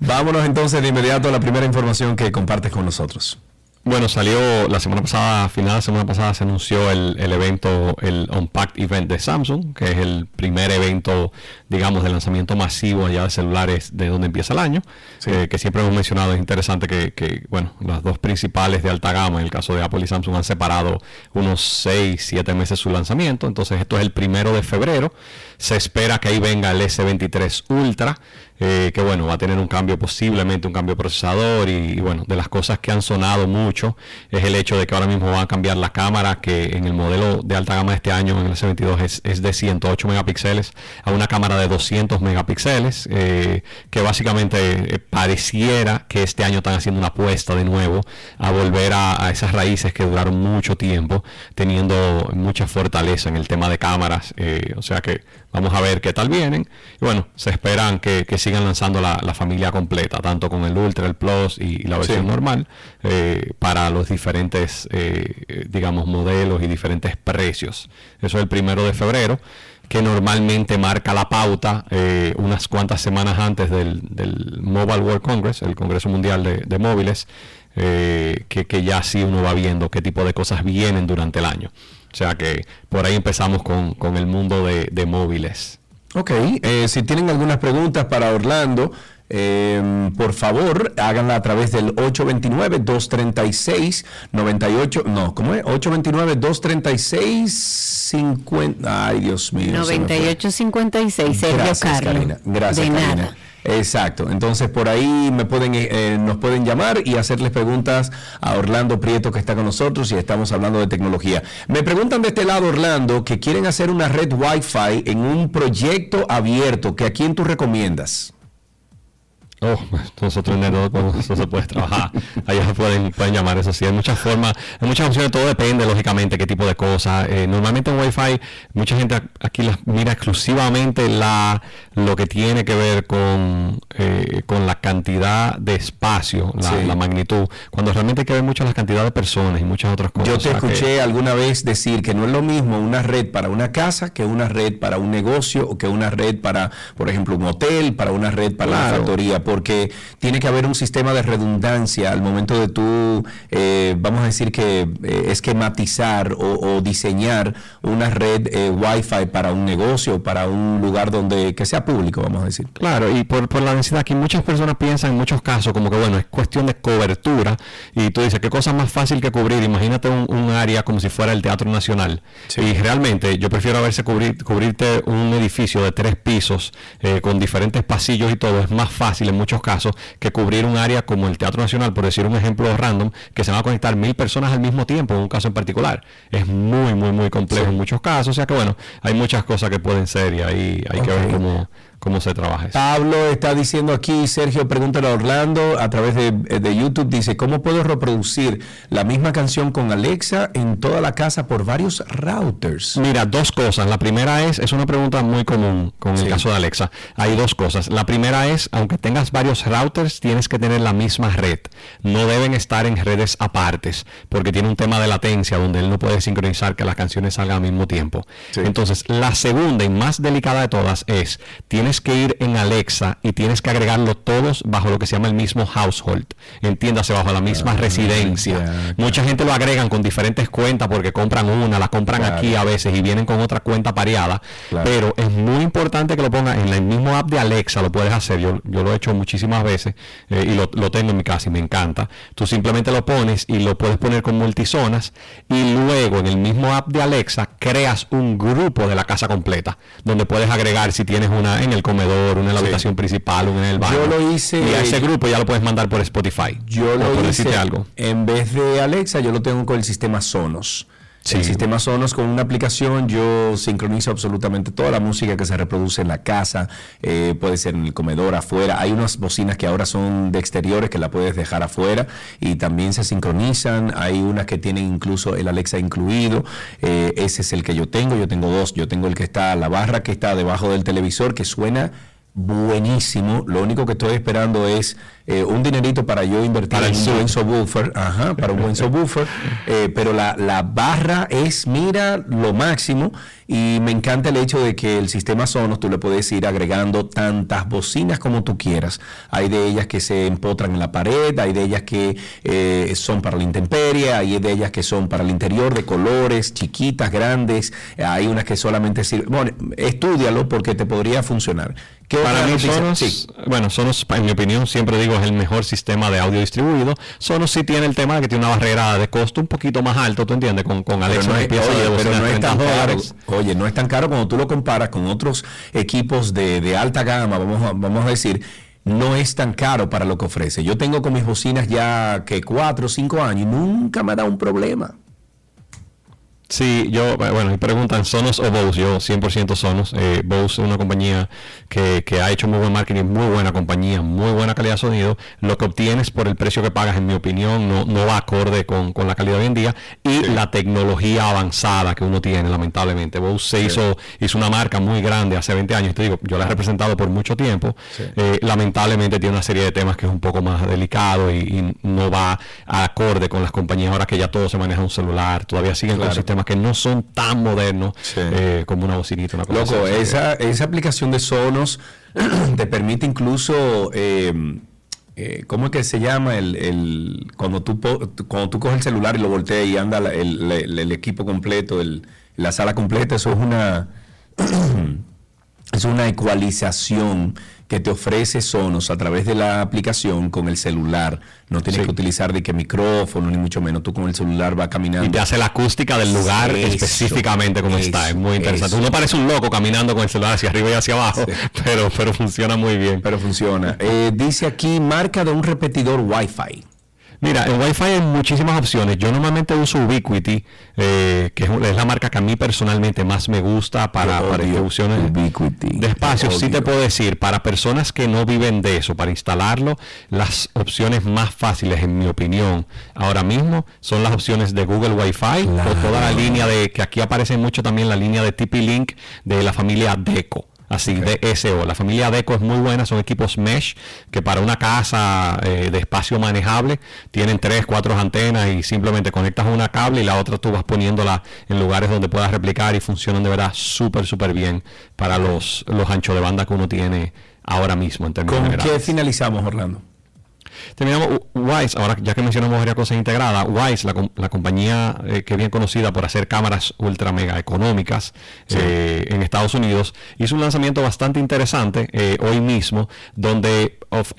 vámonos entonces de inmediato a la primera información que compartes con nosotros. Bueno, salió la semana pasada, final de la semana pasada, se anunció el, el evento, el Unpacked Event de Samsung, que es el primer evento, digamos, de lanzamiento masivo allá de celulares de donde empieza el año, eh, que siempre hemos mencionado, es interesante que, que, bueno, las dos principales de alta gama, en el caso de Apple y Samsung, han separado unos 6, 7 meses su lanzamiento, entonces esto es el primero de febrero, se espera que ahí venga el S23 Ultra, eh, que bueno, va a tener un cambio, posiblemente un cambio de procesador y, bueno, de las cosas que han sonado mucho es el hecho de que ahora mismo van a cambiar la cámara que en el modelo de alta gama de este año en el S22 es, de 108 megapíxeles a una cámara de 200 megapíxeles eh, que básicamente eh, pareciera que este año están haciendo una apuesta de nuevo a volver a, esas raíces que duraron mucho tiempo teniendo mucha fortaleza en el tema de cámaras o sea que Vamos a ver qué tal vienen. Y bueno, se esperan que, que sigan lanzando la, la, familia completa, tanto con el Ultra, el Plus y, y la versión Sí. normal, eh, para los diferentes, eh, digamos, modelos y diferentes precios. Eso es el primero de febrero, que normalmente marca la pauta eh, unas cuantas semanas antes del, del Mobile World Congress, el Congreso Mundial de, de Móviles, que, que ya sí uno va viendo qué tipo de cosas vienen durante el año. O sea que por ahí empezamos con, con el mundo de, de móviles. Ok, eh, si tienen algunas preguntas para Orlando, eh, por favor, háganla a través del 829-236-98, no, ¿cómo es? 829-236-50, ay Dios mío. se me fue. 9856, Sergio Gracias, Carlos. Karina. Gracias, De Karina. nada. Exacto. Entonces por ahí me pueden, eh, eh, nos pueden llamar y hacerles preguntas a Orlando Prieto que está con nosotros y estamos hablando de tecnología. Me preguntan de este lado, Orlando, que quieren hacer una red Wi-Fi en un proyecto abierto. ¿Que a quién tú recomiendas? Oh, nosotros en bueno, eso se puede trabajar. Allá pueden, pueden llamar, eso sí. Hay muchas formas, hay muchas opciones, todo depende, lógicamente, qué tipo de cosas. Eh, normalmente en Wi-Fi, mucha gente aquí las mira exclusivamente la lo que tiene que ver con, eh, con la cantidad de espacio, la, Sí. la magnitud, cuando realmente hay que ver mucho la cantidad de personas y muchas otras cosas. Yo te que- escuché alguna vez decir que no es lo mismo una red para una casa que una red para un negocio o que una red para, por ejemplo, un hotel, para una red para una Claro. factoría, porque tiene que haber un sistema de redundancia al momento de tú, eh, vamos a decir que eh, esquematizar o, o diseñar una red eh, Wi-Fi para un negocio, para un lugar donde que sea público, vamos a decir. Claro, y por, por la densidad, aquí muchas personas piensan en muchos casos como que, bueno, es cuestión de cobertura. Y tú dices, ¿qué cosa más fácil que cubrir? Imagínate un, un área como si fuera el Teatro Nacional. Y realmente yo prefiero a verse cubrir, cubrirte un edificio de tres pisos eh, con diferentes pasillos y todo. Es más fácil en muchos casos que cubrir un área como el Teatro Nacional, por decir un ejemplo random, que se van a conectar mil personas al mismo tiempo en un caso en particular. Es muy, muy, muy complejo Sí. en muchos casos. O sea que, bueno, hay muchas cosas que pueden ser y ahí hay que ver cómo, cómo se trabaja eso. Pablo está diciendo aquí, Sergio, pregúntale a Orlando a través de, de YouTube, dice, ¿cómo puedo reproducir la misma canción con Alexa en toda la casa por varios routers? Mira, dos cosas. La primera es, es una pregunta muy común con Sí. el caso de Alexa. Hay dos cosas. La primera es, aunque tengas varios routers, tienes que tener la misma red. No deben estar en redes apartes, porque tiene un tema de latencia donde él no puede sincronizar que las canciones salgan al mismo tiempo. Entonces, la segunda y más delicada de todas es, tienes que ir en Alexa y tienes que agregarlo todos bajo lo que se llama el mismo household. Entiéndase, bajo la misma residencia. Mucha gente lo agregan con diferentes cuentas porque compran una, la compran Claro. aquí a veces y vienen con otra cuenta pareada. Claro. Pero es muy importante que lo pongas en el mismo app de Alexa, lo puedes hacer. Yo, yo lo he hecho muchísimas veces eh, y lo, lo tengo en mi casa y me encanta. Tú simplemente lo pones y lo puedes poner con multizonas y luego en el mismo app de Alexa creas un grupo de la casa completa donde puedes agregar si tienes una en el comedor, una en la Sí. habitación principal, una en el baño. Yo lo hice- Y a ese grupo ya lo puedes mandar por Spotify. Yo lo hice, algo. en vez de Alexa, yo lo tengo con el sistema Sonos. El sistema Sonos con una aplicación yo sincronizo absolutamente toda la música que se reproduce en la casa, eh, puede ser en el comedor, afuera. Hay unas bocinas que ahora son de exteriores que la puedes dejar afuera y también se sincronizan. Hay unas que tienen incluso el Alexa incluido. Eh, ese es el que yo tengo. Yo tengo dos. Yo tengo el que está, la barra que está debajo del televisor que suena buenísimo. Lo único que estoy esperando es eh, un dinerito para yo invertir Para en un buen subwoofer, ajá, para un buen subwoofer. Eh, pero la, la barra es, mira, lo máximo. Y me encanta el hecho de que el sistema Sonos tú le puedes ir agregando tantas bocinas como tú quieras. Hay de ellas que se empotran en la pared, hay de ellas que eh, son para la intemperie, hay de ellas que son para el interior de colores, chiquitas, grandes. Hay unas que solamente sirven. Bueno, estudialo porque te podría funcionar. ¿Qué Para mí? Sonos, Sí. bueno, Sonos, en mi opinión, siempre digo es el mejor sistema de audio distribuido. Sonos sí tiene el tema de que tiene una barrera de costo un poquito más alto, ¿tú entiendes? Con, con Alexa no es, oye, pero no es 30 tan caro. Oye, no es tan caro cuando tú lo comparas con otros equipos de, de alta gama, vamos a, vamos a decir, no es tan caro para lo que ofrece. Yo tengo con mis bocinas ya que cuatro o cinco años y nunca me ha dado un problema. Sí, yo, bueno, me preguntan Sonos o Bose, yo 100% Sonos. Eh, Bose es una compañía que, que ha hecho muy buen marketing, muy buena compañía, muy buena calidad de sonido. Lo que obtienes por el precio que pagas, en mi opinión, no, no va acorde con, con la calidad de hoy en día y la tecnología avanzada que uno tiene, lamentablemente. Bose se Sí. hizo, hizo una marca muy grande hace 20 años, te digo, yo la he representado por mucho tiempo. Eh, lamentablemente tiene una serie de temas que es un poco más delicado y, y no va acorde con las compañías ahora que ya todo se maneja en un celular, todavía siguen Claro. con sistemas que no son tan modernos eh, como una bocinita, una Loco, esa, esa aplicación de Sonos te permite incluso, eh, eh, ¿cómo es que se llama? El, el- cuando, tú, cuando tú coges el celular y lo volteas y anda el, el- el equipo completo, el- la sala completa, eso es una, es una ecualización que te ofrece Sonos a través de la aplicación con el celular. No tienes Sí. que utilizar de que micrófono ni mucho menos. Tú con el celular vas caminando. Y te hace la acústica del lugar Eso, específicamente como está. Es muy interesante. eso. Uno parece un loco caminando con el celular hacia arriba y hacia abajo, pero, pero funciona muy bien. Pero funciona. Eh, dice aquí marca de un repetidor Wi-Fi. Mira, en Wi-Fi hay muchísimas opciones. Yo normalmente uso Ubiquiti, eh, que es, la marca que a mí personalmente más me gusta para, para distribuciones de espacio. Yo Sí te puedo decir, para personas que no viven de eso, para instalarlo, las opciones más fáciles, en mi opinión, ahora mismo son las opciones de Google Wi-Fi o toda la línea de, que aquí aparece mucho también la línea de TP-Link de la familia Deco. Así, DSO. La familia Deco es muy buena, son equipos mesh que para una casa eh, de espacio manejable tienen tres, cuatro antenas y simplemente conectas una cable y la otra tú vas poniéndola en lugares donde puedas replicar y funcionan de verdad súper, súper bien para los, los anchos de banda que uno tiene ahora mismo en términos ¿Con generales. qué finalizamos, Orlando? Terminamos U- Wise, ahora ya que mencionamos varias cosas integradas, Wise, la, la compañía eh, que es bien conocida por hacer cámaras ultra mega económicas eh, en Estados Unidos, hizo un lanzamiento bastante interesante eh, hoy mismo, donde of-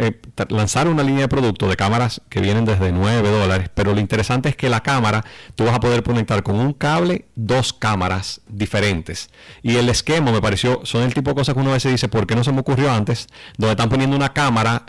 lanzaron una línea de producto de cámaras que vienen desde 9 dólares, pero lo interesante es que la cámara, tú vas a poder conectar con un cable dos cámaras diferentes. Y el esquema me pareció, son el tipo de cosas que uno a veces dice, ¿por qué no se me ocurrió antes? Donde están poniendo una cámara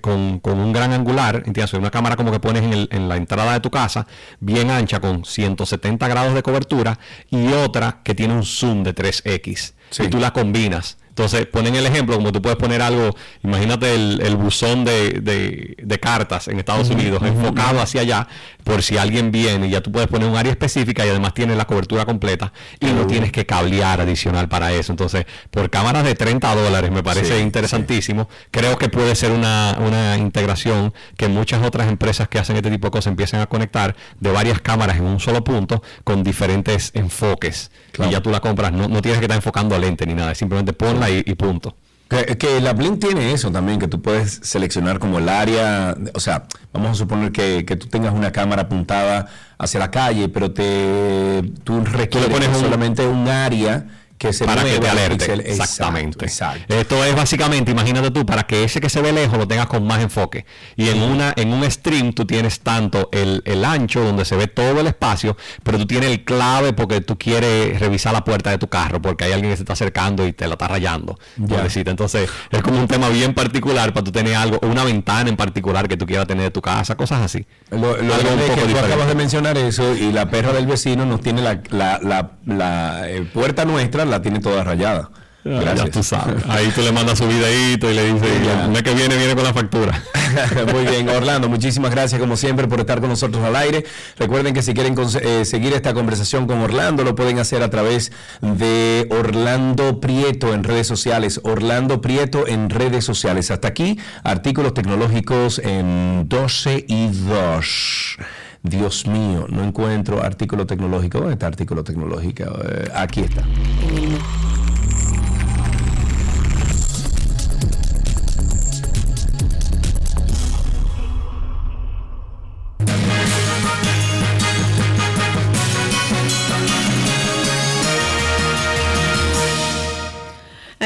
con, con un gran angular, ¿entiendes? Una cámara como que pones en, el- en la entrada de tu casa, bien ancha, con 170 grados de cobertura, y otra que tiene un zoom de 3X. Y tú la combinas. Entonces ponen el ejemplo, como tú puedes poner algo, imagínate el, el buzón de, de- de cartas en Estados Unidos, enfocado hacia allá, por si alguien viene y ya tú puedes poner un área específica y además tienes la cobertura completa y no tienes que cablear adicional para eso. Entonces, por cámaras de 30 dólares me parece Sí, interesantísimo. Creo que puede ser una, una integración que muchas otras empresas que hacen este tipo de cosas empiecen a conectar de varias cámaras en un solo punto con diferentes enfoques. Y ya tú la compras, no, no tienes que estar enfocando a lente ni nada, simplemente ponla y, y punto. Que, que la Blink tiene eso también, que tú puedes seleccionar como el área, o sea, vamos a suponer que, que tú tengas una cámara apuntada hacia la calle, pero te tú requieres pones un- solamente un área Que se para que te alerte. Exactamente. exacto. Esto es básicamente, imagínate tú, para que ese que se ve lejos lo tengas con más enfoque. Y en una en un stream tú tienes tanto el, el ancho donde se ve todo el espacio, pero tú tienes el clave porque tú quieres revisar la puerta de tu carro porque hay alguien que se está acercando y te la está rayando. Entonces es como un tema bien particular para tú tener algo, una ventana en particular que tú quieras tener de tu casa, cosas así. Lo, lo Algo un que tú acabas de mencionar eso y la perra del vecino nos tiene la, la, la, la, eh, puerta nuestra, la tiene toda rayada. Ya, Gracias. ya tú sabes. Ahí tú le mandas su videito y le dices, el mes que viene viene con la factura. Muy bien, Orlando, muchísimas gracias como siempre por estar con nosotros al aire. Recuerden que si quieren eh, seguir esta conversación con Orlando, lo pueden hacer a través de Orlando Prieto en redes sociales. Orlando Prieto en redes sociales. Hasta aquí, artículos tecnológicos en 12 y 2. Dios mío, no encuentro artículo tecnológico. ¿Dónde está artículo tecnológico? Eh, aquí está.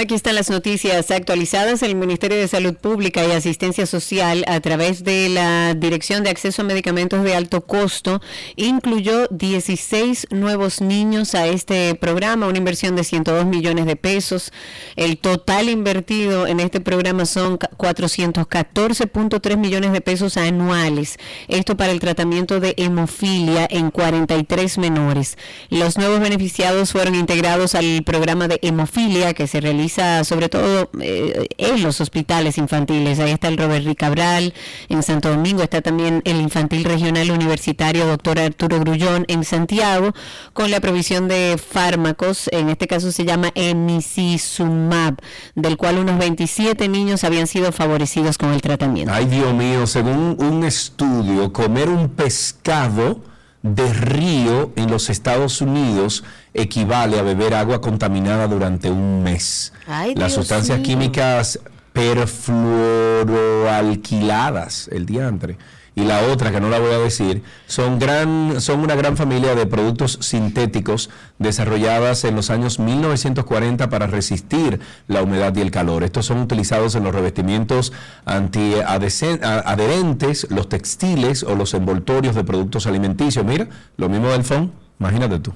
Aquí están las noticias actualizadas. El Ministerio de Salud Pública y Asistencia Social, a través de la Dirección de Acceso a Medicamentos de Alto Costo, incluyó 16 nuevos niños a este programa, una inversión de 102 millones de pesos. El total invertido en este programa son ca- 414.3 millones de pesos anuales. Esto para el tratamiento de hemofilia en 43 menores. Los nuevos beneficiados fueron integrados al programa de hemofilia que se realiza sobre todo eh, en los hospitales infantiles. Ahí está el Robert R. Cabral en Santo Domingo, está también el Infantil Regional Universitario Doctor Arturo Grullón en Santiago con la provisión de fármacos, en este caso se llama Emicizumab, del cual unos 27 niños habían sido favorecidos con el tratamiento. Ay, Dios mío, según un estudio, comer un pescado de río en los Estados Unidos equivale a beber agua contaminada durante un mes. Ay, Las Dios sustancias mío. químicas perfluoroalquiladas, el diantre, y la otra que no la voy a decir, son, gran, son una gran familia de productos sintéticos desarrolladas en los años 1940 para resistir la humedad y el calor. Estos son utilizados en los revestimientos antiadherentes, los textiles o los envoltorios de productos alimenticios. Mira, lo mismo del phone, imagínate tú.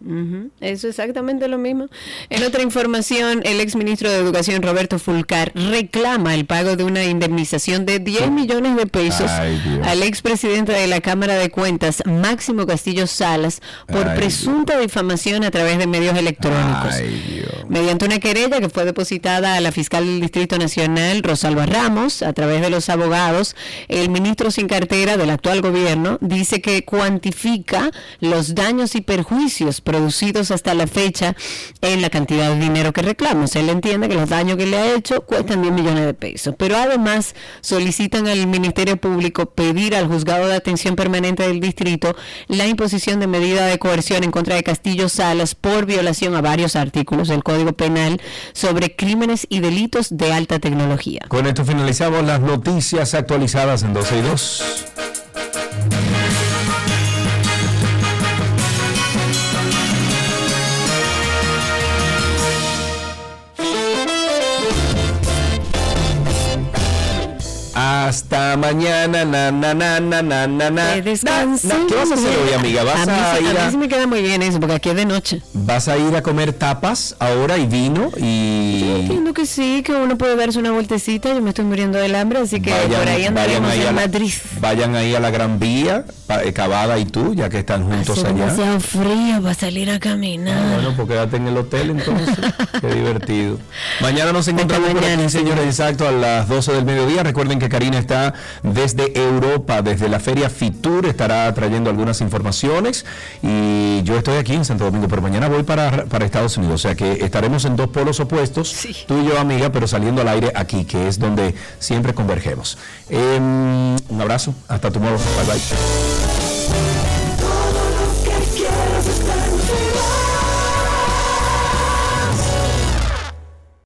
Eso es exactamente lo mismo. En otra información, el exministro de Educación Roberto Fulcar reclama el pago de una indemnización de 10 millones de pesos Ay, al expresidente de la Cámara de Cuentas, Máximo Castillo Salas, por Ay, presunta difamación a través de medios electrónicos. Mediante una querella que fue depositada a la fiscal del Distrito Nacional, Rosalba Ramos, a través de los abogados, el ministro sin cartera del actual gobierno dice que cuantifica los daños y perjuicios producidos hasta la fecha en la cantidad de dinero que reclama. O sea, él entiende que los daños que le ha hecho cuestan 10 millones de pesos. Pero además solicitan al Ministerio Público pedir al Juzgado de Atención Permanente del Distrito la imposición de medida de coerción en contra de Castillo Salas por violación a varios artículos del Código Penal sobre crímenes y delitos de alta tecnología. Con esto finalizamos las noticias actualizadas en 12 y 2. Hasta mañana, na, na, na, na, na, na, na. Que. ¿Qué vas a hacer hoy, amiga? ¿Vas a, mí, a ir a mí a, sí me queda muy bien eso, porque aquí es de noche. vas a ir a comer tapas ahora y vino Yo y entiendo que sí, que uno puede darse una vueltecita. Yo me estoy muriendo del hambre, así que vayan, por ahí andaremos en la, Madrid. vayan ahí a la Gran Vía, eh, Cavada y tú, ya que están juntos Hace allá. demasiado frío para salir a caminar. Ah, bueno, pues quédate en el hotel entonces. Qué divertido. Mañana nos encontramos por aquí, señores, exacto, a las 12 del mediodía. Recuerden que Karina está desde Europa, desde la feria Fitur, estará trayendo algunas informaciones. Y yo estoy aquí en Santo Domingo, pero mañana voy para, para Estados Unidos. O sea que estaremos en dos polos opuestos, tú y yo, amiga, pero saliendo al aire aquí, que es donde siempre convergemos. Em, un abrazo, hasta tomorrow. Bye bye.